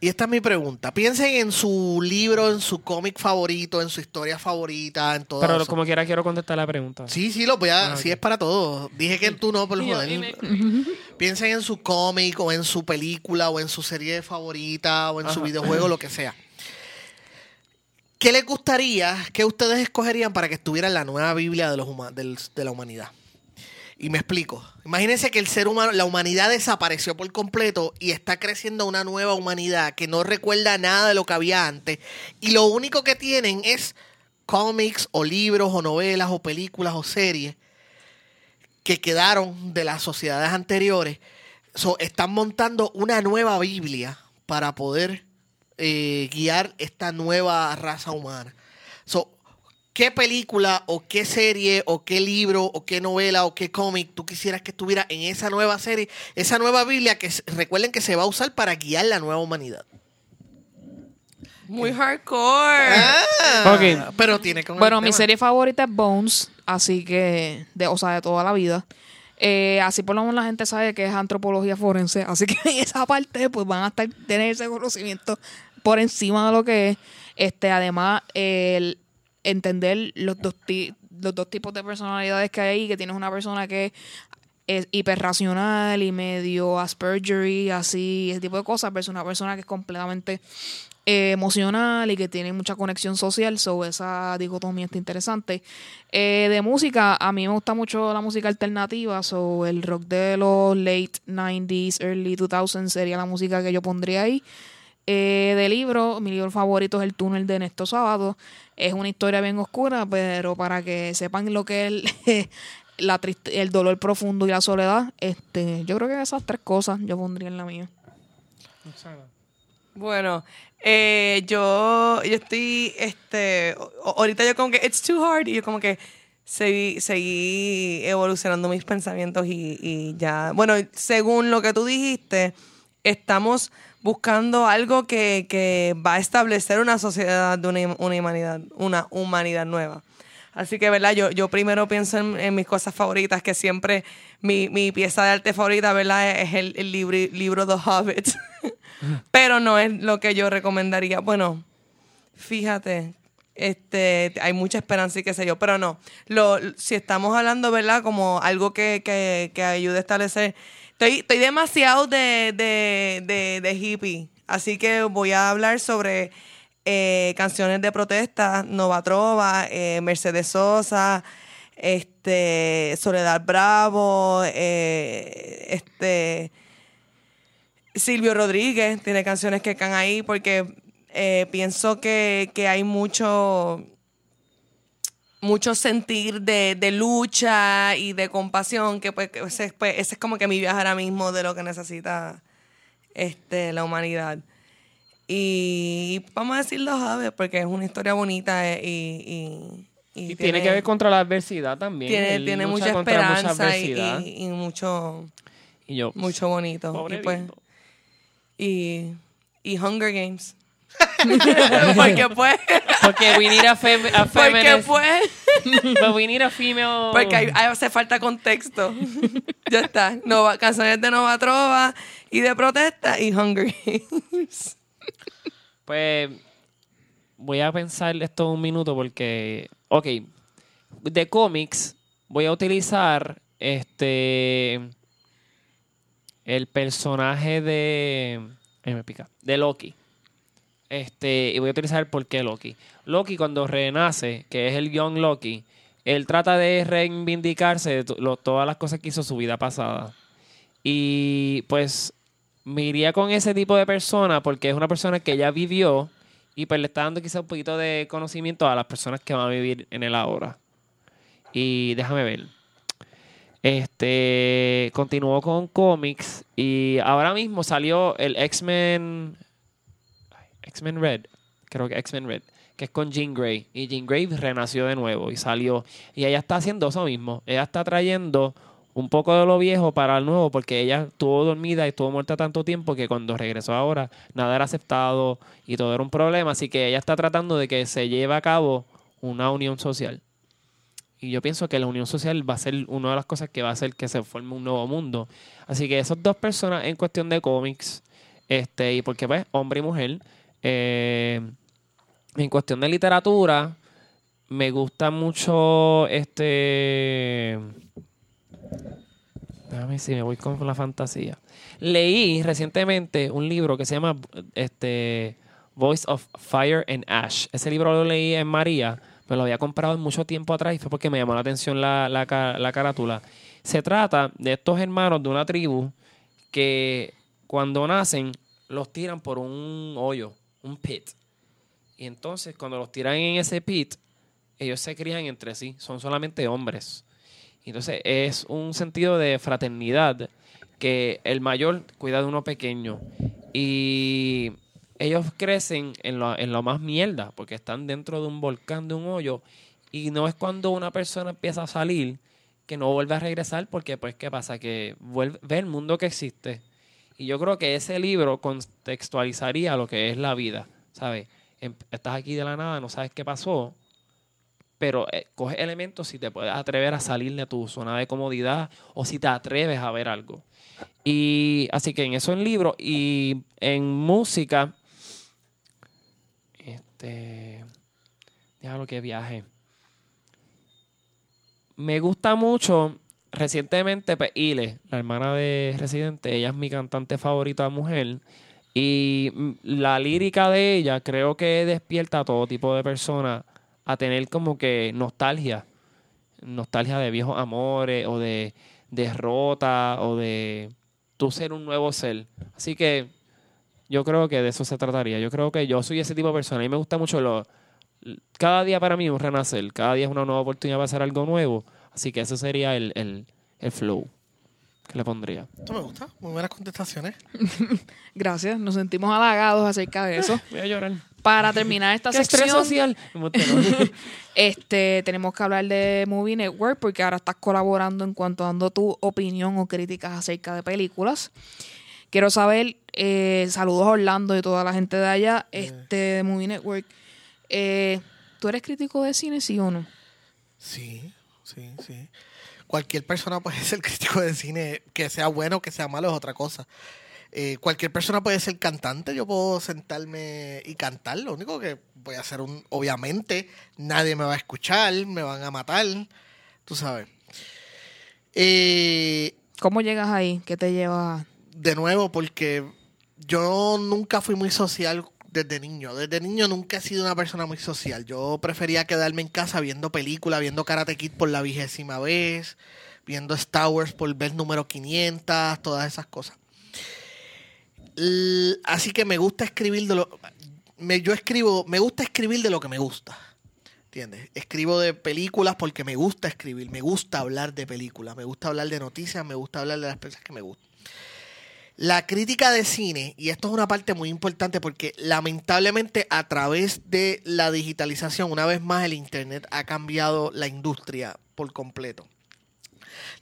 y esta es mi pregunta. Piensen en su libro, en su cómic favorito, en su historia favorita, en todo pero eso. como quiera quiero contestar la pregunta. Sí, sí, lo voy a. Ah, Sí, es para todos. Dije que tú no, por joder. [laughs] Piensen en su cómic, o en su película, o en su serie favorita, o en su videojuego, lo que sea. ¿Qué les gustaría, qué ustedes escogerían para que estuviera en la nueva Biblia de, los huma- del- de la humanidad? Y me explico. Imagínense que el ser humano, la humanidad desapareció por completo y está creciendo una nueva humanidad que no recuerda nada de lo que había antes. Y lo único que tienen es cómics o libros o novelas o películas o series que quedaron de las sociedades anteriores. So, están montando una nueva Biblia para poder eh, guiar esta nueva raza humana. So, ¿Qué película o qué serie o qué libro o qué novela o qué cómic tú quisieras que estuviera en esa nueva serie, esa nueva Biblia que recuerden que se va a usar para guiar la nueva humanidad? Muy hardcore. Ah. Pero tiene el Bueno, mi serie favorita es Bones, así que, de, o sea, de toda la vida. Eh, así por lo menos la gente sabe que es antropología forense, así que [laughs] en esa parte pues van a estar, tener ese conocimiento por encima de lo que es. Este, además, el entender los dos, ti- los dos tipos de personalidades que hay que tienes una persona que es hiperracional y medio Asperger, así, ese tipo de cosas, versus una persona que es completamente eh, emocional y que tiene mucha conexión social, so esa dicotomía está interesante. Eh, de música, a mí me gusta mucho la música alternativa, so el rock de los late 90s, early 2000s sería la música que yo pondría ahí. Eh, de libro, mi libro favorito es El túnel de Néstor Sábado. Es una historia bien oscura, pero para que sepan lo que es el, [laughs] la triste- el dolor profundo y la soledad, este, yo creo que esas tres cosas yo pondría en la mía. Bueno, eh, yo, yo estoy, este, ahorita yo como que, it's too hard, y yo como que seguí, seguí evolucionando mis pensamientos y ya, bueno, según lo que tú dijiste, estamos buscando algo que, que va a establecer una sociedad de una, una humanidad, una humanidad nueva. Así que, ¿verdad? Yo, yo primero pienso en, mis cosas favoritas, que siempre mi, mi pieza de arte favorita, ¿verdad? Es el, el libri- libro The Hobbit. [laughs] Pero no es lo que yo recomendaría. Bueno, fíjate, este, hay mucha esperanza y qué sé yo, pero no. Lo, si estamos hablando, ¿verdad? Como algo que, que, que ayude a establecer. Estoy, estoy demasiado de, de, de, hippie, así que voy a hablar sobre eh, canciones de protesta, Nova Trova, eh, Mercedes Sosa, este, Soledad Bravo, eh, este, Silvio Rodríguez tiene canciones que caen ahí porque pienso que, que hay mucho mucho sentir de, de lucha y de compasión que pues ese, pues, ese es como que mi viaje ahora mismo de lo que necesita este la humanidad. Y vamos a decir los aves porque es una historia bonita eh, y, y, Y tiene que ver contra la adversidad también. tiene, Él tiene mucha esperanza y, mucho Y yo, mucho bonito. Pobre y pues y, y Hunger Games [laughs] porque pues Porque we need a, fem a porque feminist. pues [laughs] but we need a female. Porque hay- hay- hace falta contexto. ya está. Nova, canciones de Nova Trova y de protesta y Hunger Games. Pues voy a pensar esto un minuto porque, ok, de cómics voy a utilizar este el personaje de ay, me pica, de Loki. Este, y voy a utilizar el por qué Loki. Loki cuando renace, que es el Young Loki, él trata de reivindicarse de todas las cosas que hizo su vida pasada. Y pues me iría con ese tipo de persona porque es una persona que ya vivió y pues le está dando quizá un poquito de conocimiento a las personas que van a vivir en el ahora. Y déjame ver. Este continuó con cómics y ahora mismo salió el X-Men X-Men Red, creo que X-Men Red, que es con Jean Grey y Jean Grey renació de nuevo y salió y ella está haciendo eso mismo. Ella está trayendo un poco de lo viejo para el nuevo porque ella estuvo dormida y estuvo muerta tanto tiempo que cuando regresó ahora nada era aceptado y todo era un problema. Así que ella está tratando de que se lleve a cabo una unión social. Y yo pienso que la unión social va a ser una de las cosas que va a hacer que se forme un nuevo mundo. Así que esas dos personas en cuestión de cómics, este, y porque pues, hombre y mujer, eh, en cuestión de literatura, me gusta mucho este. Déjame si me voy con la fantasía. Leí recientemente un libro que se llama este, Voice of Fire and Ash. Ese libro lo leí en María, pero lo había comprado mucho tiempo atrás y fue porque me llamó la atención la, la, la carátula. Se trata de estos hermanos de una tribu que cuando nacen los tiran por un hoyo, un pit. Y entonces cuando los tiran en ese pit, ellos se crían entre sí, son solamente hombres. Entonces es un sentido de fraternidad que el mayor cuida de uno pequeño y ellos crecen en lo, en más mierda porque están dentro de un volcán, de un hoyo y no es cuando una persona empieza a salir que no vuelve a regresar porque pues qué pasa que vuelve, ve el mundo que existe y yo creo que ese libro contextualizaría lo que es la vida, ¿sabes? Em- Estás aquí de la nada, no sabes qué pasó, pero eh, coge elementos si te puedes atrever a salir de tu zona de comodidad o si te atreves a ver algo. Y así que en eso en libro y en música, este, déjalo que viaje. Me gusta mucho recientemente pues, Ile, la hermana de Residente, ella es mi cantante favorita mujer. Y la lírica de ella creo que despierta a todo tipo de personas a tener como que nostalgia. Nostalgia de viejos amores o de derrota o de tú ser un nuevo ser. Así que yo creo que de eso se trataría. Yo creo que yo soy ese tipo de persona. Y me gusta mucho lo... Cada día para mí es un renacer. Cada día es una nueva oportunidad para hacer algo nuevo. Así que ese sería el, el, el flow que le pondría. Esto me gusta. Muy buenas contestaciones. [laughs] Gracias, nos sentimos halagados acerca de eso. Voy a llorar. Para terminar esta [laughs] ¿Qué estrés sección, social? [laughs] Este, tenemos que hablar de Movie Network porque ahora estás colaborando en cuanto a dando tu opinión o críticas acerca de películas. Quiero saber, eh, saludos a Orlando y toda la gente de allá, este, de Movie Network. Eh, ¿Tú eres crítico de cine, sí o no? Sí, sí, sí. Cualquier persona puede [laughs] ser crítico de cine, que sea bueno o que sea malo es otra cosa. Eh, cualquier persona puede ser cantante, yo puedo sentarme y cantar, lo único que voy a hacer un, obviamente, nadie me va a escuchar, me van a matar, tú sabes. Eh, ¿Cómo llegas ahí? ¿Qué te lleva? de nuevo, porque yo nunca fui muy social desde niño. Desde niño nunca he sido una persona muy social. Yo prefería quedarme en casa viendo películas, viendo Karate Kid por la vigésima vez, viendo Star Wars por vez número 500, todas esas cosas. Así que me gusta escribir de lo... Me, yo escribo, me gusta escribir de lo que me gusta. ¿Entiendes? Escribo de películas porque me gusta escribir, me gusta hablar de películas, me gusta hablar de noticias, me gusta hablar de las cosas que me gustan. La crítica de cine, y esto es una parte muy importante porque lamentablemente a través de la digitalización, una vez más el Internet ha cambiado la industria por completo.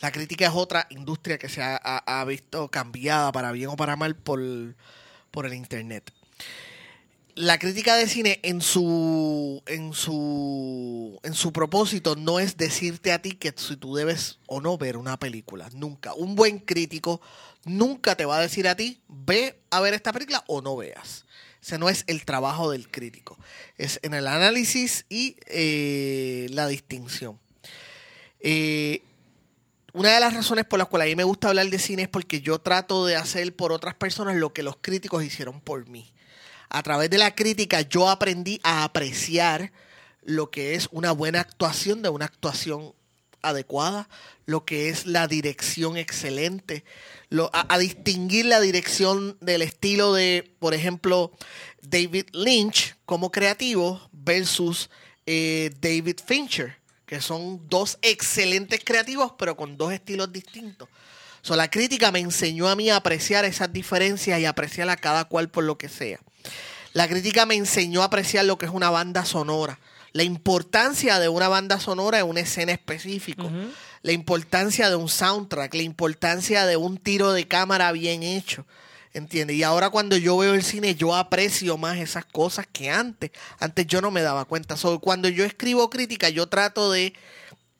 La crítica es otra industria que se ha, visto cambiada para bien o para mal por, por el Internet. La crítica de cine en su, en su en su propósito no es decirte a ti que si tú debes o no ver una película. Nunca. Un buen crítico nunca te va a decir a ti, ve a ver esta película o no veas. Ese no es el trabajo del crítico. Es en el análisis y eh, la distinción. Eh, una de las razones por las cuales a mí me gusta hablar de cine es porque yo trato de hacer por otras personas lo que los críticos hicieron por mí. A través de la crítica yo aprendí a apreciar lo que es una buena actuación de una actuación adecuada, lo que es la dirección excelente, a distinguir la dirección del estilo de, por ejemplo, David Lynch como creativo versus eh, David Fincher, que son dos excelentes creativos, pero con dos estilos distintos. So, la crítica me enseñó a mí a apreciar esas diferencias y apreciar a cada cual por lo que sea. La crítica me enseñó a apreciar lo que es una banda sonora, la importancia de una banda sonora en una escena específica, la importancia de un soundtrack, la importancia de un tiro de cámara bien hecho. ¿Entiendes? Y ahora cuando yo veo el cine, yo aprecio más esas cosas que antes. Antes yo no me daba cuenta. So, cuando yo escribo crítica, yo trato de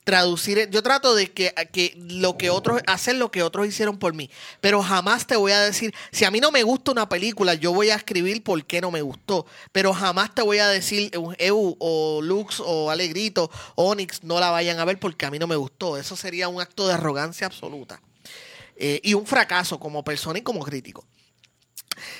traducir, yo trato de que, que lo que otros, hacer lo que otros hicieron por mí. Pero jamás te voy a decir, si a mí no me gusta una película, yo voy a escribir por qué no me gustó. Pero jamás te voy a decir, Eu o Lux o Alegrito Onyx no la vayan a ver porque a mí no me gustó. Eso sería un acto de arrogancia absoluta. Eh, y un fracaso como persona y como crítico.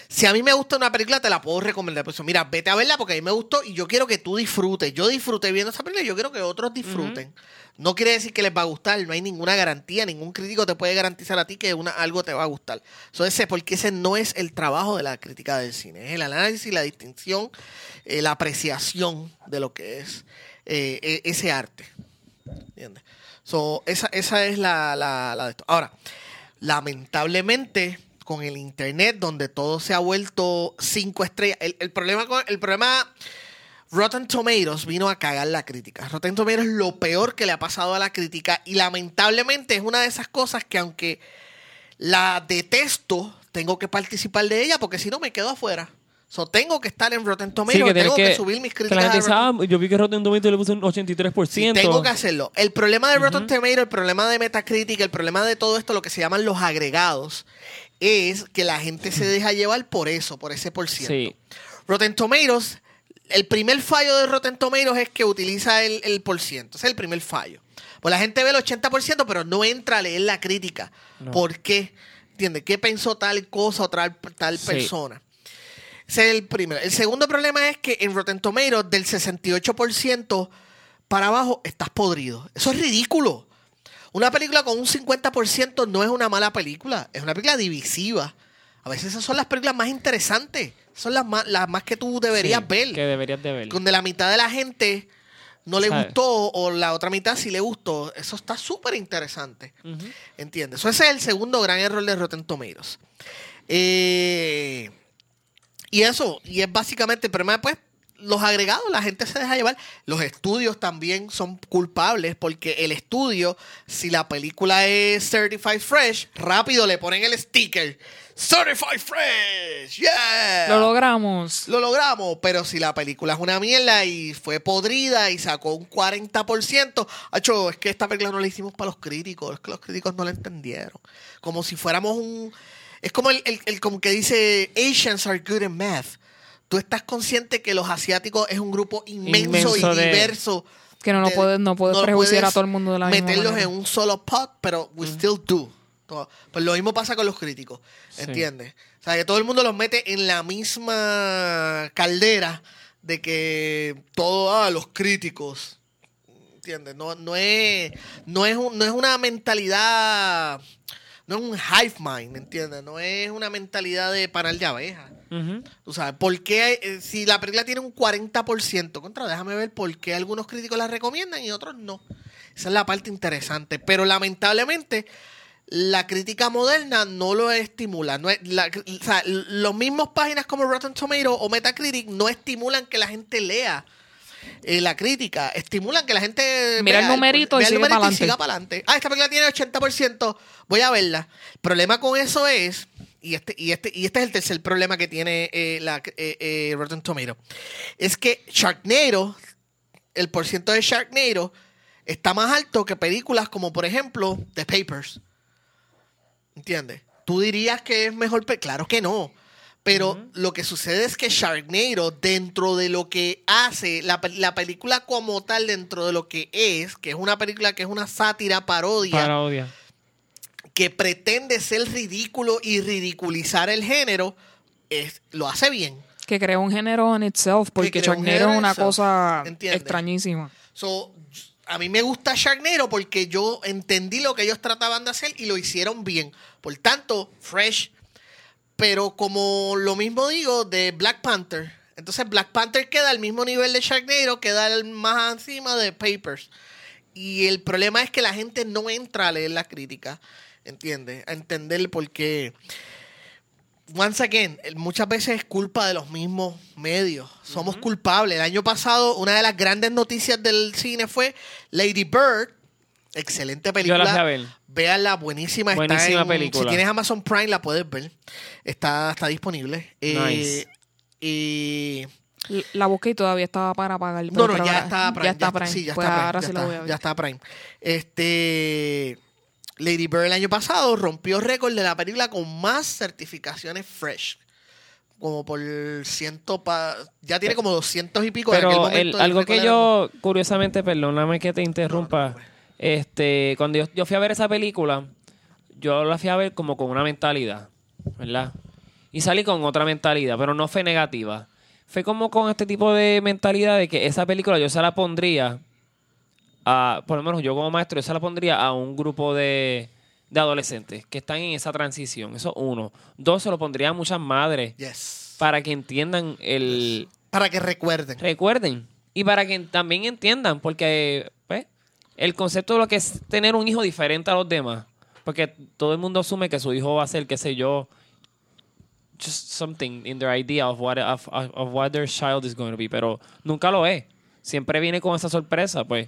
Si a mí me gusta una película, te la puedo recomendar. Pues mira, vete a verla porque a mí me gustó y yo quiero que tú disfrutes. Yo disfruté viendo esa película y yo quiero que otros disfruten. No quiere decir que les va a gustar, no hay ninguna garantía, ningún crítico te puede garantizar a ti que una, algo te va a gustar. Eso ese, porque ese no es el trabajo de la crítica del cine, es el análisis, la distinción, eh, la apreciación de lo que es eh, e- ese arte. ¿Entiendes? So, esa, esa es la, la, la de esto. Ahora, lamentablemente, con el internet, donde todo se ha vuelto cinco estrellas, el, el problema con el problema Rotten Tomatoes vino a cagar la crítica. Rotten Tomatoes es lo peor que le ha pasado a la crítica y lamentablemente es una de esas cosas que aunque la detesto, tengo que participar de ella porque si no me quedo afuera. So, tengo que estar en Rotten Tomatoes, que tengo que, que- subir mis que críticas. la gente a Rotten- sabe, yo vi que Rotten Tomatoes le puso un 83%. Sí, tengo que hacerlo. El problema de Rotten Tomatoes, el problema de Metacritic, el problema de todo esto, lo que se llaman los agregados, es que la gente se [clears throat] deja llevar por eso, por ese por ciento. Sí. Rotten Tomatoes, el primer fallo de Rotten Tomatoes es que utiliza el, el por ciento. Ese es el primer fallo. Pues la gente ve el 80%, pero no entra a leer la crítica. ¿Por qué? ¿Entiendes? ¿Qué pensó tal cosa o tal, tal Sí. persona? Ese es el primero. El segundo problema es que en Rotten Tomatoes, del 68% para abajo, estás podrido. Eso es ridículo. Una película con un 50% no es una mala película, es una película divisiva. A veces esas son las películas más interesantes, son las más, las más que tú deberías Sí, ver. Que deberías de ver. Donde la mitad de la gente no le gustó o la otra mitad sí le gustó. Eso está súper interesante. ¿Entiendes? So, ese es el segundo gran error de Rotten Tomatoes. Eh, y eso, y es básicamente el problema, pues, los agregados, la gente se deja llevar. Los estudios también son culpables porque el estudio, si la película es Certified Fresh, rápido le ponen el sticker. Certified Fresh, yeah. Lo logramos. Lo logramos, pero si la película es una mierda y fue podrida y sacó un 40%, acho, es que esta película no la hicimos para los críticos, es que los críticos no la entendieron. Como si fuéramos un... Es como el, el- el- como que dice, Asians are good in math. Tú estás consciente que los asiáticos es un grupo inmenso, Inmenso y de- diverso. Que no, no de- puedes, no puedes no prejuiciar puedes a todo el mundo de la misma Meterlos en un solo pot, pero we still do. Pues lo mismo pasa con los críticos, Sí. ¿entiendes? O sea, que todo el mundo los mete en la misma caldera de que todo, ah, los críticos, ¿entiendes? No, no, es, no, es un- no es una mentalidad, no es un hive mind, ¿entiendes? No es una mentalidad de panal de abejas. Tú sabes, ¿por qué eh, si la película tiene un 40%? Contra, déjame ver por qué algunos críticos la recomiendan y otros no. Esa es la parte interesante. Pero lamentablemente, la crítica moderna no lo estimula. No es- la- o sea, los mismos páginas como Rotten Tomato o Metacritic no estimulan que la gente lea eh, la crítica. Estimulan que la gente Mira el numerito y el sigue numerito siga para adelante. Ah, esta película tiene 80%, voy a verla. El problema con eso es, y este, y este, y este es el tercer problema que tiene eh, la, eh, eh, Rotten Tomato, es que Sharknado, el porciento de Sharknado, está más alto que películas como, por ejemplo, The Papers. ¿Entiendes? ¿Tú dirías que es mejor? Claro que no. Pero lo que sucede es que Sharknado, dentro de lo que hace, la, la película como tal, dentro de lo que es, que es una película que es una sátira, parodia, Parodia. Que pretende ser ridículo y ridiculizar el género, es, lo hace bien. Que crea un género en itself, porque Sharknado es una itself. cosa ¿Entiendes? extrañísima. So, a mí me gusta Sharknado porque yo entendí lo que ellos trataban de hacer y lo hicieron bien. Por tanto, Fresh. Pero como lo mismo digo de Black Panther. Entonces Black Panther queda al mismo nivel de Sharknado, queda más encima de Papers. Y el problema es que la gente no entra a leer la crítica, ¿entiendes? A entender por qué. Once again, muchas veces es culpa de los mismos medios. Somos culpables. El año pasado, una de las grandes noticias del cine fue Lady Bird. Excelente película. Yo la fui a ver. Véanla, buenísima. Está Buenísima en- película. Si tienes Amazon Prime, la puedes ver. Está, está disponible. Eh, Nice. y L- La busqué y todavía estaba para pagar. no, no, ya que- está Prime. Ya está Prime. Sí, ya pues está Prime. ahora ya sí está, lo voy a ver. Ya está Prime. Este. Lady Bird el año pasado rompió récord de la película con más certificaciones fresh. Como por ciento pa- ya tiene como doscientos y pico. en aquel Pero momento el- el algo que era yo, curiosamente, perdóname que te interrumpa. este, cuando yo, yo fui a ver esa película, yo la fui a ver como con una mentalidad, ¿verdad? Y salí con otra mentalidad, pero no fue negativa. Fue como con este tipo de mentalidad de que esa película yo se la pondría a, por lo menos yo como maestro, se la pondría a un grupo de, de adolescentes que están en esa transición. Eso uno. Dos, se lo pondría a muchas madres Yes. para que entiendan el, Para que recuerden. recuerden y para que también entiendan porque pues, el concepto de lo que es tener un hijo diferente a los demás porque todo el mundo asume que su hijo va a ser qué sé yo just something in their idea of what of- of what their child is going to be pero nunca lo es siempre viene con esa sorpresa pues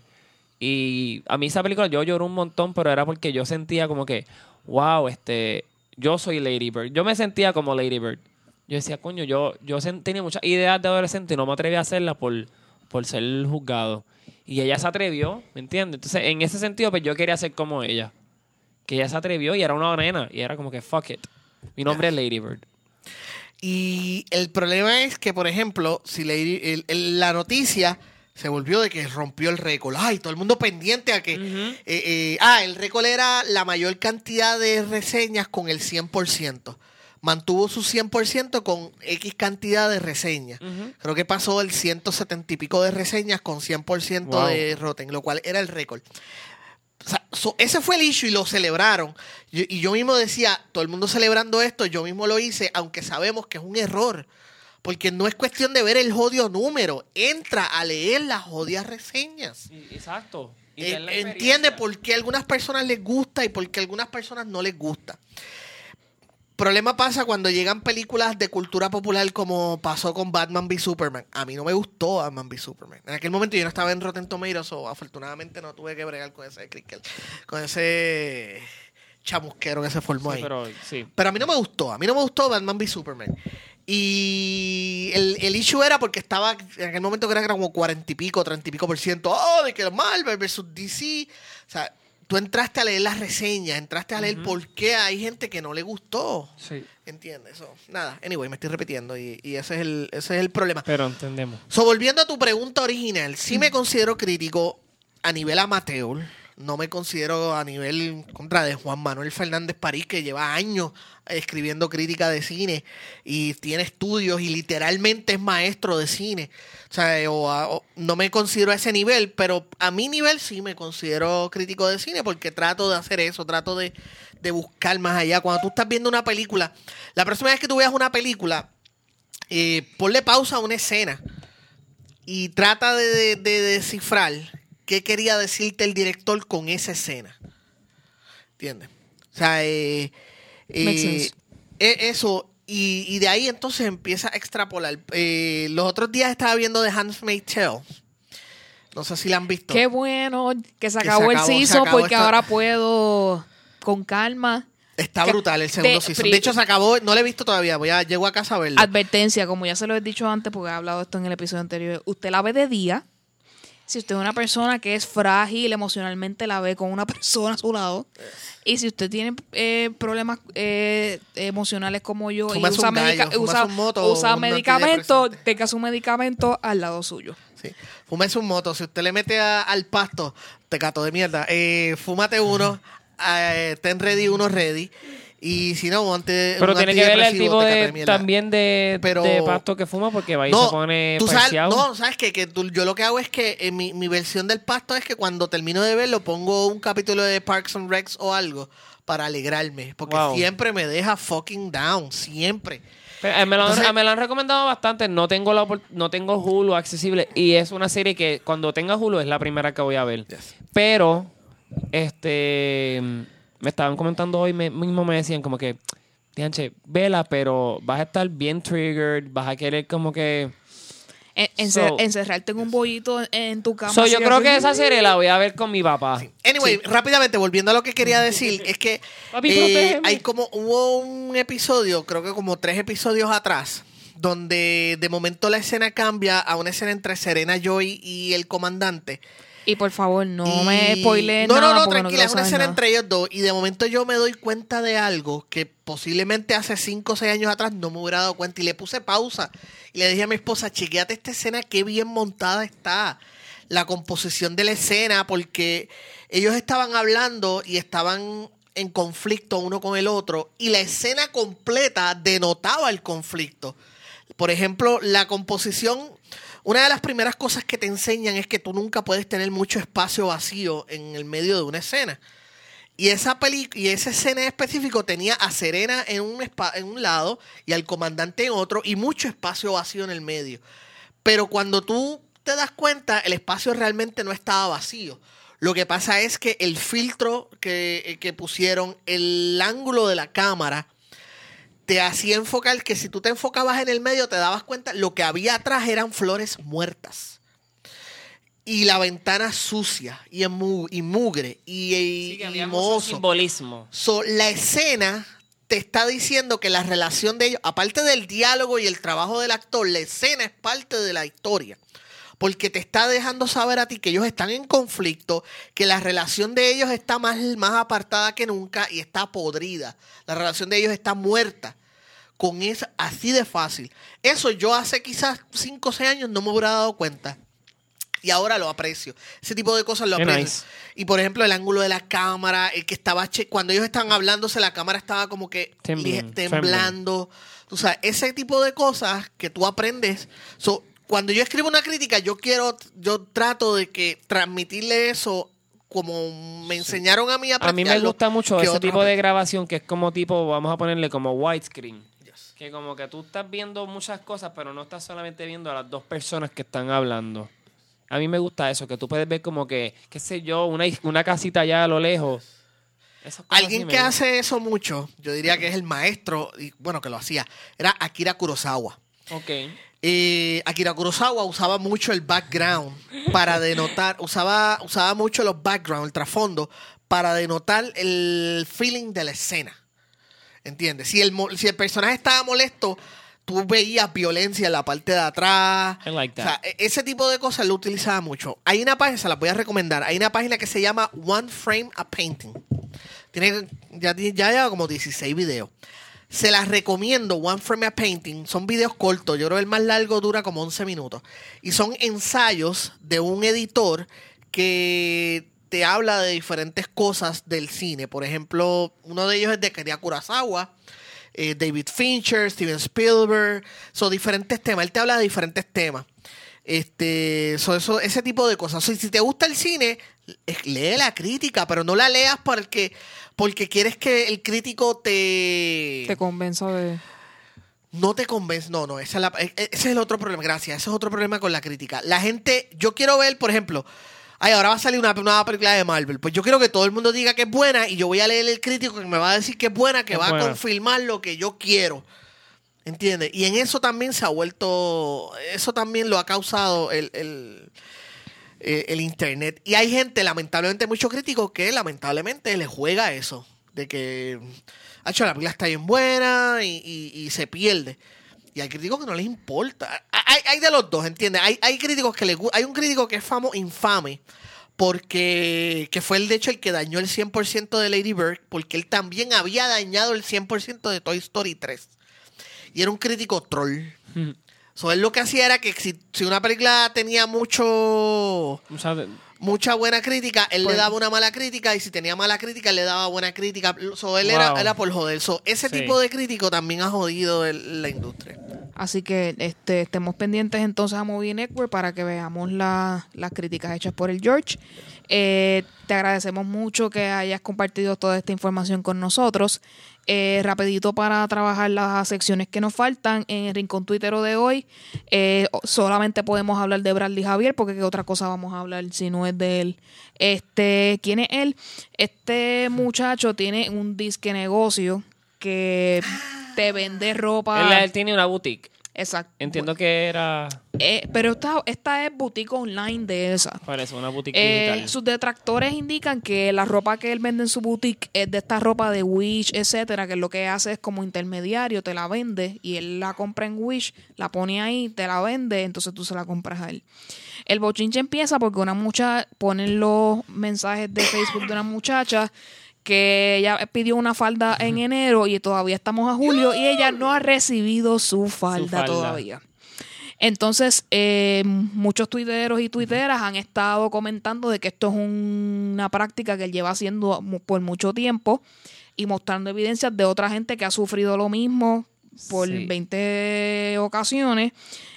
y a mí esa película yo lloré un montón pero era porque yo sentía como que wow este yo soy Lady Bird yo me sentía como Lady Bird yo decía, coño, yo, yo tenía muchas ideas de adolescente y no me atreví a hacerlas por, por ser juzgado. Y ella se atrevió, ¿me entiendes? Entonces, en ese sentido, pues yo quería ser como ella. Que ella se atrevió y era una nena. Y era como que, fuck it. Mi nombre es Lady Bird. Y el problema es que, por ejemplo, si Lady- la noticia se volvió de que rompió el récord. Ay, todo el mundo pendiente a que... eh, eh, ah, el récord era la mayor cantidad de reseñas con el 100%. Mantuvo su 100% con X cantidad de reseñas. Creo que pasó el 170 y pico de reseñas con 100% Wow. de Rotten, lo cual era el récord. O sea, so- ese fue el issue y lo celebraron. Yo- y yo mismo decía, todo el mundo celebrando esto, yo mismo lo hice, aunque sabemos que es un error. Porque no es cuestión de ver el jodio número. Entra a leer las jodias reseñas. Exacto. Eh, entiende por qué a algunas personas les gusta y por qué a algunas personas no les gusta. problema pasa cuando llegan películas de cultura popular como pasó con Batman v Superman. A mí no me gustó Batman v Superman. En aquel momento yo no estaba en Rotten Tomatoes, o afortunadamente no tuve que bregar con ese con ese chamusquero que se formó Sí, ahí. pero sí. Pero a mí no me gustó. A mí no me gustó Batman v Superman. Y el, el issue era porque estaba en aquel momento que era como cuarenta y pico, treinta y pico por ciento. Oh, de que Marvel versus DC. O sea, tú entraste a leer las reseñas, entraste a leer por qué hay gente que no le gustó. Sí. ¿Entiendes? So, nada, anyway, me estoy repitiendo y, y ese, es el, ese es el problema. Pero entendemos. So, volviendo a tu pregunta original, sí me considero crítico a nivel amateur. No me considero a nivel contra de Juan Manuel Fernández París, que lleva años escribiendo crítica de cine y tiene estudios y literalmente es maestro de cine. O sea, o no me considero a ese nivel, pero a mi nivel sí me considero crítico de cine porque trato de hacer eso, trato de, de buscar más allá. Cuando tú estás viendo una película, la próxima vez que tú veas una película, eh, ponle pausa a una escena y trata de- de descifrar qué quería decirte el director con esa escena. ¿Entiendes? O sea, eh, eh, e- eso, y, y de ahí entonces empieza a extrapolar. Eh, los otros días estaba viendo The Handmaid's Tale. No sé si la han visto. Qué bueno que se Que se acabó, el acabó porque esta- ahora puedo con calma. Está que- brutal el segundo de- season. De hecho, se acabó, no lo he visto todavía, voy a, llego a casa a verlo. Advertencia, como ya se lo he dicho antes porque he hablado esto en el episodio anterior, usted la ve de día. Si usted es una persona que es frágil emocionalmente, la ve con una [laughs] persona a su lado. Y si usted tiene eh, problemas eh, emocionales como yo y usa, gallo, usa, moto usa antidepresante. tenga su medicamento al lado suyo. Sí. Fúmese un moto. Si usted le mete a- al pasto, te cato de mierda. Eh, fúmate uno. eh, ten ready uno ready. Y si no, antes. Pero tiene que ver el tipo de, también de, Pero- de pasto que fuma porque va y No, se pone tú sabes, no, ¿sabes qué? Que tú- yo lo que hago es que eh, mi, mi versión del pasto es que cuando termino de verlo pongo un capítulo de Parks and Recs o algo para alegrarme. Porque Wow. siempre me deja fucking down. Siempre. Pero, eh, me, lo, han- Entonces- me lo han recomendado bastante. No tengo la no tengo Hulu accesible. Y es una serie que cuando tenga Hulu es la primera que voy a ver. Yes. Pero, este. Me estaban comentando hoy me- mismo, me decían como que. Dianche, vela, pero vas a estar bien triggered. Vas a querer como que. En- encer- So- encerrarte en un bollito en tu cama. So, yo creo que esa serie la voy a ver con mi papá. Anyway, rápidamente, volviendo a lo que quería decir, es que Papi, eh, hay como, hubo un episodio, creo que como tres episodios atrás, donde de momento la escena cambia a una escena entre Serena Joy y el comandante. Y por favor, no Y- me spoilees No, nada no, no, tranquila, es una escena nada. entre ellos dos. Y de momento yo me doy cuenta de algo que posiblemente hace 5 o 6 años atrás no me hubiera dado cuenta. Y le puse pausa. Y le dije a mi esposa, chequeate esta escena, qué bien montada está. La composición de la escena, porque ellos estaban hablando y estaban en conflicto uno con el otro. Y la escena completa denotaba el conflicto. Por ejemplo, la composición, una de las primeras cosas que te enseñan es que tú nunca puedes tener mucho espacio vacío en el medio de una escena. Y esa peli y esa escena en específico tenía a Serena en un, en un lado y al comandante en otro y mucho espacio vacío en el medio. Pero cuando tú te das cuenta, el espacio realmente no estaba vacío. Lo que pasa es que el filtro que, que pusieron, el ángulo de la cámara, te hacía enfocar que si tú te enfocabas en el medio te dabas cuenta lo que había atrás eran flores muertas y la ventana sucia y, en mu- y mugre y, y- Sí, que y simbolismo. So, la escena te está diciendo que la relación de ellos, aparte del diálogo y el trabajo del actor, la escena es parte de la historia. Porque te está dejando saber a ti que ellos están en conflicto, que la relación de ellos está más, más apartada que nunca y está podrida. La relación de ellos está muerta. Con eso, así de fácil. Eso yo hace quizás 5 o 6 años no me hubiera dado cuenta. Y ahora lo aprecio. Ese tipo de cosas lo Qué aprecio. nice. Y por ejemplo, el ángulo de la cámara, el que estaba che- cuando ellos estaban hablándose, la cámara estaba como que temblando. O sea, ese tipo de cosas que tú aprendes. So, cuando yo escribo una crítica, yo quiero, yo trato de que transmitirle eso como me enseñaron a mí a A mí me gusta mucho ese tipo de grabación que es como tipo, vamos a ponerle como widescreen. Que como que tú estás viendo muchas cosas, pero no estás solamente viendo a las dos personas que están hablando. A mí me gusta eso, que tú puedes ver como que, qué sé yo, una, una casita allá a lo lejos. Alguien que hace eso mucho, yo diría que es el maestro, y bueno, que lo hacía, era Akira Kurosawa. Ok. Eh, Akira Kurosawa usaba mucho el background para denotar, usaba, usaba mucho los background, el trasfondo, para denotar el feeling de la escena. ¿Entiendes? Si el, si el personaje estaba molesto, tú veías violencia en la parte de atrás. I like O sea, e- ese tipo de cosas lo utilizaba mucho. Hay una página, se la voy a recomendar. Hay una página que se llama One Frame a Painting. Tiene, ya, ya lleva como 16 videos. Se las recomiendo, One Frame a Painting. Son videos cortos. Yo creo que el más largo dura como 11 minutos. Y son ensayos de un editor que te habla de diferentes cosas del cine. Por ejemplo, uno de ellos es de Akira Kurosawa. eh, David Fincher, Steven Spielberg, son diferentes temas. Él te habla de diferentes temas. Este, so, eso, ese tipo de cosas. So, si te gusta el cine, lee la crítica, pero no la leas porque, porque quieres que el crítico te, Te convenza de... no te convence. No, no, esa es la- e- e- ese es el otro problema. Gracias. Ese es otro problema con la crítica. La gente, yo quiero ver, por ejemplo, ay, ahora va a salir una nueva película de Marvel. Pues yo quiero que todo el mundo diga que es buena y yo voy a leer el crítico que me va a decir que es buena, que Es va buena. a confirmar lo que yo quiero. ¿Entiendes? Y en eso también se ha vuelto, eso también lo ha causado el, el, eh, el internet. Y hay gente, lamentablemente, muchos críticos que lamentablemente le juega eso. De que, hecho, la película está bien buena y, y- y se pierde. Y hay críticos que no les importa. Hay, hay de los dos, ¿entiendes? Hay, hay críticos que les gu- Hay un crítico que es famo, infame porque que fue el de hecho el que dañó el 100% de Lady Bird porque él también había dañado el 100% de Toy Story 3 y era un crítico troll so, él lo que hacía era que si, si una película tenía mucho O sea, de- mucha buena crítica él Pues- le daba una mala crítica y si tenía mala crítica él le daba buena crítica so, él era, era por joder so, ese Sí. tipo de crítico también ha jodido el- la industria Así que este, estemos pendientes entonces a Movie Network para que veamos la- las críticas hechas por el George. Eh, te agradecemos mucho que hayas compartido toda esta información con nosotros. Eh, rapidito para trabajar las secciones que nos faltan en el Rincón Twittero de hoy. eh, solamente podemos hablar de Bradley Javier porque qué otra cosa vamos a hablar si no es de él. Este, ¿quién es él? Este muchacho tiene un disque negocio que te vende ropa. él, él tiene una boutique. Exacto. Entiendo que era Eh, pero esta, esta es boutique online de esa. parece una boutique Eh, digital. sus detractores indican que la ropa que él vende en su boutique es de esta ropa de Wish, etcétera, que lo que hace es como intermediario, te la vende y él la compra en Wish, la pone ahí, te la vende, entonces tú se la compras a él. El bochinche empieza porque una muchacha ponen los mensajes de Facebook de una muchacha que ella pidió una falda en enero y todavía estamos a julio y ella no ha recibido su falda, falda. todavía. Entonces, eh, muchos tuiteros y tuiteras han estado comentando de que esto es un- una práctica que él lleva haciendo por mucho tiempo y mostrando evidencias de otra gente que ha sufrido lo mismo por Sí. 20 ocasiones.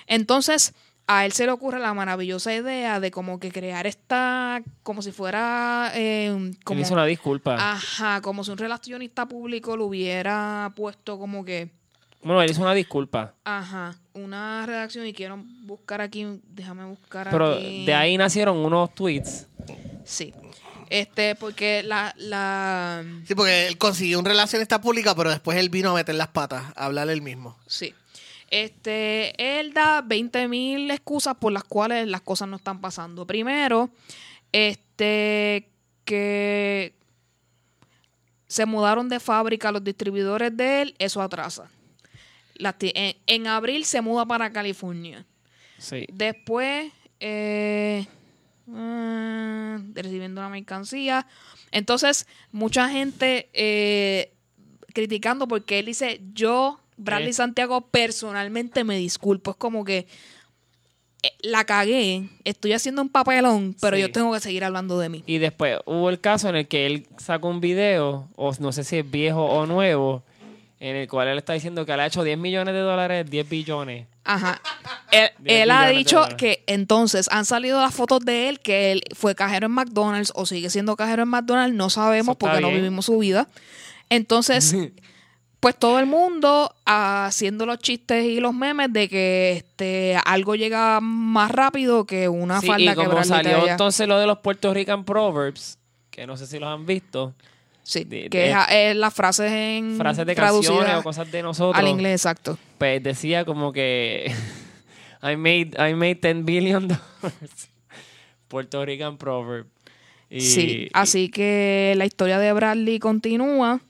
Entonces, a él se le ocurre la maravillosa idea de como que crear esta, como si fuera... eh, Él como, hizo una disculpa. Ajá, como si un relacionista público lo hubiera puesto como que... Bueno, él hizo una disculpa. Ajá, una redacción y quiero buscar aquí, déjame buscar Pero aquí. de ahí nacieron unos tweets. Sí. Este, porque la, la, sí porque él consiguió un relacionista pública pero después él vino a meter las patas a hablar él mismo sí. Este, él da 20 mil excusas por las cuales las cosas no están pasando. Primero, este, que se mudaron de fábrica los distribuidores de él, eso atrasa. En, en abril se muda para California. Sí. Después, eh, mm, recibiendo una mercancía. Entonces, mucha gente eh, criticando porque él dice, yo, Bradley. Santiago, personalmente me disculpo. Es como que eh, la cagué, estoy haciendo un papelón, pero Sí. yo tengo que seguir hablando de mí. Y después hubo el caso en el que él sacó un video, o no sé si es viejo o nuevo, en el cual él está diciendo que él ha hecho 10 millones de dólares, 10 billones. Ajá. [laughs] Él, ha dicho que entonces han salido las fotos de él que él fue cajero en McDonald's o sigue siendo cajero en McDonald's, no sabemos porque no vivimos su vida. Entonces, [laughs] pues todo el mundo haciendo los chistes y los memes de que este algo llega más rápido que una Sí, falda y que como salió traía. entonces lo de los Puerto Rican Proverbs, que no sé si los han visto, Sí, de- que de- es, es las frases en frases de canciones o cosas de nosotros. al inglés, exacto. Pues decía como que [laughs] I made I made 10 billion dollars. [laughs] Puerto Rican proverb. Y, sí, así que la historia de Bradley continúa.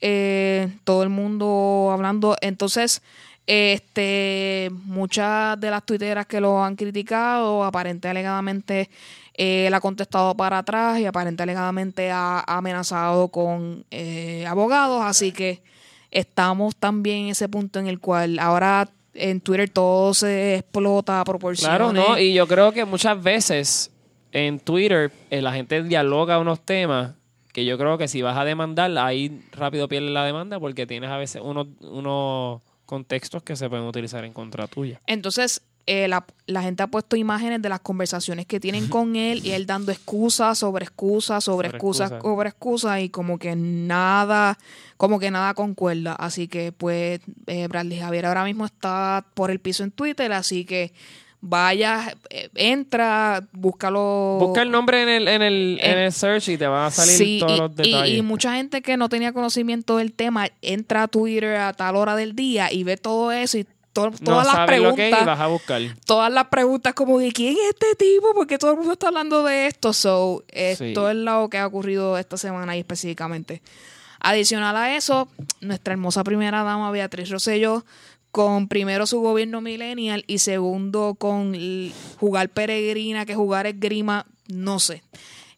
Eh, todo el mundo hablando. Entonces, este, muchas de las tuiteras que lo han criticado, aparente alegadamente eh, él ha contestado para atrás y aparente alegadamente ha, ha amenazado con eh, abogados. Así que estamos también en ese punto en el cual ahora en Twitter todo se explota a proporciones. Claro, no, y yo creo que muchas veces en Twitter eh, la gente dialoga unos temas que yo creo que si vas a demandar, ahí rápido pierdes la demanda porque tienes a veces unos, unos contextos que se pueden utilizar en contra tuya. Entonces, eh, la, la gente ha puesto imágenes de las conversaciones que tienen con él y él dando excusas sobre excusas, sobre Sobre excusas, excusas. sobre excusas y como que nada, como que nada concuerda. Así que, pues, eh, Bradley Javier ahora mismo está por el piso en Twitter, así que vaya, eh, entra, búscalo. Busca el nombre en el, en el, en En- el search y te van a salir Sí, todos y, los detalles. y mucha gente que no tenía conocimiento del tema entra a Twitter a tal hora del día y ve todo eso y to- no todas las preguntas vas a buscar. todas las preguntas como de quién es este tipo, porque todo el mundo está hablando de esto. So, esto Sí. es lo que ha ocurrido esta semana y específicamente. Adicional a eso, nuestra hermosa primera dama Beatriz Rosselló, con primero su gobierno millennial y segundo con jugar peregrina, que jugar esgrima, no sé.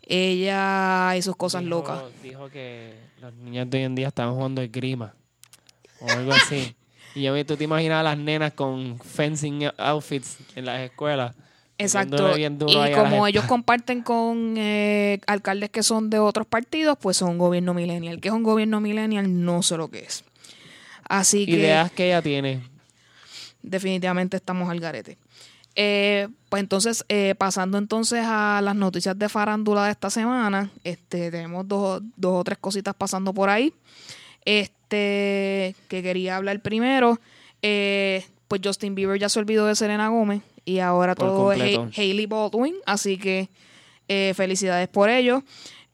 Ella y sus cosas Dijo- locas. Dijo que los niños de hoy en día estaban jugando esgrima o algo así. [laughs] y yo, tú te imaginas a las nenas con fencing outfits en las escuelas. Exacto. Y como ellos comparten con eh, alcaldes que son de otros partidos, pues son gobierno millennial. ¿Qué es un gobierno millennial? No sé lo que es. Así que Ideas que ella tiene. Definitivamente estamos al garete. Eh, pues entonces, eh, pasando entonces a las noticias de farándula de esta semana, este, tenemos dos, dos o tres cositas pasando por ahí. Este, que quería hablar primero, eh, pues Justin Bieber ya se olvidó de Selena Gómez y ahora Por todo es. Ha- Hailey Baldwin, así que eh, felicidades por ello.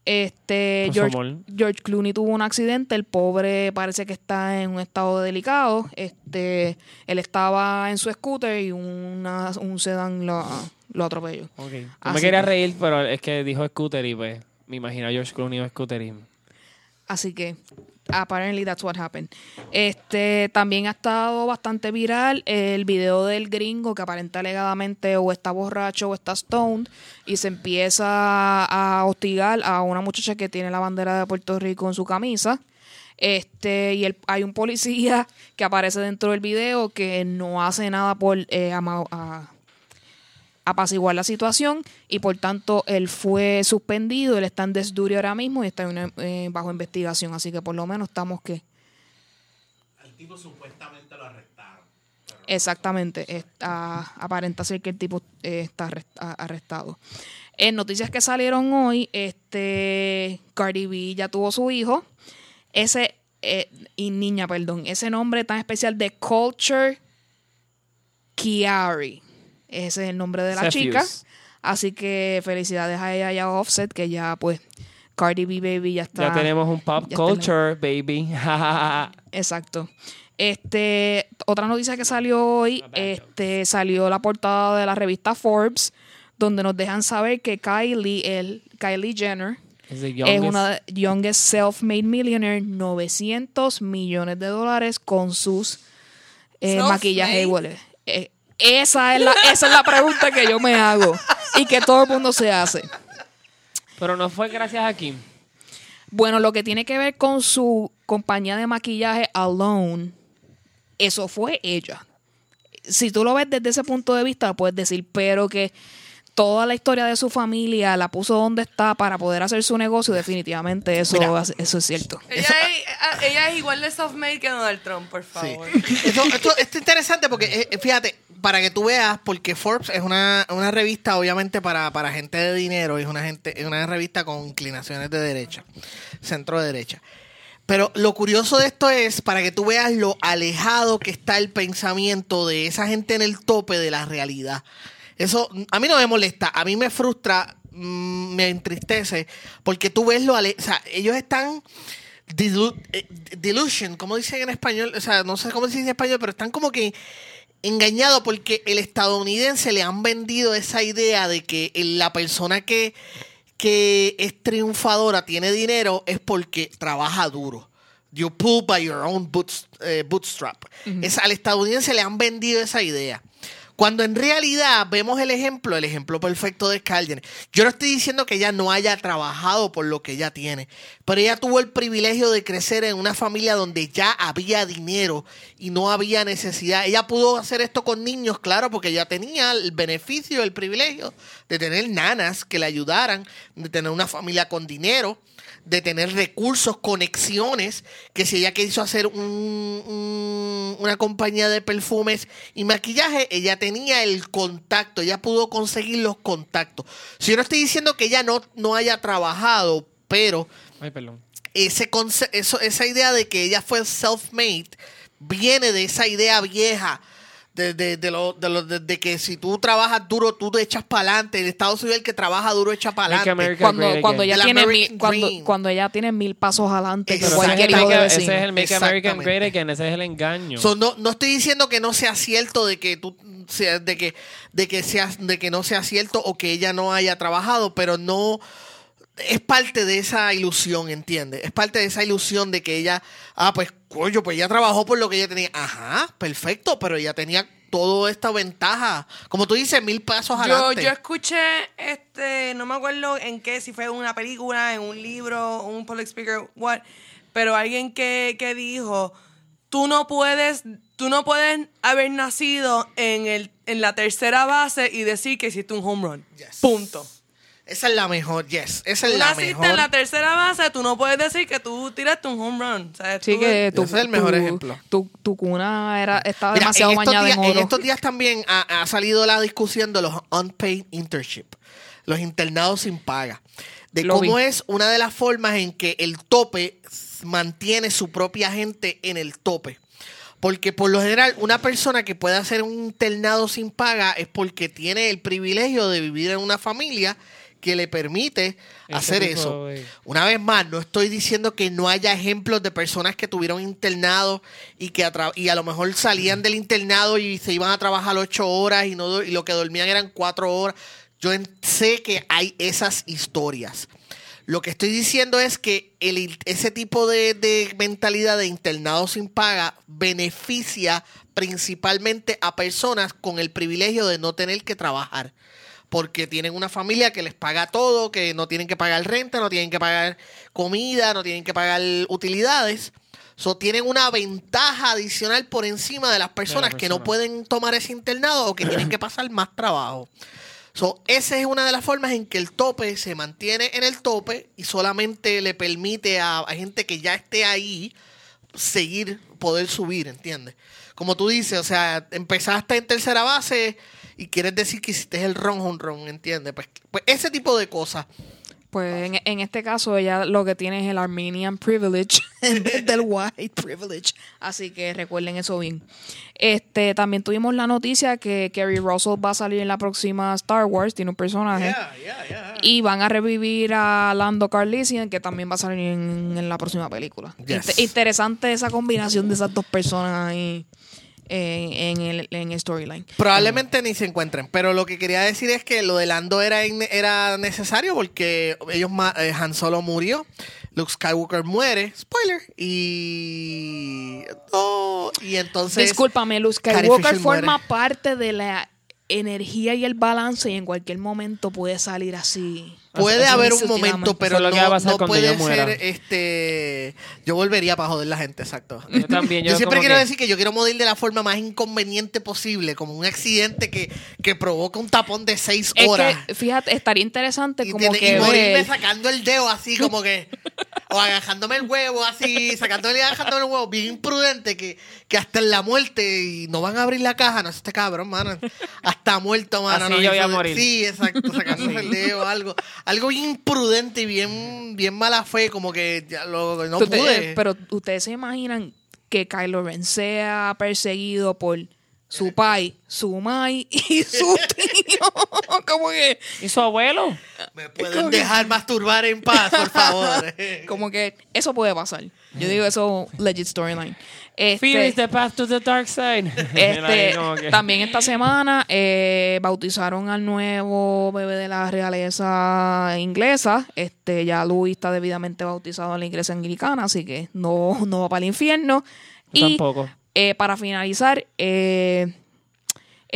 Este, George. George Clooney tuvo un accidente, el pobre parece que está en un estado delicado. Este, él estaba en su scooter y una, un sedán lo, lo atropelló. No me quería que- reír, pero es que dijo scooter y pues me imagino a George Clooney o scooter y... Así que, apparently that's what happened. Este, también ha estado bastante viral el video del gringo que aparenta alegadamente o está borracho o está stoned y se empieza a hostigar a una muchacha que tiene la bandera de Puerto Rico en su camisa. Este, y el- hay un policía que aparece dentro del video que no hace nada por eh, a- apaciguar la situación y por tanto él fue suspendido, él está en desduri ahora mismo y está en una- eh, bajo investigación, así que por lo menos estamos que Al tipo supuestamente lo arrestaron. exactamente está, aparenta ser que el tipo eh, está arrest- a- arrestado. En noticias que salieron hoy, este Cardi B ya tuvo su hijo, ese eh, y niña, perdón, ese nombre tan especial de Culture Kiari. Ese es el nombre de la Cephus. chica. Así que felicidades a ella y a Offset, que ya pues Cardi B Baby ya está. Ya tenemos un pop la- culture, baby. [laughs] Exacto. Este, otra noticia que salió hoy, este, salió la portada de la revista Forbes, donde nos dejan saber que Kylie, el, Kylie Jenner, Es una de- youngest self-made millionaire, 900 millones de dólares con sus eh, maquillajes iguales. Eh, esa, es la, esa es la pregunta que yo me hago y que todo el mundo se hace. Pero no fue gracias a Kim. Bueno, lo que tiene que ver con su compañía de maquillaje Alone, eso fue ella. Si tú lo ves desde ese punto de vista, puedes decir, pero que toda la historia de su familia la puso donde está para poder hacer su negocio, definitivamente eso, Mira. eso es cierto. Ella, es, ella es igual de self-made que Donald Trump, por Sí. favor. Esto, esto- esto es interesante porque, eh, fíjate, para que tú veas, porque Forbes es una, una revista, obviamente, para, para gente de dinero, es una, gente, es una revista con inclinaciones de derecha, centro de derecha. Pero lo curioso de esto es para que tú veas lo alejado que está el pensamiento de esa gente en el tope de la realidad. Eso a mí no me molesta, a mí me frustra mm, me entristece porque tú ves lo... ale- O sea, ellos están... dilu- eh, delusion, como dicen en español, o sea, no sé cómo se dice en español, pero están como que engañados porque el estadounidense le han vendido esa idea de que la persona que, que es triunfadora, tiene dinero, es porque trabaja duro. You pull by your own boots- eh, bootstrap. Es- al estadounidense le han vendido esa idea. Cuando en realidad vemos el ejemplo, el ejemplo perfecto de Scarlett. Yo no estoy diciendo que ella no haya trabajado por lo que ella tiene, pero ella tuvo el privilegio de crecer en una familia donde ya había dinero y no había necesidad. Ella pudo hacer esto con niños, claro, porque ella tenía el beneficio, el privilegio de tener nanas que le ayudaran, de tener una familia con dinero de tener recursos, conexiones, que si ella quiso hacer un- un- una compañía de perfumes y maquillaje, ella tenía el contacto, ella pudo conseguir los contactos. Si yo no estoy diciendo que ella no, no haya trabajado, pero Ay, perdón. ese eso, esa idea de que ella fue self-made viene de esa idea vieja. De, de, de lo, de, lo- de- de que si tú trabajas duro, tú te echas para adelante. En Estados Unidos el que trabaja duro echa para Make adelante. America Cuando, great cuando ella El tiene mil, cuando, cuando ella tiene mil pasos adelante que ese, cualquier es el hijo de make- ese vecino. es el Make American. Great Again, ese es el engaño. So, no, no estoy diciendo que no sea cierto de que tú sea- de que de que sea de que no sea cierto o que ella no haya trabajado, pero no es parte de esa ilusión, ¿entiendes? Es parte de esa ilusión de que ella, ah, pues, coño, pues ella trabajó por lo que ella tenía. Ajá, perfecto, pero ella tenía toda esta ventaja. Como tú dices, mil pasos Yo, adelante. yo escuché, este, no me acuerdo en qué, si fue en una película, en un libro, un public speaker, what, pero alguien que, que dijo, tú no puedes, tú no puedes haber nacido en el, en la tercera base y decir que hiciste un home run. Yes. Punto. Esa es la mejor, yes. Esa es Tú la mejor. en la tercera base, tú no puedes decir que tú tiraste un home run. O sea, Sí, tú- que Ese es el mejor tu- ejemplo. Tu, tu cuna era, estaba Mira, demasiado en bañada días, en estos días también ha, ha salido la discusión de los unpaid internship, los internados sin paga, de Lo cómo vi. es una de las formas en que el tope mantiene su propia gente en el tope. Porque por lo general, una persona que puede hacer un internado sin paga es porque tiene el privilegio de vivir en una familia que le permite Ese hacer tipo eso. Una vez más, no estoy diciendo que no haya ejemplos de personas que tuvieron internado y que a, y a lo mejor salían del internado y se iban a trabajar ocho horas y, no, y lo que dormían eran cuatro horas. Yo sé que hay esas historias. Lo que estoy diciendo es que el, ese tipo de, de mentalidad de internado sin paga beneficia principalmente a personas con el privilegio de no tener que trabajar porque tienen una familia que les paga todo, que no tienen que pagar renta, no tienen que pagar comida, no tienen que pagar utilidades. So, tienen una ventaja adicional por encima de las personas que no pueden tomar ese internado o que tienen que pasar más trabajo. So, esa es una de las formas en que el tope se mantiene en el tope y solamente le permite a, a gente que ya esté ahí seguir, poder subir, ¿entiendes? Como tú dices, o sea, empezaste en tercera base y quieres decir que hiciste el ron, un ron, ¿entiendes? Pues, pues ese tipo de cosas. Pues en, en este caso ella lo que tiene es el Armenian privilege [laughs] en vez del white privilege. Así que recuerden eso bien. Este también tuvimos la noticia que Kerry Russell va a salir en la próxima Star Wars, tiene un personaje. Y van a revivir a Lando Carlisian, que también va a salir en, en la próxima película. Yes. Interesante esa combinación de esas dos personas ahí en, en el, en storyline. Probablemente ni se encuentren, pero lo que quería decir es que lo de Lando era, era necesario porque ellos ma- eh, Han Solo murió, Luke Skywalker muere, spoiler, y oh, y entonces Discúlpame, Luke Skywalker forma muere. parte de la energía y el balance y en cualquier momento puede salir así. Puede haber un momento, pero no, pasar no puede yo muera. ser este. Yo volvería para joder la gente, exacto. Yo también, Yo, yo siempre quiero que- decir que yo quiero morir de la forma más inconveniente posible, como un accidente que, que provoca un tapón de seis Es horas. que, fíjate, estaría interesante y, como tiene- que y morirme ver- sacando el dedo así como que o agajándome el huevo así sacándole y agajándome el huevo bien imprudente que, que hasta en la muerte y no van a abrir la caja no este cabrón mano hasta muerto mano Así no, yo voy a morir. sí exacto sacándose el dedo algo algo bien imprudente y bien bien mala fe como que ya lo, no pude pero ustedes se imaginan que Kylo Ren sea perseguido por su pai, su mai y [laughs] su tío. [laughs] como que, ¿Y su abuelo? ¿Me pueden dejar masturbar en paz, por favor? [laughs] como que eso puede pasar. Yo digo eso legit storyline. Este, Fear is the path to the dark side. [laughs] Este, que- también esta semana eh, bautizaron al nuevo bebé de la realeza inglesa. Este, ya Louis está debidamente bautizado en la iglesia anglicana, así que no, no va para el infierno. Y Tampoco. eh, para finalizar, eh,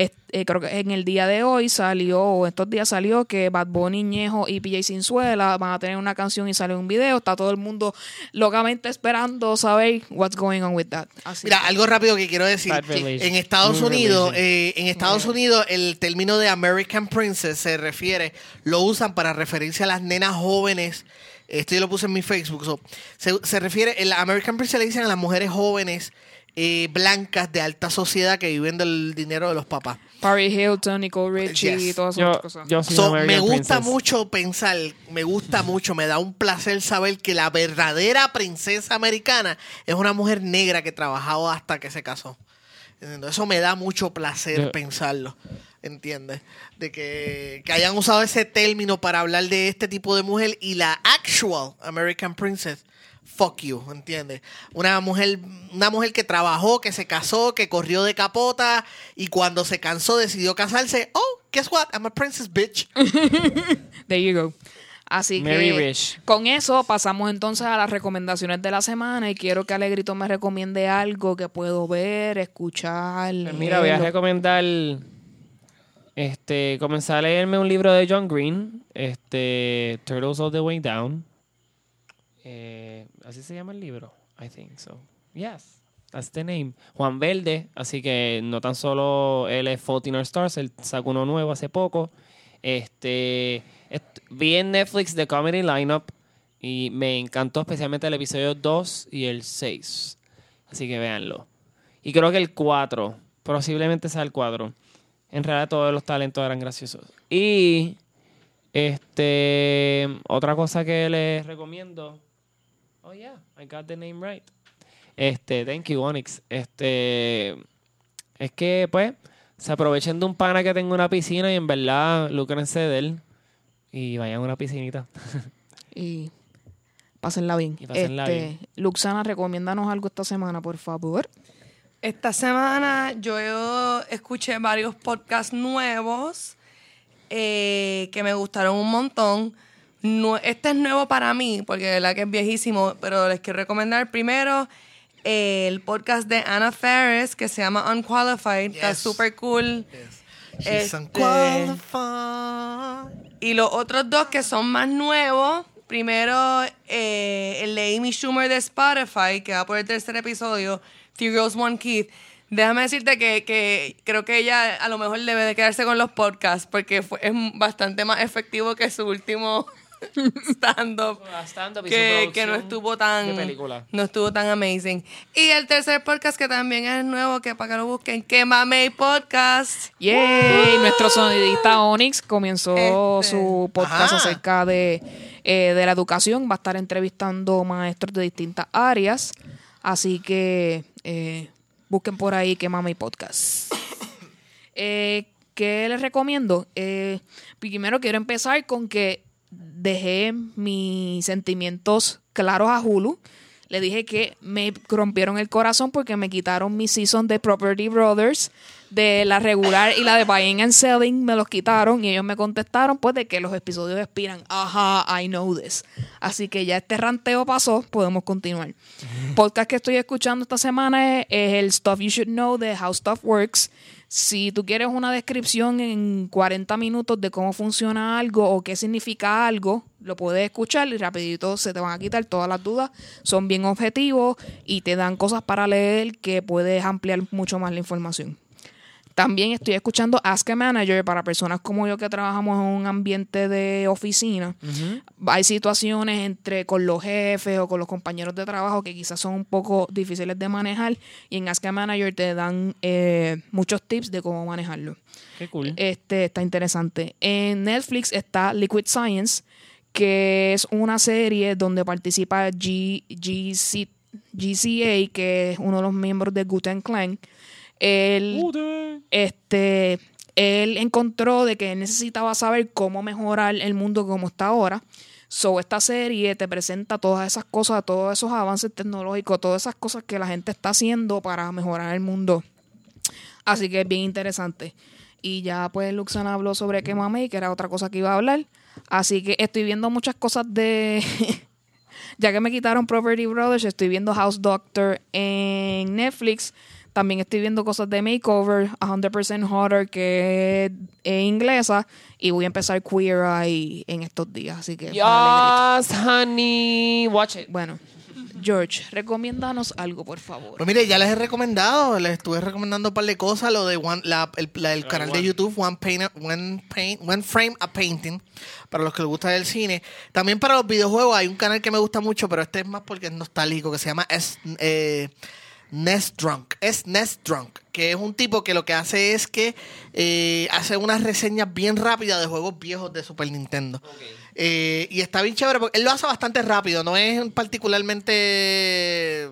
es- eh, creo que en el día de hoy salió, o estos días salió, que Bad Bunny, Ñejo y PJ Sinzuela van a tener una canción y sale un video. Está todo el mundo locamente esperando saber what's going on with that. Así Mira, que- algo rápido que quiero decir. En Estados Muy Unidos, eh, en Estados Unidos, el término de American Princess se refiere, lo usan para referirse a las nenas jóvenes. Esto yo lo puse en mi Facebook. so, se, se refiere, el American Princess le dicen a las mujeres jóvenes eh, blancas de alta sociedad que viven del dinero de los papás. Paris Hilton, Nicole Richie Yes. y todas esas Yo, otras cosas. yo soy So, me gusta Princess. mucho pensar, me gusta mucho, me da un placer saber que la verdadera princesa americana es una mujer negra que trabajaba hasta que se casó. Eso me da mucho placer Yo- pensarlo, ¿entiendes? De que, que hayan usado ese término para hablar de este tipo de mujer y la actual American Princess. Fuck you, ¿entiendes? Una mujer, una mujer que trabajó, que se casó, que corrió de capota y cuando se cansó decidió casarse. Oh, guess what? I'm a princess bitch. [laughs] There you go. Así Mary que Rich. con eso pasamos entonces a las recomendaciones de la semana y quiero que Alegrito me recomiende algo que puedo ver, escuchar. Pues mira, voy a recomendar este comenzar a leerme un libro de John Green, este Turtles All the Way Down. Eh, así se llama el libro, I think so. Yes, that's the name. Juan Verde, así que no tan solo él es Faulty North Stars, él sacó uno nuevo hace poco. Este est- vi en Netflix The Comedy Lineup y me encantó especialmente el episodio 2 y el 6. Así que véanlo. Y creo que el 4, posiblemente sea el 4. En realidad todos los talentos eran graciosos. Y este otra cosa que les recomiendo. Oh yeah, I got the name right. Este, thank you, Onyx. Este es que pues se aprovechen de un pana que tenga una piscina y en verdad lucrense de él y vayan a una piscinita. [laughs] Y pásenla bien. Y pásenla este, bien. Luxana, recomiéndanos algo esta semana, por favor. Esta semana yo escuché varios podcasts nuevos eh, que me gustaron un montón. No, este es nuevo para mí, porque de verdad que es viejísimo, pero les quiero recomendar primero el podcast de Anna Ferris que se llama Unqualified. Está súper cool. She's Este- unqualified. Y los otros dos que son más nuevos, primero eh, el de Amy Schumer de Spotify, que va por el tercer episodio, Three Girls, One Kid. Déjame decirte que, que creo que ella a lo mejor debe de quedarse con los podcasts porque fue, es bastante más efectivo que su último [laughs] stand-up. Que, que no estuvo tan no estuvo tan amazing. Y el tercer podcast que también es nuevo, que para que lo busquen, que Mamey Podcast. Yay, nuestro sonidista Onyx comenzó Este. su podcast Ajá. acerca de, eh, de la educación. Va a estar entrevistando maestros de distintas áreas. Así que eh, busquen por ahí que mami podcast. [coughs] Eh, ¿Qué les recomiendo? Primero quiero empezar con que dejé mis sentimientos claros a Hulu. Le dije que me rompieron el corazón porque me quitaron mi season de Property Brothers, de la regular y la de Buying and Selling, me los quitaron y ellos me contestaron pues de que los episodios expiran. Ajá, I know this. Así que ya este ranteo pasó, podemos continuar. Podcast que estoy escuchando esta semana es, es el Stuff You Should Know de How Stuff Works. Si tú quieres una descripción en 40 minutos de cómo funciona algo o qué significa algo, lo puedes escuchar y rapidito se te van a quitar todas las dudas. Son bien objetivos y te dan cosas para leer que puedes ampliar mucho más la información. También estoy escuchando Ask a Manager para personas como yo que trabajamos en un ambiente de oficina. Hay situaciones entre con los jefes o con los compañeros de trabajo que quizás son un poco difíciles de manejar y en Ask a Manager te dan eh, muchos tips de cómo manejarlo. Qué cool. Este está interesante. En Netflix está Liquid Science, que es una serie donde participa G, GC GCA, que es uno de los miembros de Guten Clan. Él, este, él encontró de que él necesitaba saber cómo mejorar el mundo como está ahora. So, esta serie te presenta todas esas cosas, todos esos avances tecnológicos, todas esas cosas que la gente está haciendo para mejorar el mundo. Así que es bien interesante. Y ya pues Luxana habló sobre Quemame, que era otra cosa que iba a hablar. Así que estoy viendo muchas cosas de... [laughs] ya que me quitaron Property Brothers, estoy viendo House Doctor en Netflix. También estoy viendo cosas de Makeover, 100% Hotter, que es inglesa. Y voy a empezar Queer Eye en estos días. Así que... Yes, honey. Watch it. Bueno, George, recomiéndanos algo, por favor. Pues mire, ya les he recomendado, les estuve recomendando un par de cosas, lo de one- la- el, la- el de canal de. YouTube, One, Paint- One, Paint- One Frame a Painting, para los que les gusta el cine. También para los videojuegos hay un canal que me gusta mucho, pero este es más porque es nostálgico, que se llama es, eh, Nest Drunk. Es Nest Drunk, que es un tipo que lo que hace es que eh, hace unas reseñas bien rápidas de juegos viejos de Super Nintendo. Eh, y está bien chévere porque él lo hace bastante rápido, no es particularmente.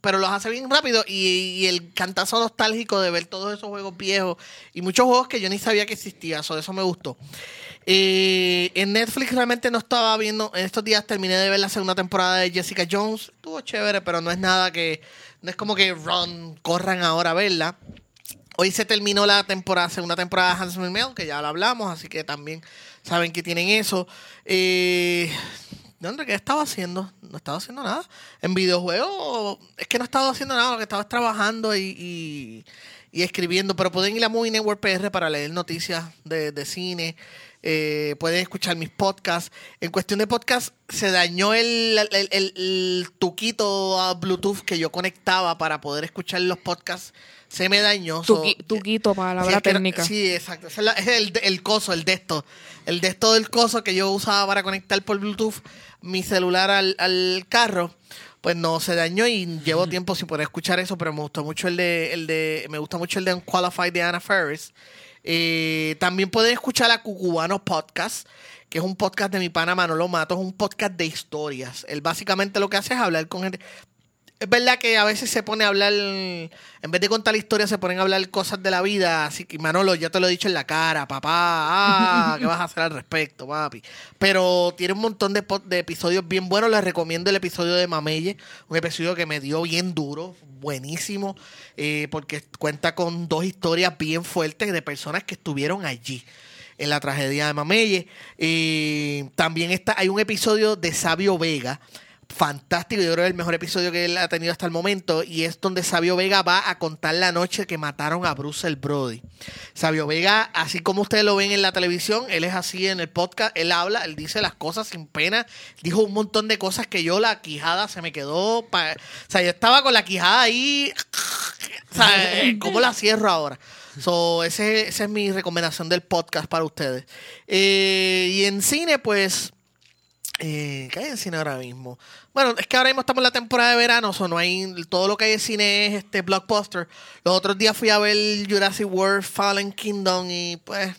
Pero los hace bien rápido y, y el cantazo nostálgico de ver todos esos juegos viejos y muchos juegos que yo ni sabía que existían, so, eso me gustó. Eh, en Netflix realmente no estaba viendo, en estos días terminé de ver la segunda temporada de Jessica Jones, estuvo chévere, pero no es nada que, no es como que run, corran ahora a verla. Hoy se terminó la temporada, segunda temporada de Handsome Mail, que ya lo hablamos, así que también saben que tienen eso. Eh, ¿De dónde qué estaba haciendo? No estaba haciendo nada. En videojuegos, es que no estaba haciendo nada, lo que estaba es trabajando y, y- y escribiendo. Pero pueden ir a Movie Network PR para leer noticias de, de cine. Eh, pueden escuchar mis podcasts. En cuestión de podcast, se dañó el, el, el- el tuquito a Bluetooth que yo conectaba para poder escuchar los podcasts. Se me dañó. so- Tuqui- tuquito, palabra Sí, técnica. sí, exacto. Es, el coso, el de esto. El de esto del coso que yo usaba para conectar por Bluetooth mi celular al, al carro. Pues no se dañó y llevo tiempo sin poder escuchar eso, pero me gustó mucho el de, el de, me gusta mucho el de Unqualified de Anna Ferris. Eh, también pueden escuchar a Cucubano Podcast, que es un podcast de mi pana Manolo Mato, es un podcast de historias. Él básicamente lo que hace es hablar con gente. Es verdad que a veces se pone a hablar, en vez de contar la historia, se ponen a hablar cosas de la vida. Así que, Manolo, ya te lo he dicho en la cara, papá. Ah, ¿qué vas a hacer al respecto, papi? Pero tiene un montón de, episodios bien buenos. Les recomiendo el episodio de Mameye, un episodio que me dio bien duro, buenísimo, eh, porque cuenta con dos historias bien fuertes de personas que estuvieron allí en la tragedia de Mameye. Eh, también está, hay un episodio de Sabio Vega fantástico. Yo creo que es el mejor episodio que él ha tenido hasta el momento. Y es donde Sabio Vega va a contar la noche que mataron a Bruce el Brody. Sabio Vega, así como ustedes lo ven en la televisión, él es así en el podcast. Él habla, él dice las cosas sin pena. Dijo un montón de cosas que yo, la quijada se me quedó. pa- O sea, yo estaba con la quijada ahí. O sea, [laughs] ¿cómo la cierro ahora? So, ese, esa es mi recomendación del podcast para ustedes. Eh, y en cine, pues. Eh, ¿Qué hay en cine ahora mismo? Bueno, es que ahora mismo estamos en la temporada de verano, so no hay, todo lo que hay en cine es este blockbuster. Los otros días fui a ver Jurassic World Fallen Kingdom y pues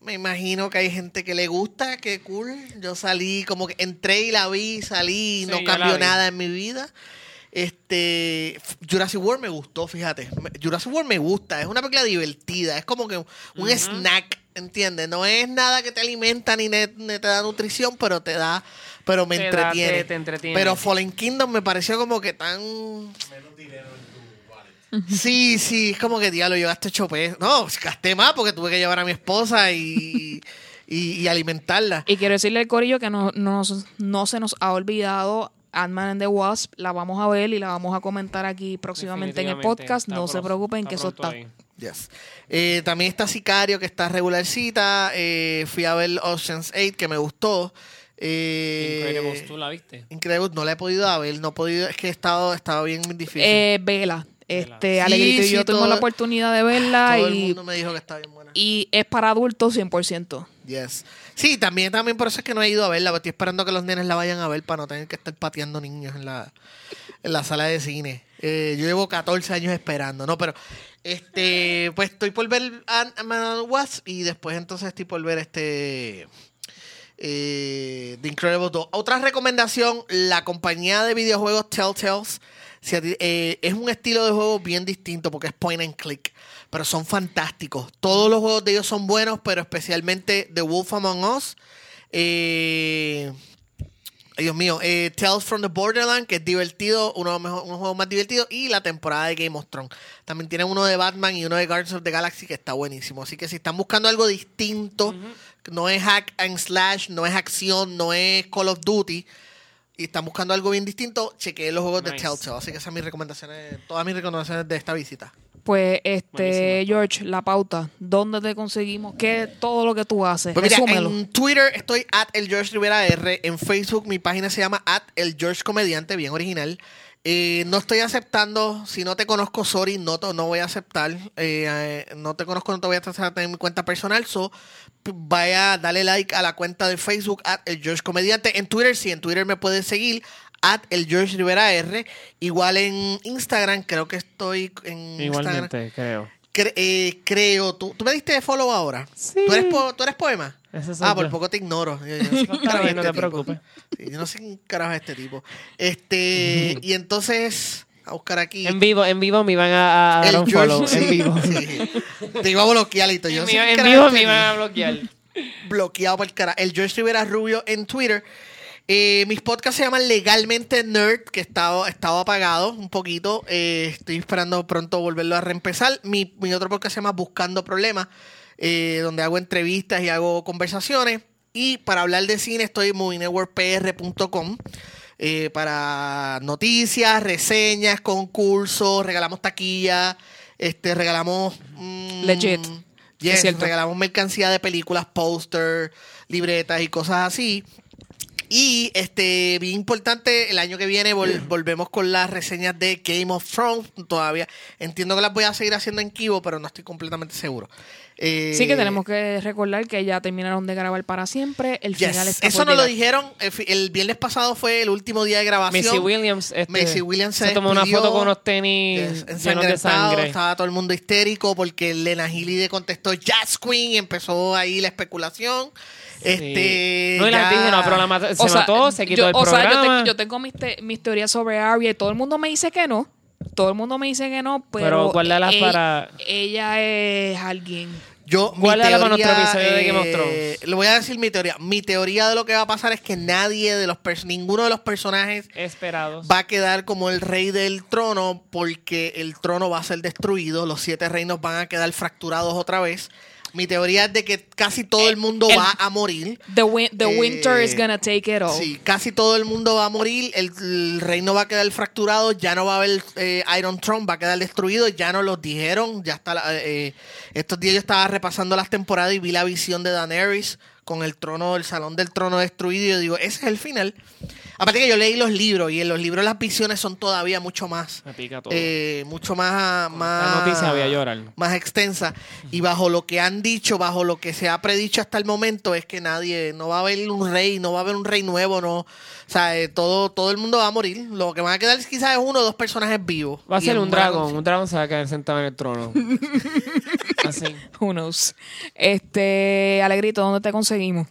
me imagino que hay gente que le gusta, que cool. Yo salí, como que entré y la vi, salí y Sí, no cambió nada en mi vida. Este Jurassic World me gustó, fíjate. Jurassic World me gusta, es una película divertida, es como que un snack, ¿entiendes? No es nada que te alimenta ni, ne- ni te da nutrición, pero te da, pero me Te da- entretiene. te- te entretiene. Pero Fallen Kingdom me pareció como que tan Sí, sí, es como que diablo, yo gasté ocho pesos. No, gasté más porque tuve que llevar a mi esposa y, y, y alimentarla. Y quiero decirle al corillo que no, nos- no se nos ha olvidado Ant-Man and the Wasp. La vamos a ver y la vamos a comentar aquí próximamente en el podcast. No se preocupen que eso está. Yes. Eh, también está Sicario, que está regularcita. Eh, fui a ver Ocean's 8, que me gustó. Eh, Incredibles, ¿tú la viste? Incredibles, no la he podido ver, no he podido, es que he estado, estaba bien difícil. Eh, vela. Este, Sí, Alegrito y sí, yo tuvimos la oportunidad de verla Todo el y, mundo me dijo que está bien buena. y es para adultos 100%. Yes. Sí, también, también por eso es que no he ido a verla, estoy esperando que los nenes la vayan a ver para no tener que estar pateando niños en la, en la sala de cine. Eh, yo llevo 14 años esperando, ¿no? Pero, este, pues estoy por ver Ant-Man Wasp y después entonces estoy por ver este eh, The Incredibles 2. Otra recomendación, la compañía de videojuegos Telltales. Eh, es un estilo de juego bien distinto porque es point and click, pero son fantásticos. Todos los juegos de ellos son buenos, pero especialmente The Wolf Among Us. Eh, Dios mío, eh, Tales from the Borderland, que es divertido, uno de los mejor- unos juegos más divertidos, y la temporada de Game of Thrones. También tienen uno de Batman y uno de Guardians of the Galaxy que está buenísimo. Así que si están buscando algo distinto, no es hack and slash, no es acción, no es Call of Duty, y están buscando algo bien distinto, chequeen los juegos de. Telltale. Así que esas son mis recomendaciones, todas mis recomendaciones de esta visita. Pues, este, Buenísimo. George, la pauta. ¿Dónde te conseguimos? ¿Qué todo lo que tú haces? Pues mira, Resúmelo. en Twitter estoy at el George Rivera R. En Facebook mi página se llama at el George Comediante, bien original. Eh, no estoy aceptando, si no te conozco, sorry, no, te- no voy a aceptar. Eh, eh, no te conozco, no te voy a aceptar en mi cuenta personal. So, vaya, dale like a la cuenta de Facebook at el George Comediante. En Twitter, sí, en Twitter me puedes seguir at el George Rivera R. Igual en Instagram, creo que estoy en Instagram. Igualmente, creo. Cre- eh, creo, ¿tú, ¿tú me diste follow ahora? Sí. ¿Tú eres, po- ¿tú eres poema? Ah, por poco te ignoro. Yo, yo [laughs] no bien, no este te tipo. preocupes. Sí, yo no sé quién carajo es este tipo. Este, y entonces, a buscar aquí. En vivo, en vivo me iban a, a dar el un George, follow. sí, En vivo. [laughs] sí. Te iba a bloquear y todo. Yo En vivo, quién en carajo vivo es me este iban a bloquear. bloqueado por el cara. El George Rivera Rubio en Twitter. Eh, mis podcasts se llaman Legalmente Nerd, que estaba, estaba apagado un poquito. Eh, estoy esperando pronto volverlo a reempezar. Mi, mi otro podcast se llama Buscando Problemas, eh, donde hago entrevistas y hago conversaciones. Y para hablar de cine estoy en movienetworkpr.com eh, para noticias, reseñas, concursos, regalamos taquillas, este, regalamos... mm, Legit. yes, regalamos mercancía de películas, póster, libretas y cosas así. Y este, bien importante, el año que viene vol- volvemos con las reseñas de Game of Thrones. Todavía entiendo que las voy a seguir haciendo en Kibo, pero no estoy completamente seguro. Eh, Sí que tenemos que recordar que ya terminaron de grabar para siempre. El yes, final está Eso por nos lo dijeron. El, el viernes pasado fue el último día de grabación. Macy Williams, este, Macy Williams se se tomó una foto con unos tenis Yes, llenos de ensangrentado, sangre. Estaba todo el mundo histérico porque Lena Healy contestó Jazz Queen y empezó ahí la especulación. Este, no, y la ya- no, pero la mata- se O sea, mató, se quitó yo- el o sea, yo te- programa. yo, tengo mis, te- mis teorías sobre Arya y todo el mundo me dice que no. Todo el mundo me dice que no, pero, Pero guárdalas e- para- ella es alguien. Yo, mi Guárdala para teoría, nuestro episodio de Game of eh, Thrones. Le voy a decir mi teoría. Mi teoría de lo que va a pasar es que nadie de los pers- ninguno de los personajes Esperados. va a quedar como el rey del trono porque el trono va a ser destruido. Los siete reinos van a quedar fracturados otra vez. Mi teoría es de que casi todo el mundo el- va a morir. The, win- the Eh, winter is gonna take it all. Sí, casi todo el mundo va a morir, el, el reino va a quedar fracturado, ya no va a haber eh, Iron Throne, va a quedar destruido, ya nos lo dijeron, ya está, la- eh, estos días yo estaba repasando las temporadas y vi la visión de Daenerys con el trono, el salón del trono destruido y yo digo, ese es el final. Aparte que yo leí los libros y en los libros las visiones son todavía mucho más, Me pica todo. eh, mucho más, más, noticia voy a llorar. más extensa y bajo lo que han dicho, bajo lo que se ha predicho hasta el momento es que nadie, no va a haber un rey, no va a haber un rey nuevo, no, o sea, eh, todo, todo el mundo va a morir, lo que van a quedar quizás es uno o dos personajes vivos. Va a ser un dragón. Un dragón se va a quedar sentado en el trono. [laughs] Así. Who knows? Este, Alegrito, ¿dónde te conseguimos?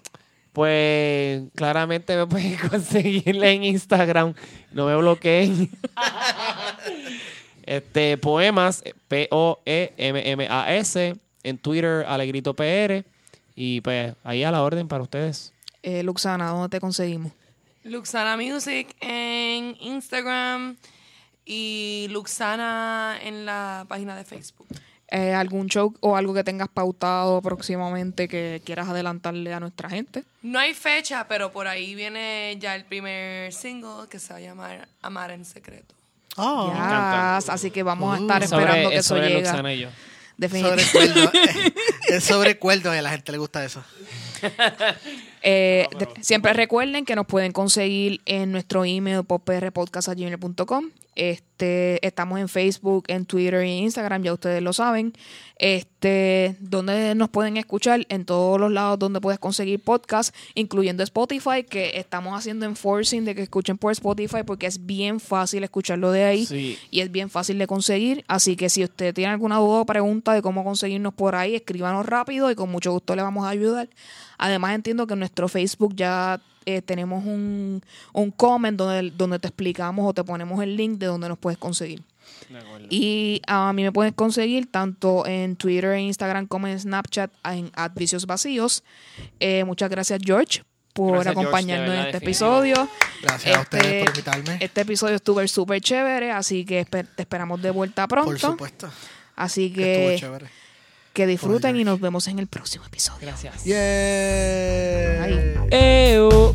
Pues claramente me pueden [laughs] conseguir en Instagram. No me bloqueen. [laughs] este, poemas, E P-O-E-M-M-A-S. En Twitter, Alegrito PR. Y pues ahí a la orden para ustedes. Eh, Luxana, ¿dónde te conseguimos? Luxana Music en Instagram y Luxana en la página de Facebook. Eh, ¿Algún show o algo que tengas pautado próximamente que quieras adelantarle a nuestra gente? No hay fecha, pero por ahí viene ya el primer single que se va a llamar Amar en Secreto. Oh, Yes, encanta. así que vamos a estar Sobre- esperando que es eso sobre llegue. Luxana y yo. sobre Definitivamente. cuerdo. [laughs] es sobre cuerdo, a la gente le gusta eso. [laughs] Eh, de- siempre recuerden que nos pueden conseguir en nuestro email poprpodcast.gmail.com Este, estamos en Facebook, en Twitter y Instagram, ya ustedes lo saben. Este, donde nos pueden escuchar en todos los lados donde puedes conseguir podcast, incluyendo Spotify, que estamos haciendo enforcing de que escuchen por Spotify porque es bien fácil escucharlo de ahí Sí. y es bien fácil de conseguir. Así que si usted tiene alguna duda o pregunta de cómo conseguirnos por ahí, escríbanos rápido y con mucho gusto le vamos a ayudar. Además entiendo que nuestro Facebook ya eh, tenemos un, un comment donde, donde te explicamos o te ponemos el link de donde nos puedes conseguir. Y a mí me pueden conseguir tanto en Twitter e Instagram como en Snapchat en Advicios Vacíos. Eh, muchas gracias George por Gracias, George, acompañarnos en este definitivo. episodio. Gracias a ustedes Este- por invitarme. Este episodio estuvo súper chévere, así que esper- te esperamos de vuelta pronto. por supuesto. Así Que estuvo chévere. Que disfruten y nos vemos en el próximo episodio. Gracias. Yeah. Ay. Eo.